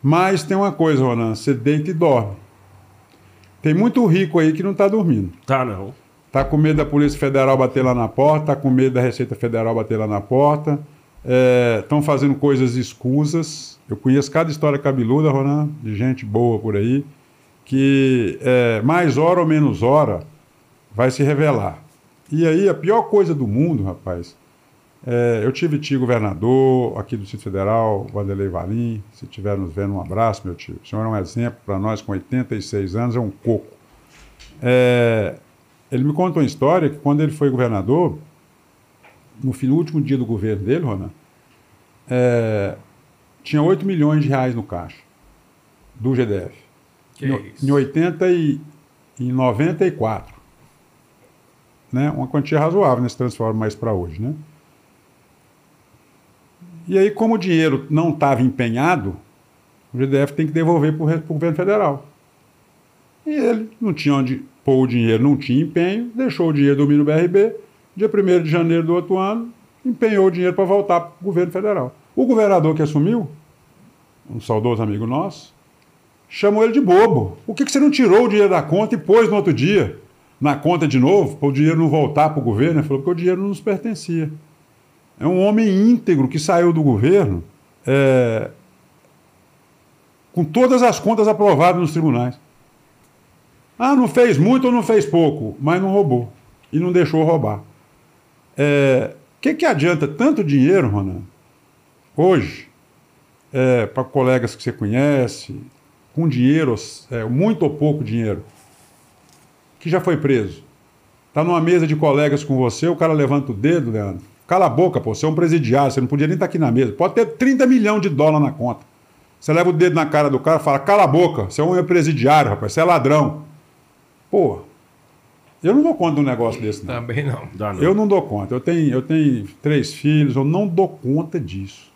Mas tem uma coisa, Ronan, você deita e dorme. Tem muito rico aí que não está dormindo. Tá, não. Tá com medo da Polícia Federal bater lá na porta, tá com medo da Receita Federal bater lá na porta. Estão fazendo coisas escusas. Eu conheço cada história cabeluda, Ronan, de gente boa por aí, que é, mais hora ou menos hora vai se revelar. E aí, a pior coisa do mundo, rapaz, é, eu tive tio governador aqui do Distrito Federal, Vanderlei Valim. Se estiver nos vendo, um abraço, meu tio. O senhor é um exemplo para nós, com 86 anos, é um coco. É, ele me conta uma história que quando ele foi governador, no, fim, no último dia do governo dele, Ronan, é, tinha 8 milhões de reais no caixa do GDF. Que em, isso? em 80 e em 94. Né? Uma quantia razoável nesse transforma mais para hoje, né? E aí, como o dinheiro não estava empenhado, o GDF tem que devolver para o governo federal. E ele não tinha onde pôr o dinheiro, não tinha empenho, deixou o dinheiro dormir no BRB. Dia 1 de janeiro do outro ano, empenhou o dinheiro para voltar para o governo federal. O governador que assumiu, um saudoso amigo nosso, chamou ele de bobo. Por que, que você não tirou o dinheiro da conta e pôs no outro dia na conta de novo, para o dinheiro não voltar para o governo? Ele falou, porque o dinheiro não nos pertencia. É um homem íntegro que saiu do governo é, com todas as contas aprovadas nos tribunais. Ah, não fez muito ou não fez pouco, mas não roubou. E não deixou roubar. O é, que, que adianta tanto dinheiro, Ronan, hoje, é, para colegas que você conhece, com dinheiro, é, muito ou pouco dinheiro, que já foi preso. Está numa mesa de colegas com você, o cara levanta o dedo, Leandro. Cala a boca, pô, você é um presidiário, você não podia nem estar tá aqui na mesa. Pode ter 30 milhões de dólar na conta. Você leva o dedo na cara do cara e fala, cala a boca, você é um presidiário, rapaz, você é ladrão. Pô, eu não dou conta de um negócio desse, não. Também não. Dá não. Eu não dou conta. Eu tenho, eu tenho três filhos, eu não dou conta disso.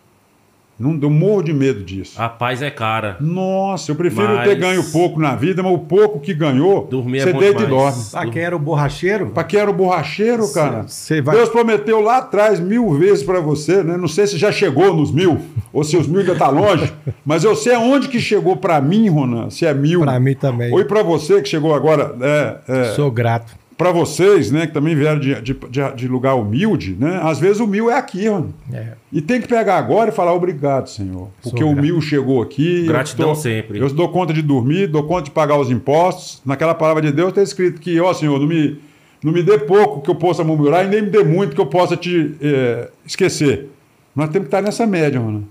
Não, eu morro de medo disso. A paz é cara. Nossa, eu prefiro Mas- ter ganho pouco na vida, mas o pouco que ganhou, Dormir é você bom deita e demais. dorme. Pra quem era o borracheiro? Pra quem era o borracheiro, cara. Você vai. Deus prometeu lá atrás mil vezes pra você, né? Não sei se já chegou nos mil, ou se os mil ainda tá longe, <laughs> mas eu sei aonde que chegou pra mim, Ronan, se é mil. Pra mim também. Ou e pra você que chegou agora, é, é, Sou grato. Para vocês, né, que também vieram de, de, de- de lugar humilde, né? Às vezes o mil é aqui, mano. É. E tem que pegar agora e falar obrigado, Senhor. Porque Sou o grato. mil chegou aqui. eu Gratidão dou- sempre. Eu dou conta de dormir, dou conta de pagar os impostos. Naquela palavra de Deus está escrito que, ó Senhor, não me, não me dê pouco que eu possa murmurar e nem me dê muito que eu possa te eh, esquecer. Nós temos que estar nessa média, mano.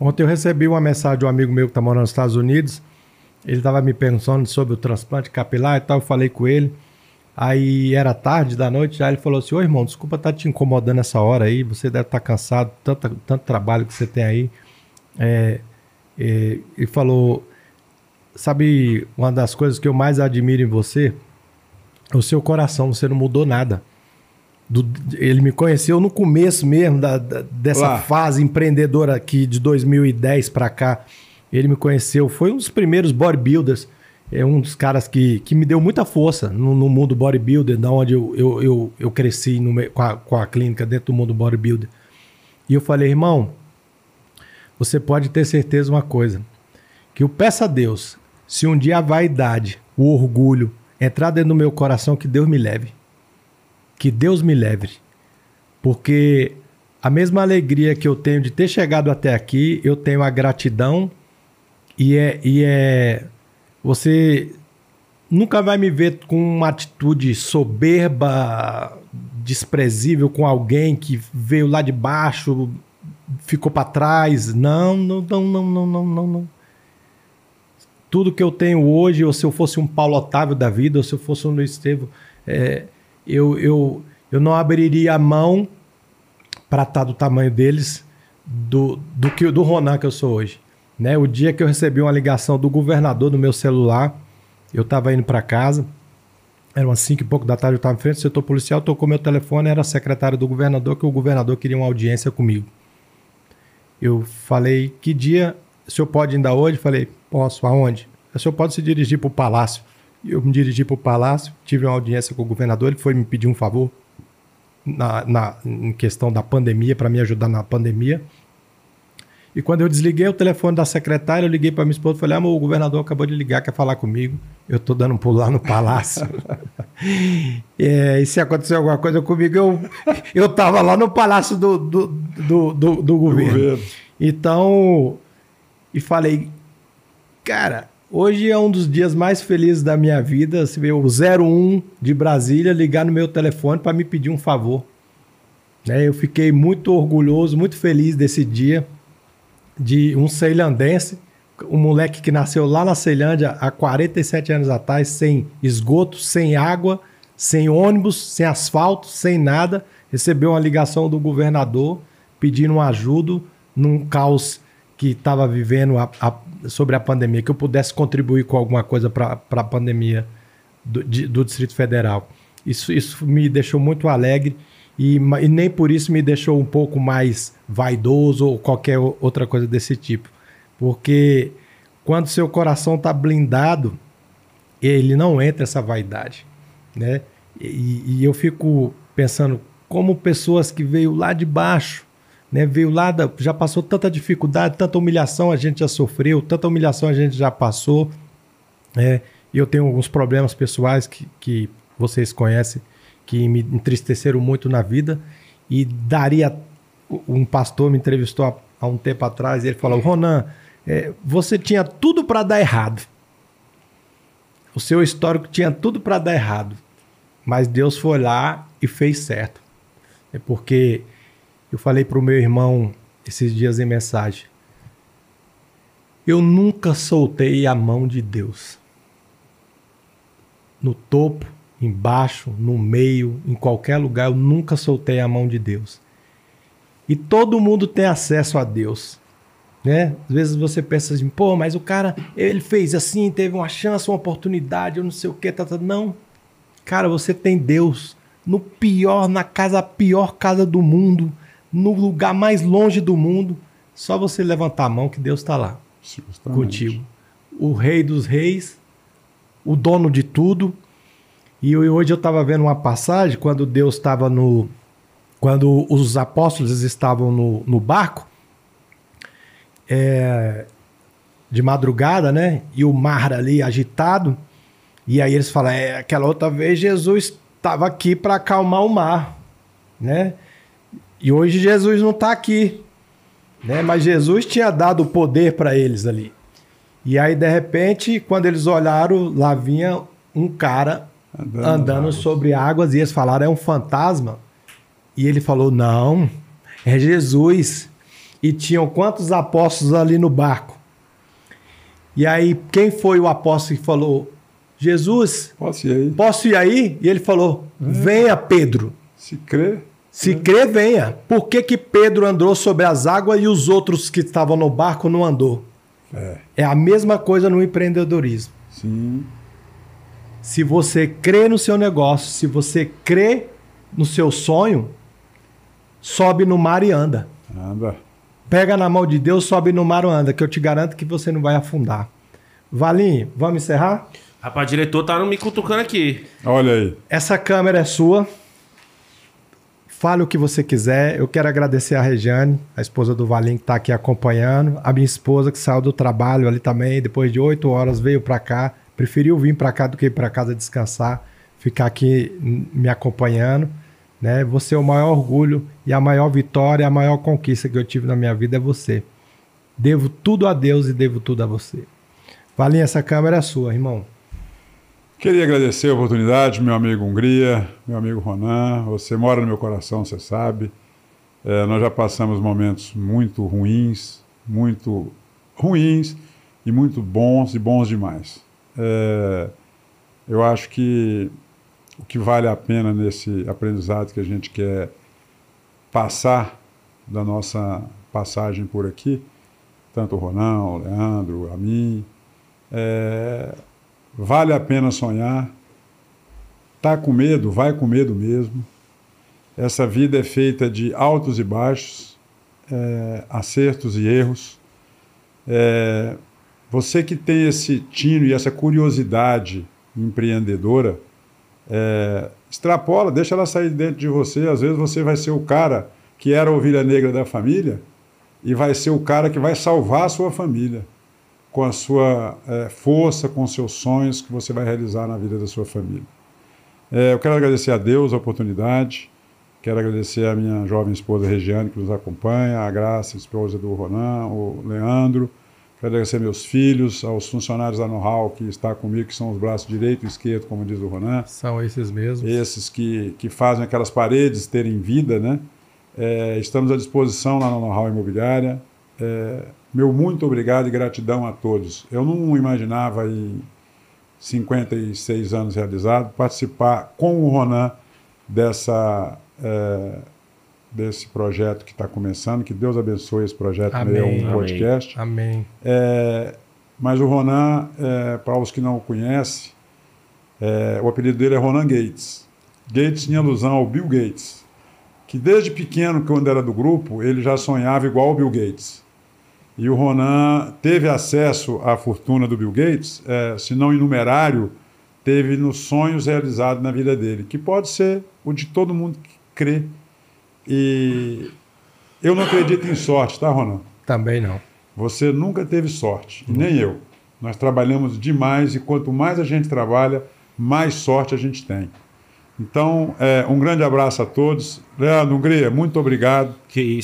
Ontem eu recebi uma mensagem de um amigo meu que está morando nos Estados Unidos. Ele estava me perguntando sobre o transplante capilar e tal. Eu falei com ele. Aí era tarde da noite, já ele falou assim: Ô irmão, desculpa estar te incomodando essa hora aí. Você deve estar cansado, tanto, tanto trabalho que você tem aí. É, é, ele falou: Sabe, uma das coisas que eu mais admiro em você é o seu coração. Você não mudou nada. Do- ele me conheceu no começo mesmo da- da- dessa Lá. fase empreendedora aqui de 2010 para cá. Ele me conheceu, foi um dos primeiros bodybuilders, é um dos caras que, que me deu muita força no, no mundo bodybuilder, da onde eu, eu, eu, eu cresci no com, a, com a clínica dentro do mundo bodybuilder. E eu falei, irmão, você pode ter certeza uma coisa, que eu peço a Deus, se um dia a vaidade, o orgulho entrar dentro do meu coração, que Deus me leve que Deus me leve. Porque a mesma alegria que eu tenho de ter chegado até aqui, eu tenho a gratidão e é, e é você nunca vai me ver com uma atitude soberba, desprezível com alguém que veio lá de baixo, ficou para trás. Não, não, não, não, não, não, não. Tudo que eu tenho hoje, ou se eu fosse um Paulo Otávio da vida, ou se eu fosse um Luiz Estevam, é, eu, eu, eu não abriria a mão para estar do tamanho deles do, do que do Ronan que eu sou hoje. Né? O dia que eu recebi uma ligação do governador no meu celular, eu estava indo para casa, era umas 5 e pouco da tarde, eu estava em frente do setor policial, tocou meu telefone, era a secretária do governador, que o governador queria uma audiência comigo. Eu falei, que dia o senhor pode ainda hoje? Falei, posso, aonde? O senhor pode se dirigir para o palácio. Eu me dirigi para o palácio, tive uma audiência com o governador, ele foi me pedir um favor na, na, em questão da pandemia, para me ajudar na pandemia. E quando eu desliguei o telefone da secretária, eu liguei para minha esposa e falei: Amor, o governador acabou de ligar, quer falar comigo. Eu tô dando um pulo lá no palácio. <laughs> É, e se acontecer alguma coisa comigo, eu, <laughs> eu tava lá no palácio do, do, do, do, do governo. governo. Então, e falei, cara, hoje é um dos dias mais felizes da minha vida. Se vê o 01 de Brasília ligar no meu telefone para me pedir um favor. Né, eu fiquei muito orgulhoso, muito feliz desse dia de um ceilandense, um moleque que nasceu lá na Ceilândia há 47 anos atrás, sem esgoto, sem água, sem ônibus, sem asfalto, sem nada, recebeu uma ligação do governador pedindo um ajudo num caos que estava vivendo a- a- sobre a pandemia, que eu pudesse contribuir com alguma coisa para a pandemia do, de- do Distrito Federal. Isso, isso me deixou muito alegre e, e nem por isso me deixou um pouco mais vaidoso ou qualquer outra coisa desse tipo. Porque quando seu coração está blindado, ele não entra essa vaidade, né? E, e eu fico pensando como pessoas que veio lá de baixo né? Veio lá, da- já passou tanta dificuldade, tanta humilhação a gente já sofreu, tanta humilhação a gente já passou. É, e eu tenho alguns problemas pessoais que, que vocês conhecem, que me entristeceram muito na vida. E daria. Um pastor me entrevistou há, um tempo atrás e ele falou: Ronan, é, você tinha tudo para dar errado. O seu histórico tinha tudo para dar errado. Mas Deus foi lá e fez certo. É porque eu falei para o meu irmão esses dias em mensagem. Eu nunca soltei a mão de Deus. No topo, embaixo, no meio, em qualquer lugar, eu nunca soltei a mão de Deus. E todo mundo tem acesso a Deus. Né? Às vezes você pensa assim, pô, mas o cara, ele fez assim, teve uma chance, uma oportunidade, eu não sei o que, tá, tá. não. Cara, você tem Deus no pior, na casa, pior casa do mundo, no lugar mais longe do mundo. Só você levantar a mão que Deus está lá Justamente. contigo. O rei dos reis, o dono de tudo. E hoje eu estava vendo uma passagem quando Deus estava no. Quando os apóstolos estavam no, no barco, é, de madrugada, né? E o mar ali agitado. E aí eles falam: é, aquela outra vez Jesus estava aqui para acalmar o mar, né? E hoje Jesus não está aqui né? Mas Jesus tinha dado o poder para eles ali. E aí, de repente, quando eles olharam, lá vinha um cara Andando andando, águas. sobre águas e eles falaram: é um fantasma. E ele falou: não, é Jesus. E tinham quantos apóstolos ali no barco? E aí, quem foi o apóstolo que falou: Jesus, Posso ir aí? posso ir aí? E ele falou: venha, Pedro. Se crê, Se crê, venha. Por que, que Pedro andou sobre as águas e os outros que estavam no barco não andou? é. É a mesma coisa no empreendedorismo. Sim. Se você crê no seu negócio, se você crê no seu sonho, sobe no mar e anda. Anda. Pega na mão de Deus, sobe no mar e anda, que eu te garanto que você não vai afundar. Valinho, vamos encerrar? Rapaz, o diretor tá me cutucando aqui. Olha aí. Essa câmera é sua. Fale o que você quiser. Eu quero agradecer a Regiane, a esposa do Valim, que está aqui acompanhando. A minha esposa, que saiu do trabalho ali também, depois de oito horas, veio para cá. Preferiu vir para cá do que ir para casa descansar, ficar aqui me acompanhando. Né? Você é o maior orgulho e a maior vitória, a maior conquista que eu tive na minha vida é você. Devo tudo a Deus e devo tudo a você. Valim, essa câmera é sua, irmão. Queria agradecer a oportunidade, meu amigo Hungria, meu amigo Ronan. Você mora no meu coração, você sabe. É, nós já passamos momentos muito ruins, muito ruins e muito bons e bons demais. É, eu acho que o que vale a pena nesse aprendizado que a gente quer passar da nossa passagem por aqui, tanto o Ronan, o Leandro, a mim, é, vale a pena sonhar. Tá com medo, vai com medo mesmo. Essa vida é feita de altos e baixos, é, acertos e erros. É, você que tem esse tino e essa curiosidade empreendedora, é, extrapola, deixa ela sair de dentro de você. Às vezes você vai ser o cara que era a ovelha negra da família e vai ser o cara que vai salvar a sua família com a sua é, força, com os seus sonhos que você vai realizar na vida da sua família. É, eu quero agradecer a Deus a oportunidade, quero agradecer a minha jovem esposa Regiane, que nos acompanha, a Graça, esposa do Ronan, o Leandro, quero agradecer meus filhos, aos funcionários da Know-How que está comigo, que são os braços direito e esquerdo, como diz o Ronan, São esses mesmos. esses que, que fazem aquelas paredes terem vida, né? É, estamos à disposição lá na Know-How Imobiliária. É, meu muito obrigado e gratidão a todos. Eu não imaginava em 56 anos realizado participar com o Ronan dessa é, desse projeto que está começando. Que Deus abençoe esse projeto. Amém. É um podcast. Amém. É, mas o Ronan, é, para os que não o conhecem, é, o apelido dele é Ronan Gates. Gates em alusão ao Bill Gates, que desde pequeno, quando era do grupo, ele já sonhava igual ao Bill Gates. E o Ronan teve acesso à fortuna do Bill Gates, é, se não em numerário, teve nos sonhos realizados na vida dele, que pode ser o de todo mundo que crê. E Eu não acredito em sorte, tá, Ronan? Também não. Você nunca teve sorte, nem eu. Nós trabalhamos demais e quanto mais a gente trabalha, mais sorte a gente tem. Então, é, um grande abraço a todos. Leandro Hungria, muito obrigado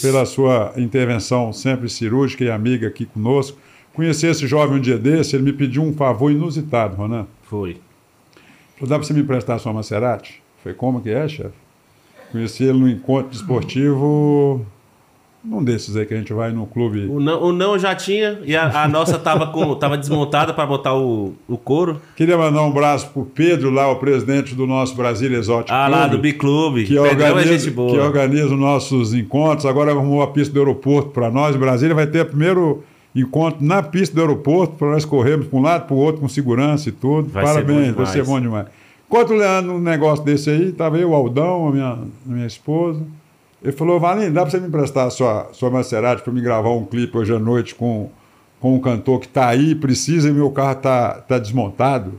pela sua intervenção sempre cirúrgica e amiga aqui conosco. Conheci esse jovem um dia desse, ele me pediu um favor inusitado, Ronan. Foi. Dá para você me emprestar a sua Maserati? Foi como que é, chefe? Conheci ele no encontro desportivo, num desses aí que a gente vai no clube. O não, o não já tinha e a, a nossa tava, com, tava desmontada para botar o, o couro. Queria mandar um abraço pro Pedro, lá, o presidente do nosso Brasília Exótico Ah, lá do Clube, Biclube. que é organiza, que organiza os nossos encontros. Agora arrumou a pista do aeroporto para nós. Brasília vai ter o primeiro encontro na pista do aeroporto para nós corrermos para um lado para o outro com segurança e tudo. Vai Parabéns, vai ser demais. bom demais. Enquanto o Leandro, um negócio desse aí, estava eu, o Aldão, a minha, a minha esposa. Ele falou, Valinho, dá para você me emprestar a sua, sua Maserati para me gravar um clipe hoje à noite com, com um cantor que está aí, precisa, e meu carro está tá desmontado.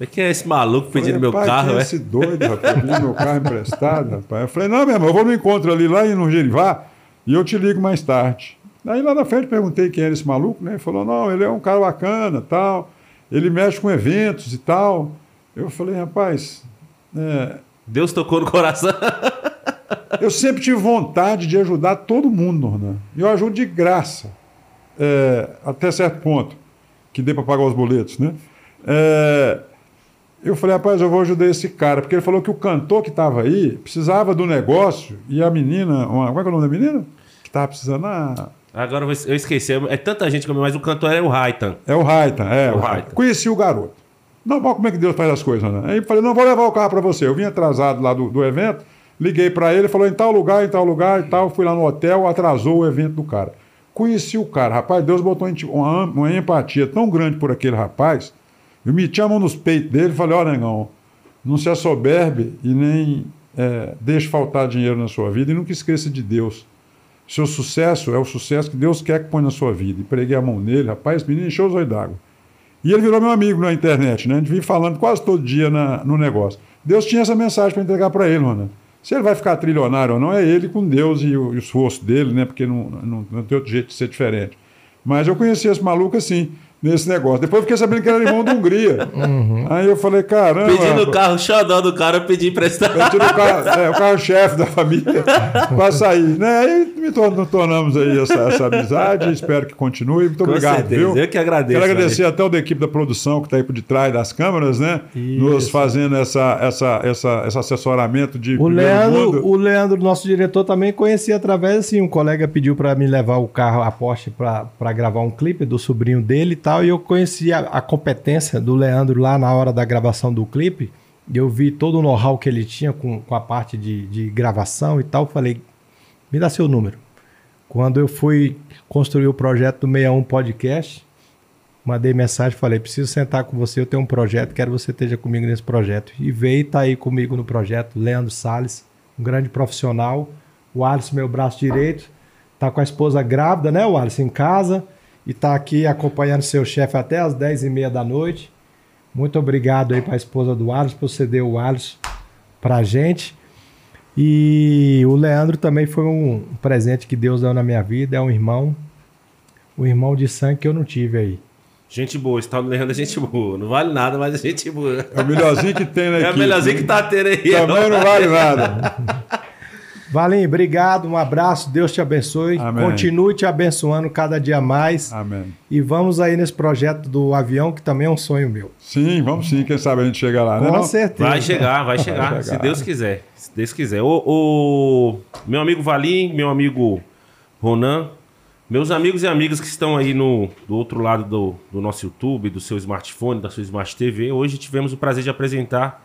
É que é esse maluco pedindo meu "Rapaz, carro, é esse doido, rapaz, pedindo meu carro emprestado, rapaz. Eu falei, não, meu irmão, eu vou no encontro ali lá no Gerivá e eu te ligo mais tarde. Aí lá na frente perguntei quem era esse maluco, né? Ele falou, não, ele é um cara bacana, tal. Ele mexe com eventos e tal. Eu falei, rapaz, é, Deus tocou no coração. <laughs> eu sempre tive vontade de ajudar todo mundo, Nornan. E eu ajudo de graça. É, até certo ponto, que dê para pagar os boletos, né? É, eu falei, rapaz, eu vou ajudar esse cara, porque ele falou que o cantor que estava aí precisava do negócio e a menina, uma, como é que é o nome da menina? Que estava precisando. Ah, Agora eu esqueci. É tanta gente como mas o cantor é o Raitan. é o Raitan, é, O. Raitan. Conheci o garoto. Não, mas como é que Deus faz as coisas, né? Aí eu falei, não, vou levar o carro para você. Eu vim atrasado lá do, do evento, liguei para ele, falou em tal lugar, em tal lugar e tal. Fui lá no hotel, atrasou o evento do cara. Conheci o cara, rapaz, Deus botou uma, uma empatia tão grande por aquele rapaz. Eu meti a mão nos peitos dele e falei, ó, negão, não se assoberbe e nem é, deixe faltar dinheiro na sua vida e nunca esqueça de Deus. Seu sucesso é o sucesso que Deus quer que põe na sua vida. E preguei a mão nele, rapaz, esse menino encheu os olhos d'água. E ele virou meu amigo na internet, né? A gente vinha falando quase todo dia na- no negócio. Deus tinha essa mensagem para entregar para ele, mano. Se ele vai ficar trilionário ou não, é ele com Deus e o, e o esforço dele, né? Porque não, não, não tem outro jeito de ser diferente. Mas eu conheci esse maluco assim, nesse negócio. Depois eu fiquei sabendo que era irmão da Hungria. Aí eu falei, caramba. Pedindo o carro, xodó do cara, eu pedi emprestado. Eu tiro o carro, é, o carro-chefe da família <laughs> para sair. Né? Aí me tor- tornamos aí essa, essa amizade. Espero que continue. Muito Com obrigado, certeza, viu? eu que agradeço, Quero agradecer até o da equipe da produção que está aí por detrás das câmeras, né? Isso. Nos fazendo essa, essa, essa, esse assessoramento de O primeiro Leandro, mundo. o Leandro, nosso diretor, também conhecia através assim. Um colega pediu para me levar o carro, a Porsche, para gravar um clipe do sobrinho dele e tal. E eu conhecia a competência do Leandro lá na hora da gravação do clipe. E eu vi todo o know-how que ele tinha com, com a parte de, de gravação e tal. Falei, me dá seu número. Quando eu fui construir o projeto do 61 Podcast, mandei mensagem, falei, preciso sentar com você, eu tenho um projeto, quero que você esteja comigo nesse projeto. E veio e tá aí comigo no projeto, Leandro Salles, um grande profissional. O Alisson, meu braço direito, tá com a esposa grávida, né, o Alisson, em casa, e tá aqui acompanhando seu chefe até as 10 e meia da noite. Muito obrigado aí para a esposa do Alisson, por ceder o Alisson pra gente. E o Leandro também foi um presente que Deus deu na minha vida, é um irmão, um irmão de sangue que eu não tive aí. Gente boa, esse tal do Leandro é gente boa. Não vale nada, mas é gente boa. É o melhorzinho que tem na <laughs> É o melhorzinho que tá tendo aí. Também não vale nada. <laughs> Valim, obrigado, um abraço, Deus te abençoe. Amém. Continue te abençoando cada dia mais. Amém. E vamos aí nesse projeto do avião, que também é um sonho meu. Sim, vamos sim. Quem sabe a gente chega lá, né? Com não? certeza. Vai chegar, vai chegar, Vai se chegar. Deus quiser. Se Deus quiser. O, o- meu amigo Valim, meu amigo Ronan, meus amigos e amigas que estão aí no, do outro lado do, do nosso YouTube, do seu smartphone, da sua Smart TV, hoje tivemos o prazer de apresentar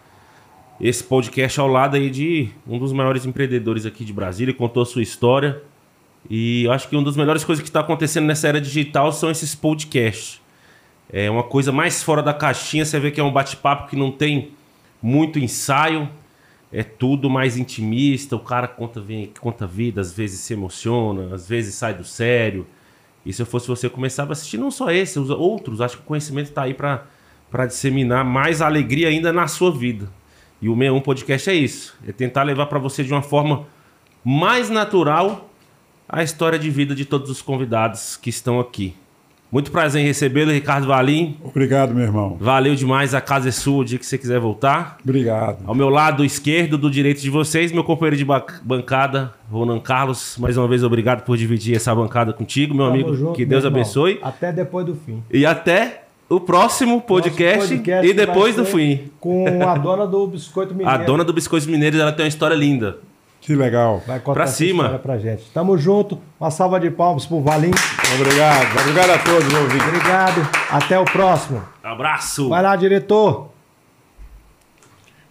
esse podcast ao lado aí de um dos maiores empreendedores aqui de Brasília, contou a sua história. E eu acho que uma das melhores coisas que está acontecendo nessa era digital são esses podcasts. É uma coisa mais fora da caixinha, você vê que é um bate-papo que não tem muito ensaio, é tudo mais intimista, o cara conta, vem, conta vida, às vezes se emociona, às vezes sai do sério. E se eu fosse você, começava a assistir não só esse, os outros. Acho que o conhecimento está aí para disseminar mais alegria ainda na sua vida. E o 61 Podcast é isso. É tentar levar para você de uma forma mais natural a história de vida de todos os convidados que estão aqui. Muito prazer em recebê-lo, Ricardo Valim. Obrigado, meu irmão. Valeu demais, a casa é sua o dia que você quiser voltar. Obrigado. Ao meu lado esquerdo, do direito de vocês, meu companheiro de ba- bancada, Ronan Carlos. Mais uma vez, obrigado por dividir essa bancada contigo, meu Tamo amigo. junto, que Deus irmão. abençoe. Até depois do fim. E até o próximo podcast, podcast e depois do fim. Com a dona do Biscoito <laughs> A Mineiro. dona do Biscoitos Mineiros, ela tem uma história linda. Que legal. Vai contar Pra cima. história pra gente. Tamo junto. Uma salva de palmas pro Valim. Obrigado. Obrigado a todos, ouvintes. Obrigado. Até o próximo. Abraço! Vai lá, diretor.